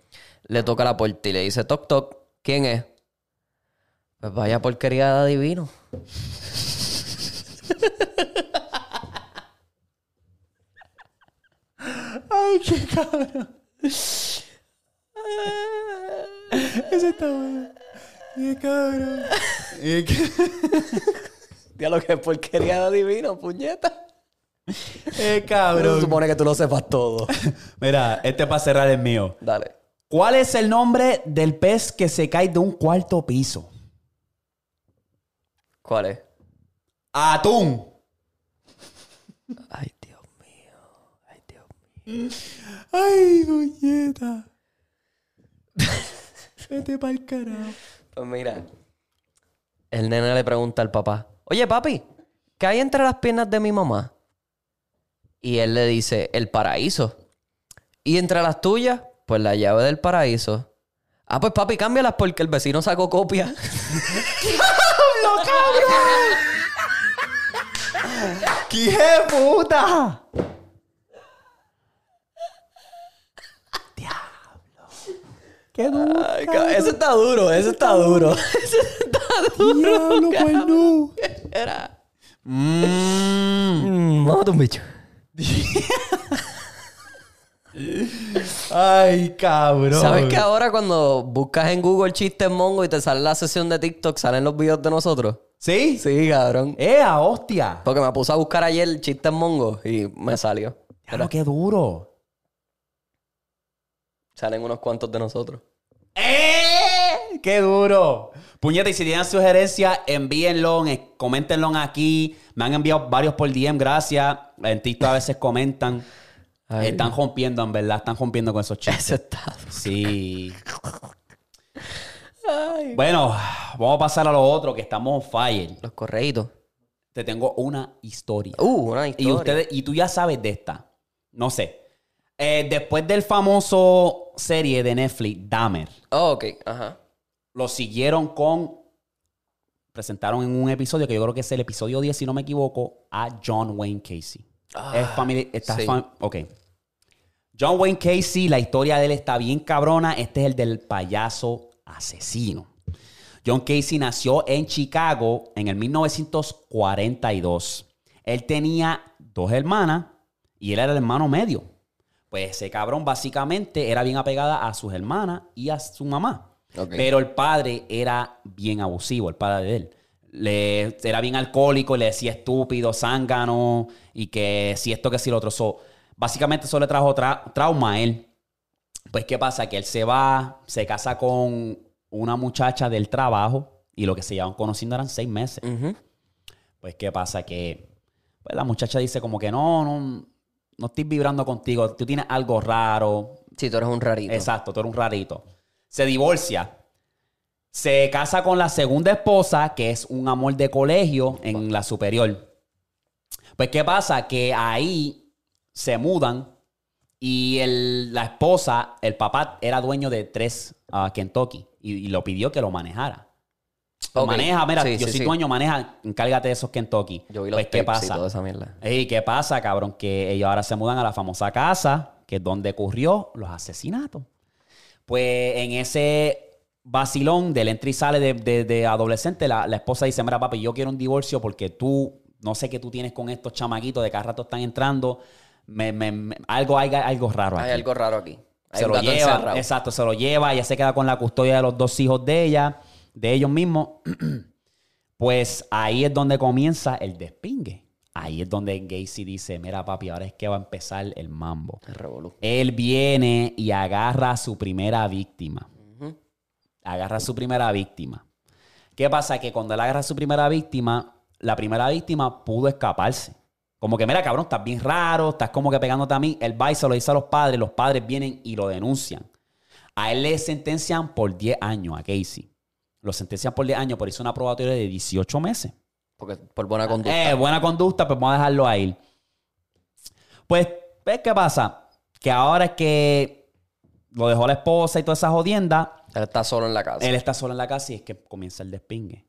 le toca la puerta y le dice, toc, toc, ¿quién es? Pues vaya porquería de adivino. Ay, qué cabrón. Ese está bueno. Qué cabrón. Ya lo que es porquería de adivino, puñeta. Qué Se cabrón. supone que tú lo sepas todo. Mira, este para cerrar el mío. Dale. ¿Cuál es el nombre del pez que se cae de un cuarto piso? ¿Cuál es? Atún. Ay, Dios mío. Ay, Dios mío. Ay, doñeta. Vete pa'l carajo. Pues mira, el nene le pregunta al papá, oye papi, ¿qué hay entre las piernas de mi mamá? Y él le dice, el paraíso. ¿Y entre las tuyas? Pues la llave del paraíso. Ah, pues papi, cámbialas porque el vecino sacó copia. ¡Qué puta! Diablo. ¡Qué duro! Ay, ese está duro, ese está duro. ese está duro. Diablo, pues no. Era. Mm. Mm, Mámate un bicho. Ay, cabrón. ¿Sabes que ahora cuando buscas en Google chistes mongo y te sale la sesión de TikTok, salen los videos de nosotros? ¿Sí? Sí, cabrón. ¡Ea, hostia! Porque me puse a buscar ayer chistes mongo y me salió. Diablo, qué duro. Salen unos cuantos de nosotros. ¡Eh! ¡Qué duro! Puñeta, y si tienen sugerencias, envíenlo, en- coméntenlo aquí. Me han enviado varios por DM, gracias. En TikTok a veces comentan. Ay. Están rompiendo, en verdad, están rompiendo con esos chistes. Ese está. Sí. Bueno, vamos a pasar a lo otro, que estamos on fire. Los correitos. Te tengo una historia. Uh, una historia. Y, ustedes, y tú ya sabes de esta. No sé. Eh, después del famoso serie de Netflix, Dahmer, Oh, ok, ajá. lo siguieron con. Presentaron en un episodio que yo creo que es el episodio 10, si no me equivoco, a John Wayne Casey. Es familia. Está sí. fam- ok. John Wayne Casey, la historia de él está bien cabrona. Este es el del payaso asesino. John Casey nació en Chicago en el 1942. Él tenía dos hermanas y él era el hermano medio. Pues ese cabrón básicamente era bien apegada a sus hermanas y a su mamá. Pero el padre era bien abusivo, el padre de él. Le, era bien alcohólico y le decía estúpido, zángano y que si esto, que si lo otro. So, básicamente eso le trajo tra- trauma a él. Pues, ¿qué pasa? Que él se va, se casa con una muchacha del trabajo y lo que se llevan conociendo eran seis meses. Pues, ¿qué pasa? Que pues, la muchacha dice como que no, no, no estoy vibrando contigo, tú tienes algo raro. Sí, tú eres un rarito. Exacto, tú eres un rarito. Se divorcia. Se casa con la segunda esposa, que es un amor de colegio en la superior. Pues, ¿qué pasa? Que ahí se mudan y el- la esposa, el papá, era dueño de tres ah, Kentucky y, y lo pidió que lo manejara. Lo. Maneja, mira, Sí, yo sí, soy sí. dueño, maneja, encárgate de esos Kentucky. Yo vi los pues, ¿qué y pasa? toda esa mierda. Ey, ¿qué pasa, cabrón? Que ellos ahora se mudan a la famosa casa, que es donde ocurrió los asesinatos. Pues en ese vacilón del entra y sale de, de- de adolescente, la, la esposa dice, mira, papi, yo quiero un divorcio porque tú, no sé qué tú tienes con estos chamaquitos, de cada rato están entrando, me- me- me- algo, hay algo raro aquí. Hay algo raro aquí. Hay se lo lleva, encerrado. exacto, se lo lleva, ella se queda con la custodia de los dos hijos de ella, de ellos mismos. pues ahí es donde comienza el despingue. Ahí es donde Gacy dice, mira papi, ahora es que va a empezar el mambo. El revolú. Él viene y agarra a su primera víctima. Agarra a su primera víctima. ¿Qué pasa? Que cuando él agarra a su primera víctima, la primera víctima pudo escaparse. Como que, mira, cabrón, estás bien raro, estás como que pegándote a mí. Él va y se lo dice a los padres, los padres vienen y lo denuncian. A él le sentencian por 10 años, a Casey. Lo sentencian por 10 años, por hizo una probatoria de 18 meses. Porque por buena conducta. Eh, buena conducta, pues vamos a dejarlo ahí. Pues, ¿ves qué pasa? Que ahora es que lo dejó la esposa y toda esa jodienda, Él está solo en la casa. él está solo en la casa y es que comienza el despingue.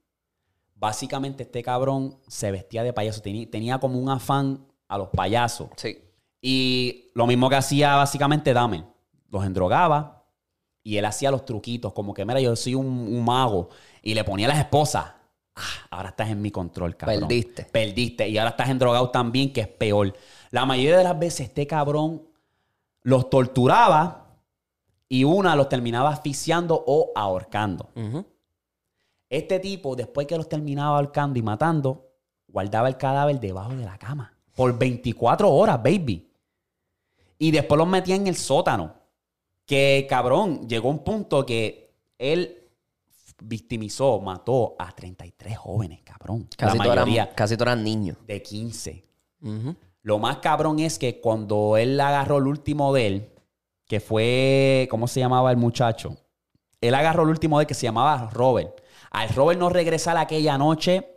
Básicamente, este cabrón se vestía de payaso. Tenía, tenía como un afán a los payasos. Sí. Y lo mismo que hacía básicamente Dahmer. Los endrogaba y él hacía los truquitos. Como que, mira, yo soy un, un mago. Y le ponía a las esposas. Ah, ahora estás en mi control, cabrón. Perdiste. Perdiste. Y ahora estás endrogado también, que es peor. La mayoría de las veces este cabrón los torturaba y una los terminaba asfixiando o ahorcando. Este tipo, después que los terminaba ahorcando y matando, guardaba el cadáver debajo de la cama. Por 24 horas, baby. Y después los metía en el sótano. Que cabrón, llegó un punto que él victimizó, mató a 33 jóvenes, cabrón. Casi, todos eran, casi todos eran niños. de 15. Ujú. Lo más cabrón es que cuando él agarró el último de él, que fue, ¿cómo se llamaba el muchacho? Él agarró el último de que se llamaba Robert. Al Robert no regresar aquella noche,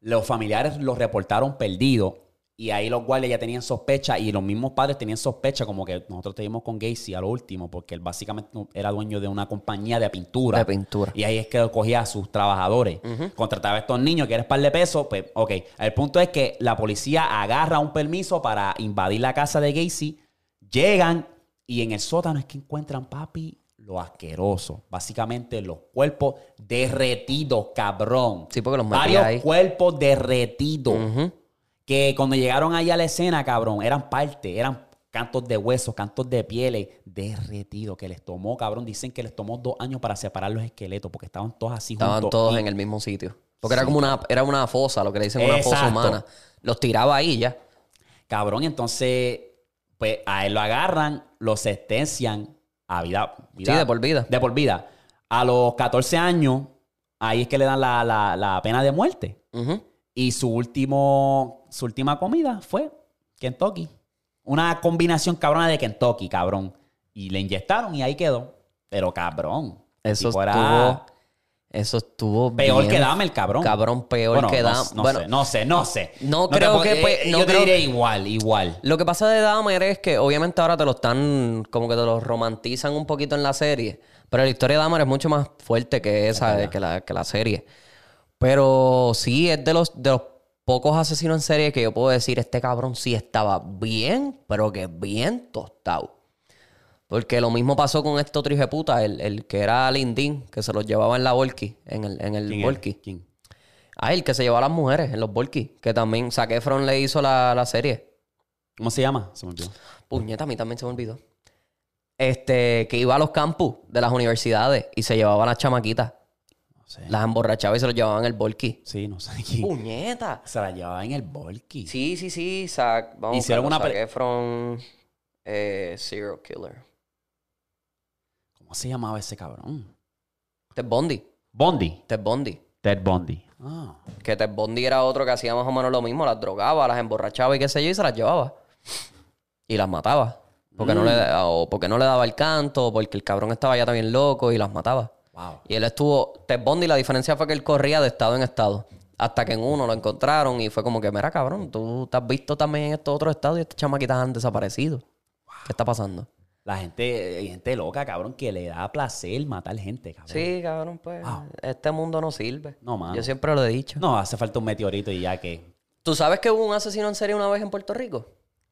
los familiares lo reportaron perdido. Y ahí los guardias ya tenían sospecha y los mismos padres tenían sospecha, como que nosotros te dimos con Gacy a lo último, porque él básicamente era dueño de una compañía de pintura. De pintura. Y ahí es que cogía a sus trabajadores. Contrataba a estos niños, quieres par de pesos, pues, ok. El punto es que la policía agarra un permiso para invadir la casa de Gacy, llegan y en el sótano es que encuentran, papi, lo asqueroso. Básicamente los cuerpos derretidos, cabrón. Sí, porque los Varios ahí. cuerpos derretidos. Que cuando llegaron ahí a la escena, cabrón, eran parte, eran cantos de huesos, cantos de pieles derretidos que les tomó, cabrón. Dicen que les tomó dos años para separar los esqueletos porque estaban todos así Estaban juntos. todos Y- en el mismo sitio. Porque era como una, era una fosa, lo que le dicen una fosa humana. Los tiraba ahí ya. Cabrón, entonces, pues a él lo agarran, lo sentencian a vida, vida- Sí, de por vida. De por vida. A los 14 años, ahí es que le dan la, la- la pena de muerte. Y su último, su última comida fue Kentucky. Una combinación cabrona de Kentucky, cabrón. Y le inyectaron y ahí quedó. Pero cabrón. Eso era estuvo. Eso estuvo peor bien que dame el cabrón. Cabrón, peor Bueno, que no, Dahmer. No, Bueno, sé, no sé, no sé. No creo que, pues, eh, yo te diré que- igual, igual. Lo que pasa de Dahmer es que obviamente ahora te lo están, como que te lo romantizan un poquito en la serie. Pero la historia de Dahmer es mucho más fuerte que esa, que la, que la serie. Pero sí, es de los, de los pocos asesinos en serie que yo puedo decir, este cabrón sí estaba bien, pero que bien tostado. Porque lo mismo pasó con este otro hijo de puta, el, el que era Lindín, que se los llevaba en la Volky, en el, en el. Volky. ¿Quién? Ah, el que se llevaba a las mujeres en los Volky, que también Zac Efron le hizo la, la serie. ¿Cómo se llama? Se me olvidó. Puñeta, a mí también se me olvidó. Este, que iba a los campus de las universidades y se llevaba a las chamaquitas. No sé. Las emborrachaba y se los llevaba en el Volky. Sí, no sé quién. ¡Puñeta! Se la llevaba en el Volky. Sí, sí, sí. Zac, vamos Hicieron a una Zac Efron, eh, Serial Killer. ¿Cómo se llamaba ese cabrón? Ted Bundy. Bondi. Ted Bundy. Ted Bondi. Ah. Que Ted Bundy era otro que hacía más o menos lo mismo. Las drogaba, las emborrachaba y qué sé yo, y se las llevaba. Y las mataba. Porque, no, le, o porque no le daba el canto, o porque el cabrón estaba ya también loco y las mataba. Wow. Y él estuvo. Ted Bundy, la diferencia fue que él corría de estado en estado. Hasta que en uno lo encontraron y fue como que, mira, cabrón, tú te has visto también en estos otros estados y estas chamaquitas han desaparecido. ¿Qué está pasando? La gente, hay gente loca, cabrón, que le da placer matar gente, cabrón. Sí, cabrón, pues este mundo no sirve. No, mano. Yo siempre lo he dicho. No, hace falta un meteorito y ya que. ¿Tú sabes que hubo un asesino en serie una vez en Puerto Rico?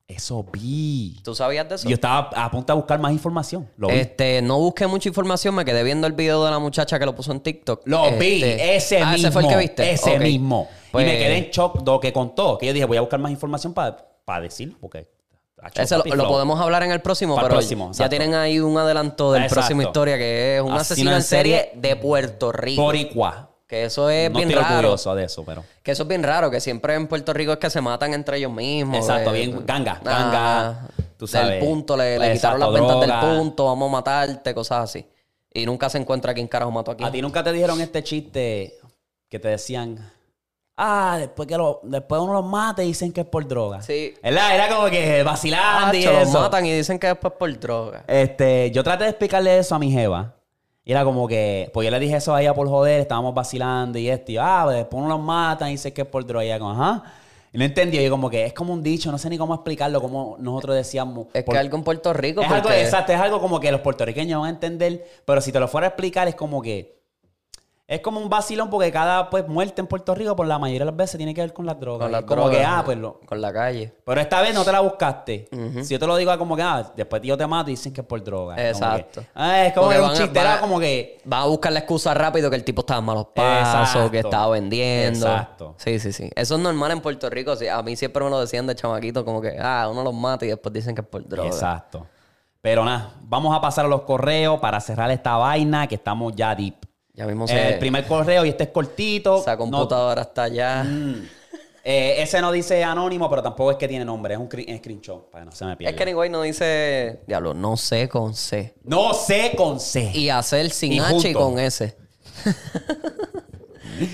Eso vi. ¿Tú sabías de eso? Yo estaba a punto de buscar más información. Lo vi. Este, no busqué mucha información, me quedé viendo el video de la muchacha que lo puso en TikTok. Lo vi, Este, ese ah, mismo. ese fue el que viste. Ese mismo. Pues- y me quedé en shock de lo que contó. Que yo dije, voy a buscar más información para decirlo, porque. Ese lo, papi, lo flow. podemos hablar en el próximo, Para el pero próximo, ya tienen ahí un adelanto del Exacto. próximo historia que es un asesino, en serie de Puerto Rico. Boricua. Que eso es no bien estoy raro. orgulloso de eso, pero. Que eso es bien raro, que siempre en Puerto Rico es que se matan entre ellos mismos. Exacto, de- bien ganga, Ah, ganga, tú sabes. Del punto, le, quitaron las ventas droga. del punto, vamos a matarte, cosas así. Y nunca se encuentra quién carajo mató aquí. A ti nunca te dijeron este chiste que te decían. Ah, después que lo, después uno los mata y dicen que es por droga. Sí. ¿Verdad? Era como que vacilando y Hacho, los eso. matan y dicen que después por droga. Este, yo traté de explicarle eso a mi jeva. Y era como que, pues yo le dije eso a ella por joder, estábamos vacilando y esto. Y, ah, pues después uno los matan y dice que es por droga. Y ella como, ajá. Y no entendió. Y yo como que es como un dicho, no sé ni cómo explicarlo, como nosotros decíamos. Es por- que algo en Puerto Rico. es algo, porque- exacto, es algo como que los puertorriqueños van a entender, pero si te lo fuera a explicar es como que es como un vacilón porque cada pues muerte en Puerto Rico por la mayoría de las veces tiene que ver con las drogas. Con las como drogas, que ah, pues lo, Con la calle. pero esta vez no te la buscaste. Si yo te lo digo como que ah, después yo te mato y dicen que es por droga. Como Exacto. que, ah, es como Porque que un chiste, era como que Va a buscar la excusa rápido que el tipo estaba en malos pasos, Exacto. que estaba vendiendo. Exacto. Sí, sí, sí. Eso es normal en Puerto Rico. A mí siempre me lo decían de chamaquito, como que, ah, uno los mata y después dicen que es por droga. Exacto. Pero nada, vamos a pasar a los correos para cerrar esta vaina que estamos ya deep. Ya mismo Eh, el primer correo y este es cortito. esa No- computadora está allá. Eh, ese no dice anónimo, pero tampoco es que tiene nombre. Es un screenshot para que no se me pierda. Es que anyway no dice, diablo, no sé con C. No sé con C. Y hacer sin Y H y con S.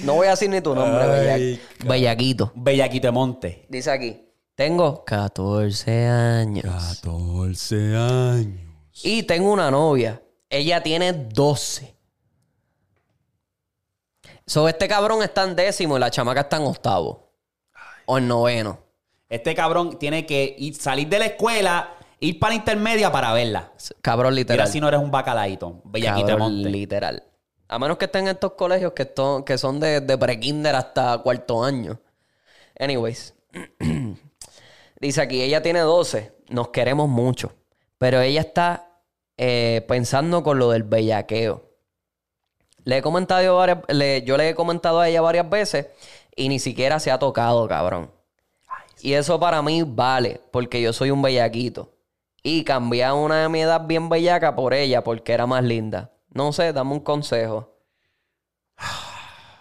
no voy a decir ni tu nombre, Ay, bella- bellaquito. Bellaquito de Monte. Dice aquí, tengo 14 años. 14 años. Y tengo una novia. Ella tiene 12. So, este cabrón está en décimo y la chamaca está en octavo. O en noveno. Este cabrón tiene que ir, salir de la escuela, ir para la intermedia para verla. Cabrón, Mira literal. si no eres un de Cabrón, Monte. literal. A menos que estén en estos colegios que son de, de pre-kinder hasta cuarto año. Anyways. Dice aquí, ella tiene 12. Nos queremos mucho. Pero ella está eh, pensando con lo del bellaqueo. Le he comentado varias, le- yo le he comentado a ella varias veces y ni siquiera se ha tocado, cabrón. Y eso para mí vale, porque yo soy un bellaquito. Y cambié a una de mi edad bien bellaca por ella, porque era más linda. No sé, dame un consejo.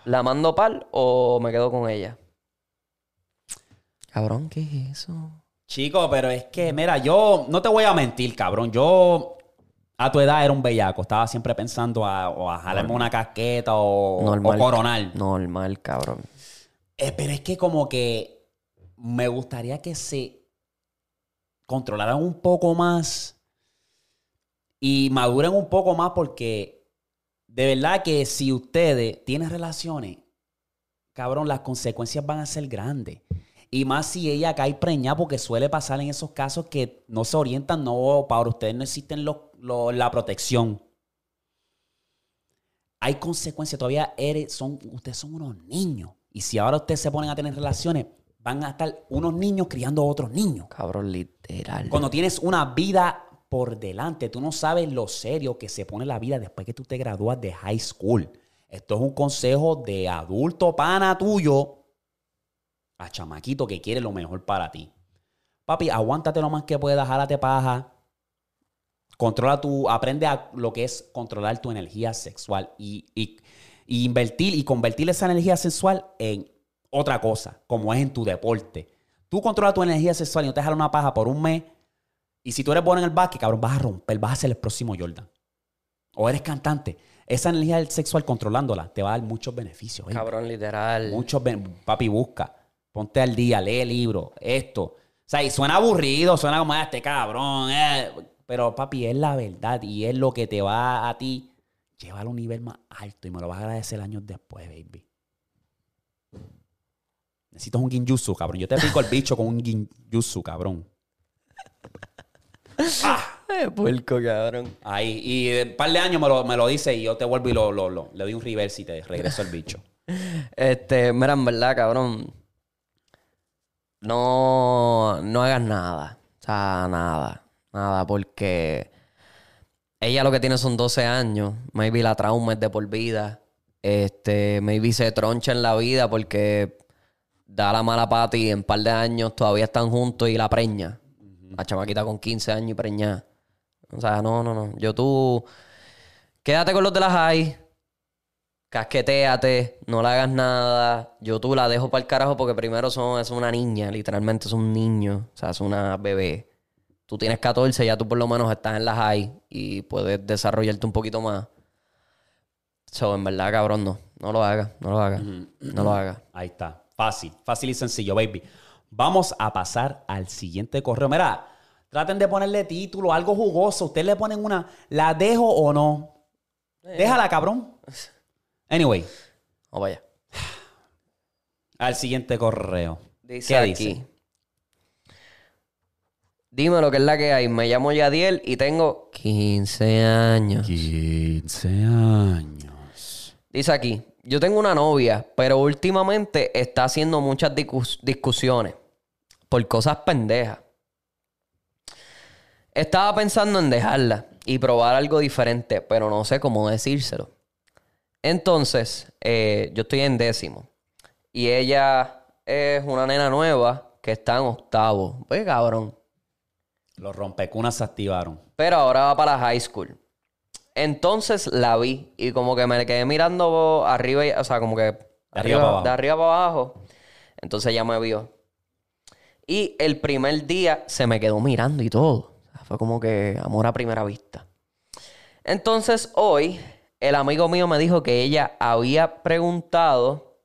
¿La mando pal o me quedo con ella? Cabrón, ¿qué es eso? Chico, pero es que, mira, yo no te voy a mentir, cabrón. Yo a tu edad era un bellaco. Estaba siempre pensando a, o a jalarme una casqueta o, o coronar. Normal, cabrón. Eh, pero es que como que me gustaría que se controlaran un poco más y maduren un poco más porque de verdad que si ustedes tienen relaciones, cabrón, las consecuencias van a ser grandes. Y más si ella cae preñada, porque suele pasar en esos casos que no se orientan, no, para ustedes no existen los- los- la protección. Hay consecuencias, todavía eres, son, ustedes son unos niños. Y si ahora ustedes se ponen a tener relaciones, van a estar unos niños criando a otros niños. Cabrón, literal. Cuando tienes una vida por delante, tú no sabes lo serio que se pone la vida después que tú te gradúas de high school. Esto es un consejo de adulto pana tuyo a chamaquito que quiere lo mejor para ti. Papi, aguántate lo más que puedas, jálate paja. Controla tu, aprende a lo que es controlar tu energía sexual y, y- y invertir y convertir esa energía sexual en otra cosa, como es en tu deporte. Tú controlas tu energía sexual y no te jalas una paja por un mes. Y si tú eres bueno en el básquet, cabrón, vas a romper, vas a ser el próximo Jordan. O eres cantante. Esa energía sexual controlándola te va a dar muchos beneficios. Cabrón, literal. Muchos, papi, busca. Ponte al día, lee libros, esto. O sea, y suena aburrido, suena como "Ah, este cabrón. eh". Pero, papi, es la verdad y es lo que te va a ti llevar a un nivel más alto y me lo vas a agradecer años después, baby. Necesitas un ginjutsu, cabrón. Yo te pico el bicho con un ginjutsu, cabrón. Eh, puerco, cabrón. Ahí. Y en un par de años me lo, me lo dice y yo te vuelvo y lo, lo, lo- le doy un reverse y te regreso el bicho. Este, mira, en verdad, cabrón. No, no hagas nada. O sea, nada. Nada, porque ella lo que tiene son 12 años. Maybe la trauma es de por vida. Este, maybe se troncha en la vida porque da la mala pata y en un par de años todavía están juntos y la preña. La chamaquita con 15 años y preña. O sea, no, no, no. Yo tú. Quédate con los de las high. Casquetéate, no le hagas nada. Yo tú la dejo para el carajo porque primero son, es una niña, literalmente es un niño, o sea, es una bebé. Tú tienes 14, ya tú por lo menos estás en la high y puedes desarrollarte un poquito más. So, en verdad, cabrón, no. No lo hagas, no lo hagas. No lo hagas. Ahí está. Fácil, fácil y sencillo, baby. Vamos a pasar al siguiente correo. Mira, traten de ponerle título, algo jugoso. Ustedes le ponen una, ¿la dejo o no? Déjala, cabrón. Anyway, O vaya. al siguiente correo. Dice ¿Qué aquí. dice? Dime lo que es la que hay. Me llamo Yadiel y tengo 15 años. 15 años. Dice aquí, yo tengo una novia, pero últimamente está haciendo muchas discus- discusiones por cosas pendejas. Estaba pensando en dejarla y probar algo diferente, pero no sé cómo decírselo. Entonces, eh, yo estoy en décimo y ella es una nena nueva que está en octavo. Pues cabrón. Los rompecunas se activaron. Pero ahora va para la high school. Entonces la vi y como que me quedé mirando arriba, y- o sea, como que de arriba para abajo. de arriba para abajo. Entonces ella me vio. Y el primer día se me quedó mirando y todo. Fue como que amor a primera vista. Entonces hoy el amigo mío me dijo que ella había preguntado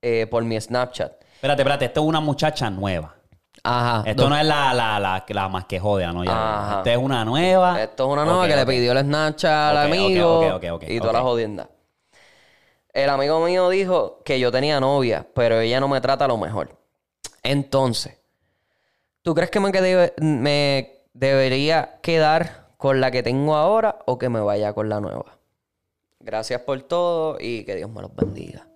eh, por mi Snapchat. Espérate, espérate. Esto es una muchacha nueva. Ajá. Esto no es la, la, la, la más que jodea, ¿no? Ya, Ajá. Esta es una nueva. Esto es una nueva Ok, que le pidió el Snapchat al Ok, ok, amigo ok, ok, ok, y toda ok. la jodienda. El amigo mío dijo que yo tenía novia, pero ella no me trata lo mejor. Entonces, ¿tú crees que me, quede- me debería quedar con la que tengo ahora o que me vaya con la nueva? Gracias por todo y que Dios me los bendiga.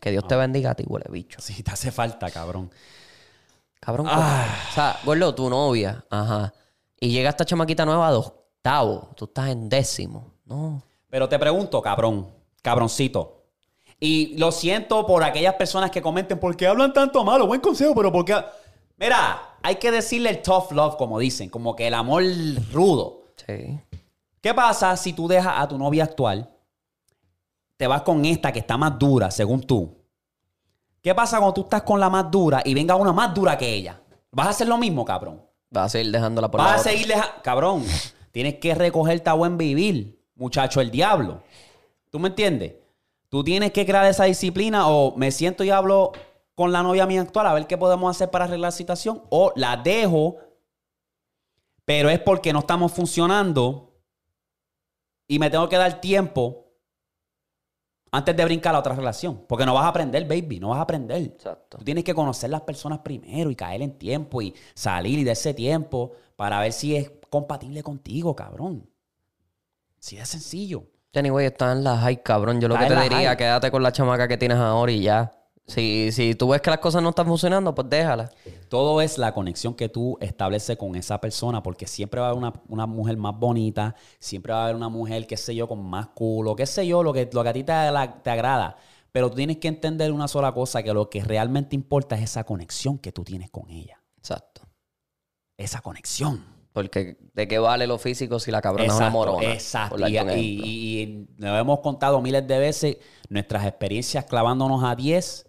Que Dios te bendiga a ti, huele bicho. Sí, te hace falta, cabrón. Cabrón, Ah. o sea, gordo, tu novia, ajá. Y llega esta chamaquita nueva de octavo. Tú estás en décimo. No. Pero te pregunto, cabrón, cabroncito. Y lo siento por aquellas personas que comenten, ¿por qué hablan tanto malo? Buen consejo, pero ¿por qué? Mira, hay que decirle el tough love, como dicen, como que el amor rudo. Sí. ¿Qué pasa si tú dejas a tu novia actual, te vas con esta que está más dura, según tú? ¿Qué pasa cuando tú estás con la más dura y venga una más dura que ella? ¿Vas a hacer lo mismo, cabrón? Vas a seguir dejándola por Vas la a otra. seguir deja- Cabrón, tienes que recogerte a buen vivir, muchacho, el diablo. ¿Tú me entiendes? Tú tienes que crear esa disciplina o me siento y hablo con la novia mía actual a ver qué podemos hacer para arreglar la situación o la dejo, pero es porque no estamos funcionando y me tengo que dar tiempo antes de brincar a la otra relación. Porque no vas a aprender, baby, no vas a aprender. Exacto. Tú tienes que conocer las personas primero y caer en tiempo y salir y de ese tiempo para ver si es compatible contigo, cabrón. Si es sencillo. Anyway, estás en la high, cabrón. Yo lo Está que te diría, high. quédate con la chamaca que tienes ahora y ya. Si, si tú ves que las cosas no están funcionando, pues déjala. Todo es la conexión que tú estableces con esa persona, porque siempre va a haber una, una mujer más bonita, siempre va a haber una mujer, qué sé yo, con más culo, qué sé yo, lo que, lo que a ti te, la- te agrada. Pero tú tienes que entender una sola cosa, que lo que realmente importa es esa conexión que tú tienes con ella. Exacto. Esa conexión. Porque ¿de qué vale lo físico si la cabrona es una Exacto, morona? Exacto. Y, y- y- hemos contado miles de veces, nuestras experiencias clavándonos a 10.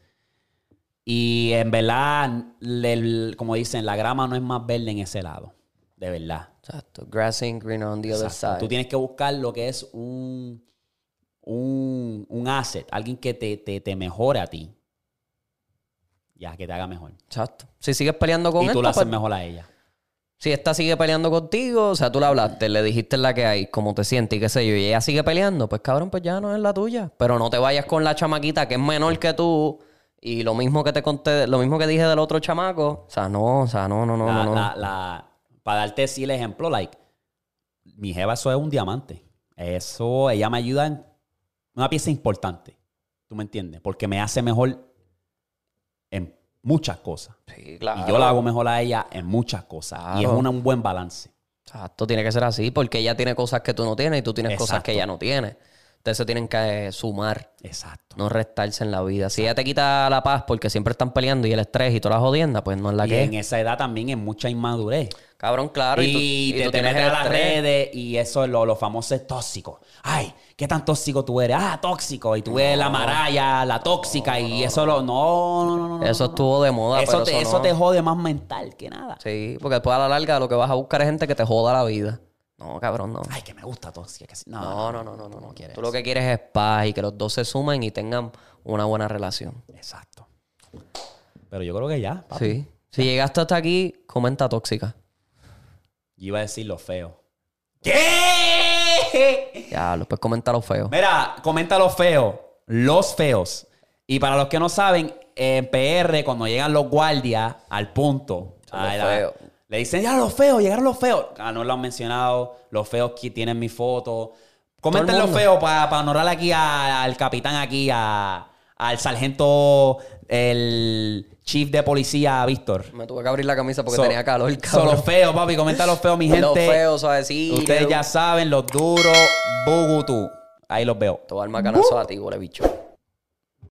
Y en verdad, el- como dicen, la grama no es más verde en ese lado. De verdad. Exacto. Grass ain't green on the other side. Tú tienes que buscar lo que es un, un, un asset, alguien que te, te, te mejore a ti. Ya, que te haga mejor. Exacto. Si sigues peleando con y tú esta, la haces pues, mejor a ella. Si esta sigue peleando contigo, o sea, tú le hablaste, le dijiste la que hay, cómo te sientes y qué sé yo, y ella sigue peleando, pues cabrón, pues ya no es la tuya. Pero no te vayas con la chamaquita que es menor que tú Y lo mismo que te conté, lo mismo que dije del otro chamaco, o sea, no, o sea, no, no, no, La- no, no. la- la- para darte sí el ejemplo, like, mi jeva, eso es un diamante. Eso, ella me ayuda en una pieza importante. ¿Tú me entiendes? Porque me hace mejor en muchas cosas. Sí, claro. Y yo la hago mejor a ella en muchas cosas. Y es una- un buen balance. Exacto, tiene que ser así, porque ella tiene cosas que tú no tienes y tú tienes cosas que ella no tiene. Entonces se tienen que sumar, Exacto. no restarse en la vida. Si ella te quita la paz porque siempre están peleando y el estrés y toda la jodienda, pues no es la y que en es. esa edad también es mucha inmadurez. Cabrón, claro. y, Y, tú, y te, tú te tienes metes a las redes y eso es lo, lo famoso es tóxico. Ay, ¿qué tan tóxico tú eres? Ah, tóxico. Y tú eres la maraya, la tóxica y eso lo... No, no, no, no. Eso estuvo de moda, Eso, pero te, eso eso te jode más mental que nada. Sí, porque después a la larga lo que vas a buscar es gente que te joda la vida. No, cabrón, no. Ay, que me gusta tóxica. que sí. No, No, no, no, no, no. no. quieres Tú lo que quieres es paz y que los dos se sumen y tengan una buena relación. Exacto. Pero yo creo que ya, papi. Sí. Si llegaste hasta aquí, comenta tóxica. Yo iba a decir lo feo. ¿Qué? Ya, después comenta lo feo. Mira, comenta lo feo. Los feos. Y para los que no saben, en PR, cuando llegan los guardias al punto, a los la- feos. Le dicen, ya los feos, llegaron los feos. Ah, no lo han mencionado. Los feos que tienen mi foto. Comenten los feos para honrar aquí a- al capitán, aquí, a- al sargento, el chief de policía, Víctor. Me tuve que abrir la camisa porque So- tenía calor, Son cabrón. los feos, papi. Comenta los feos, mi gente. Los feos, suavecitos. Ustedes ya saben, los duros, Bugutú. Ahí los veo. Te voy a dar macanazo a ti, bicho.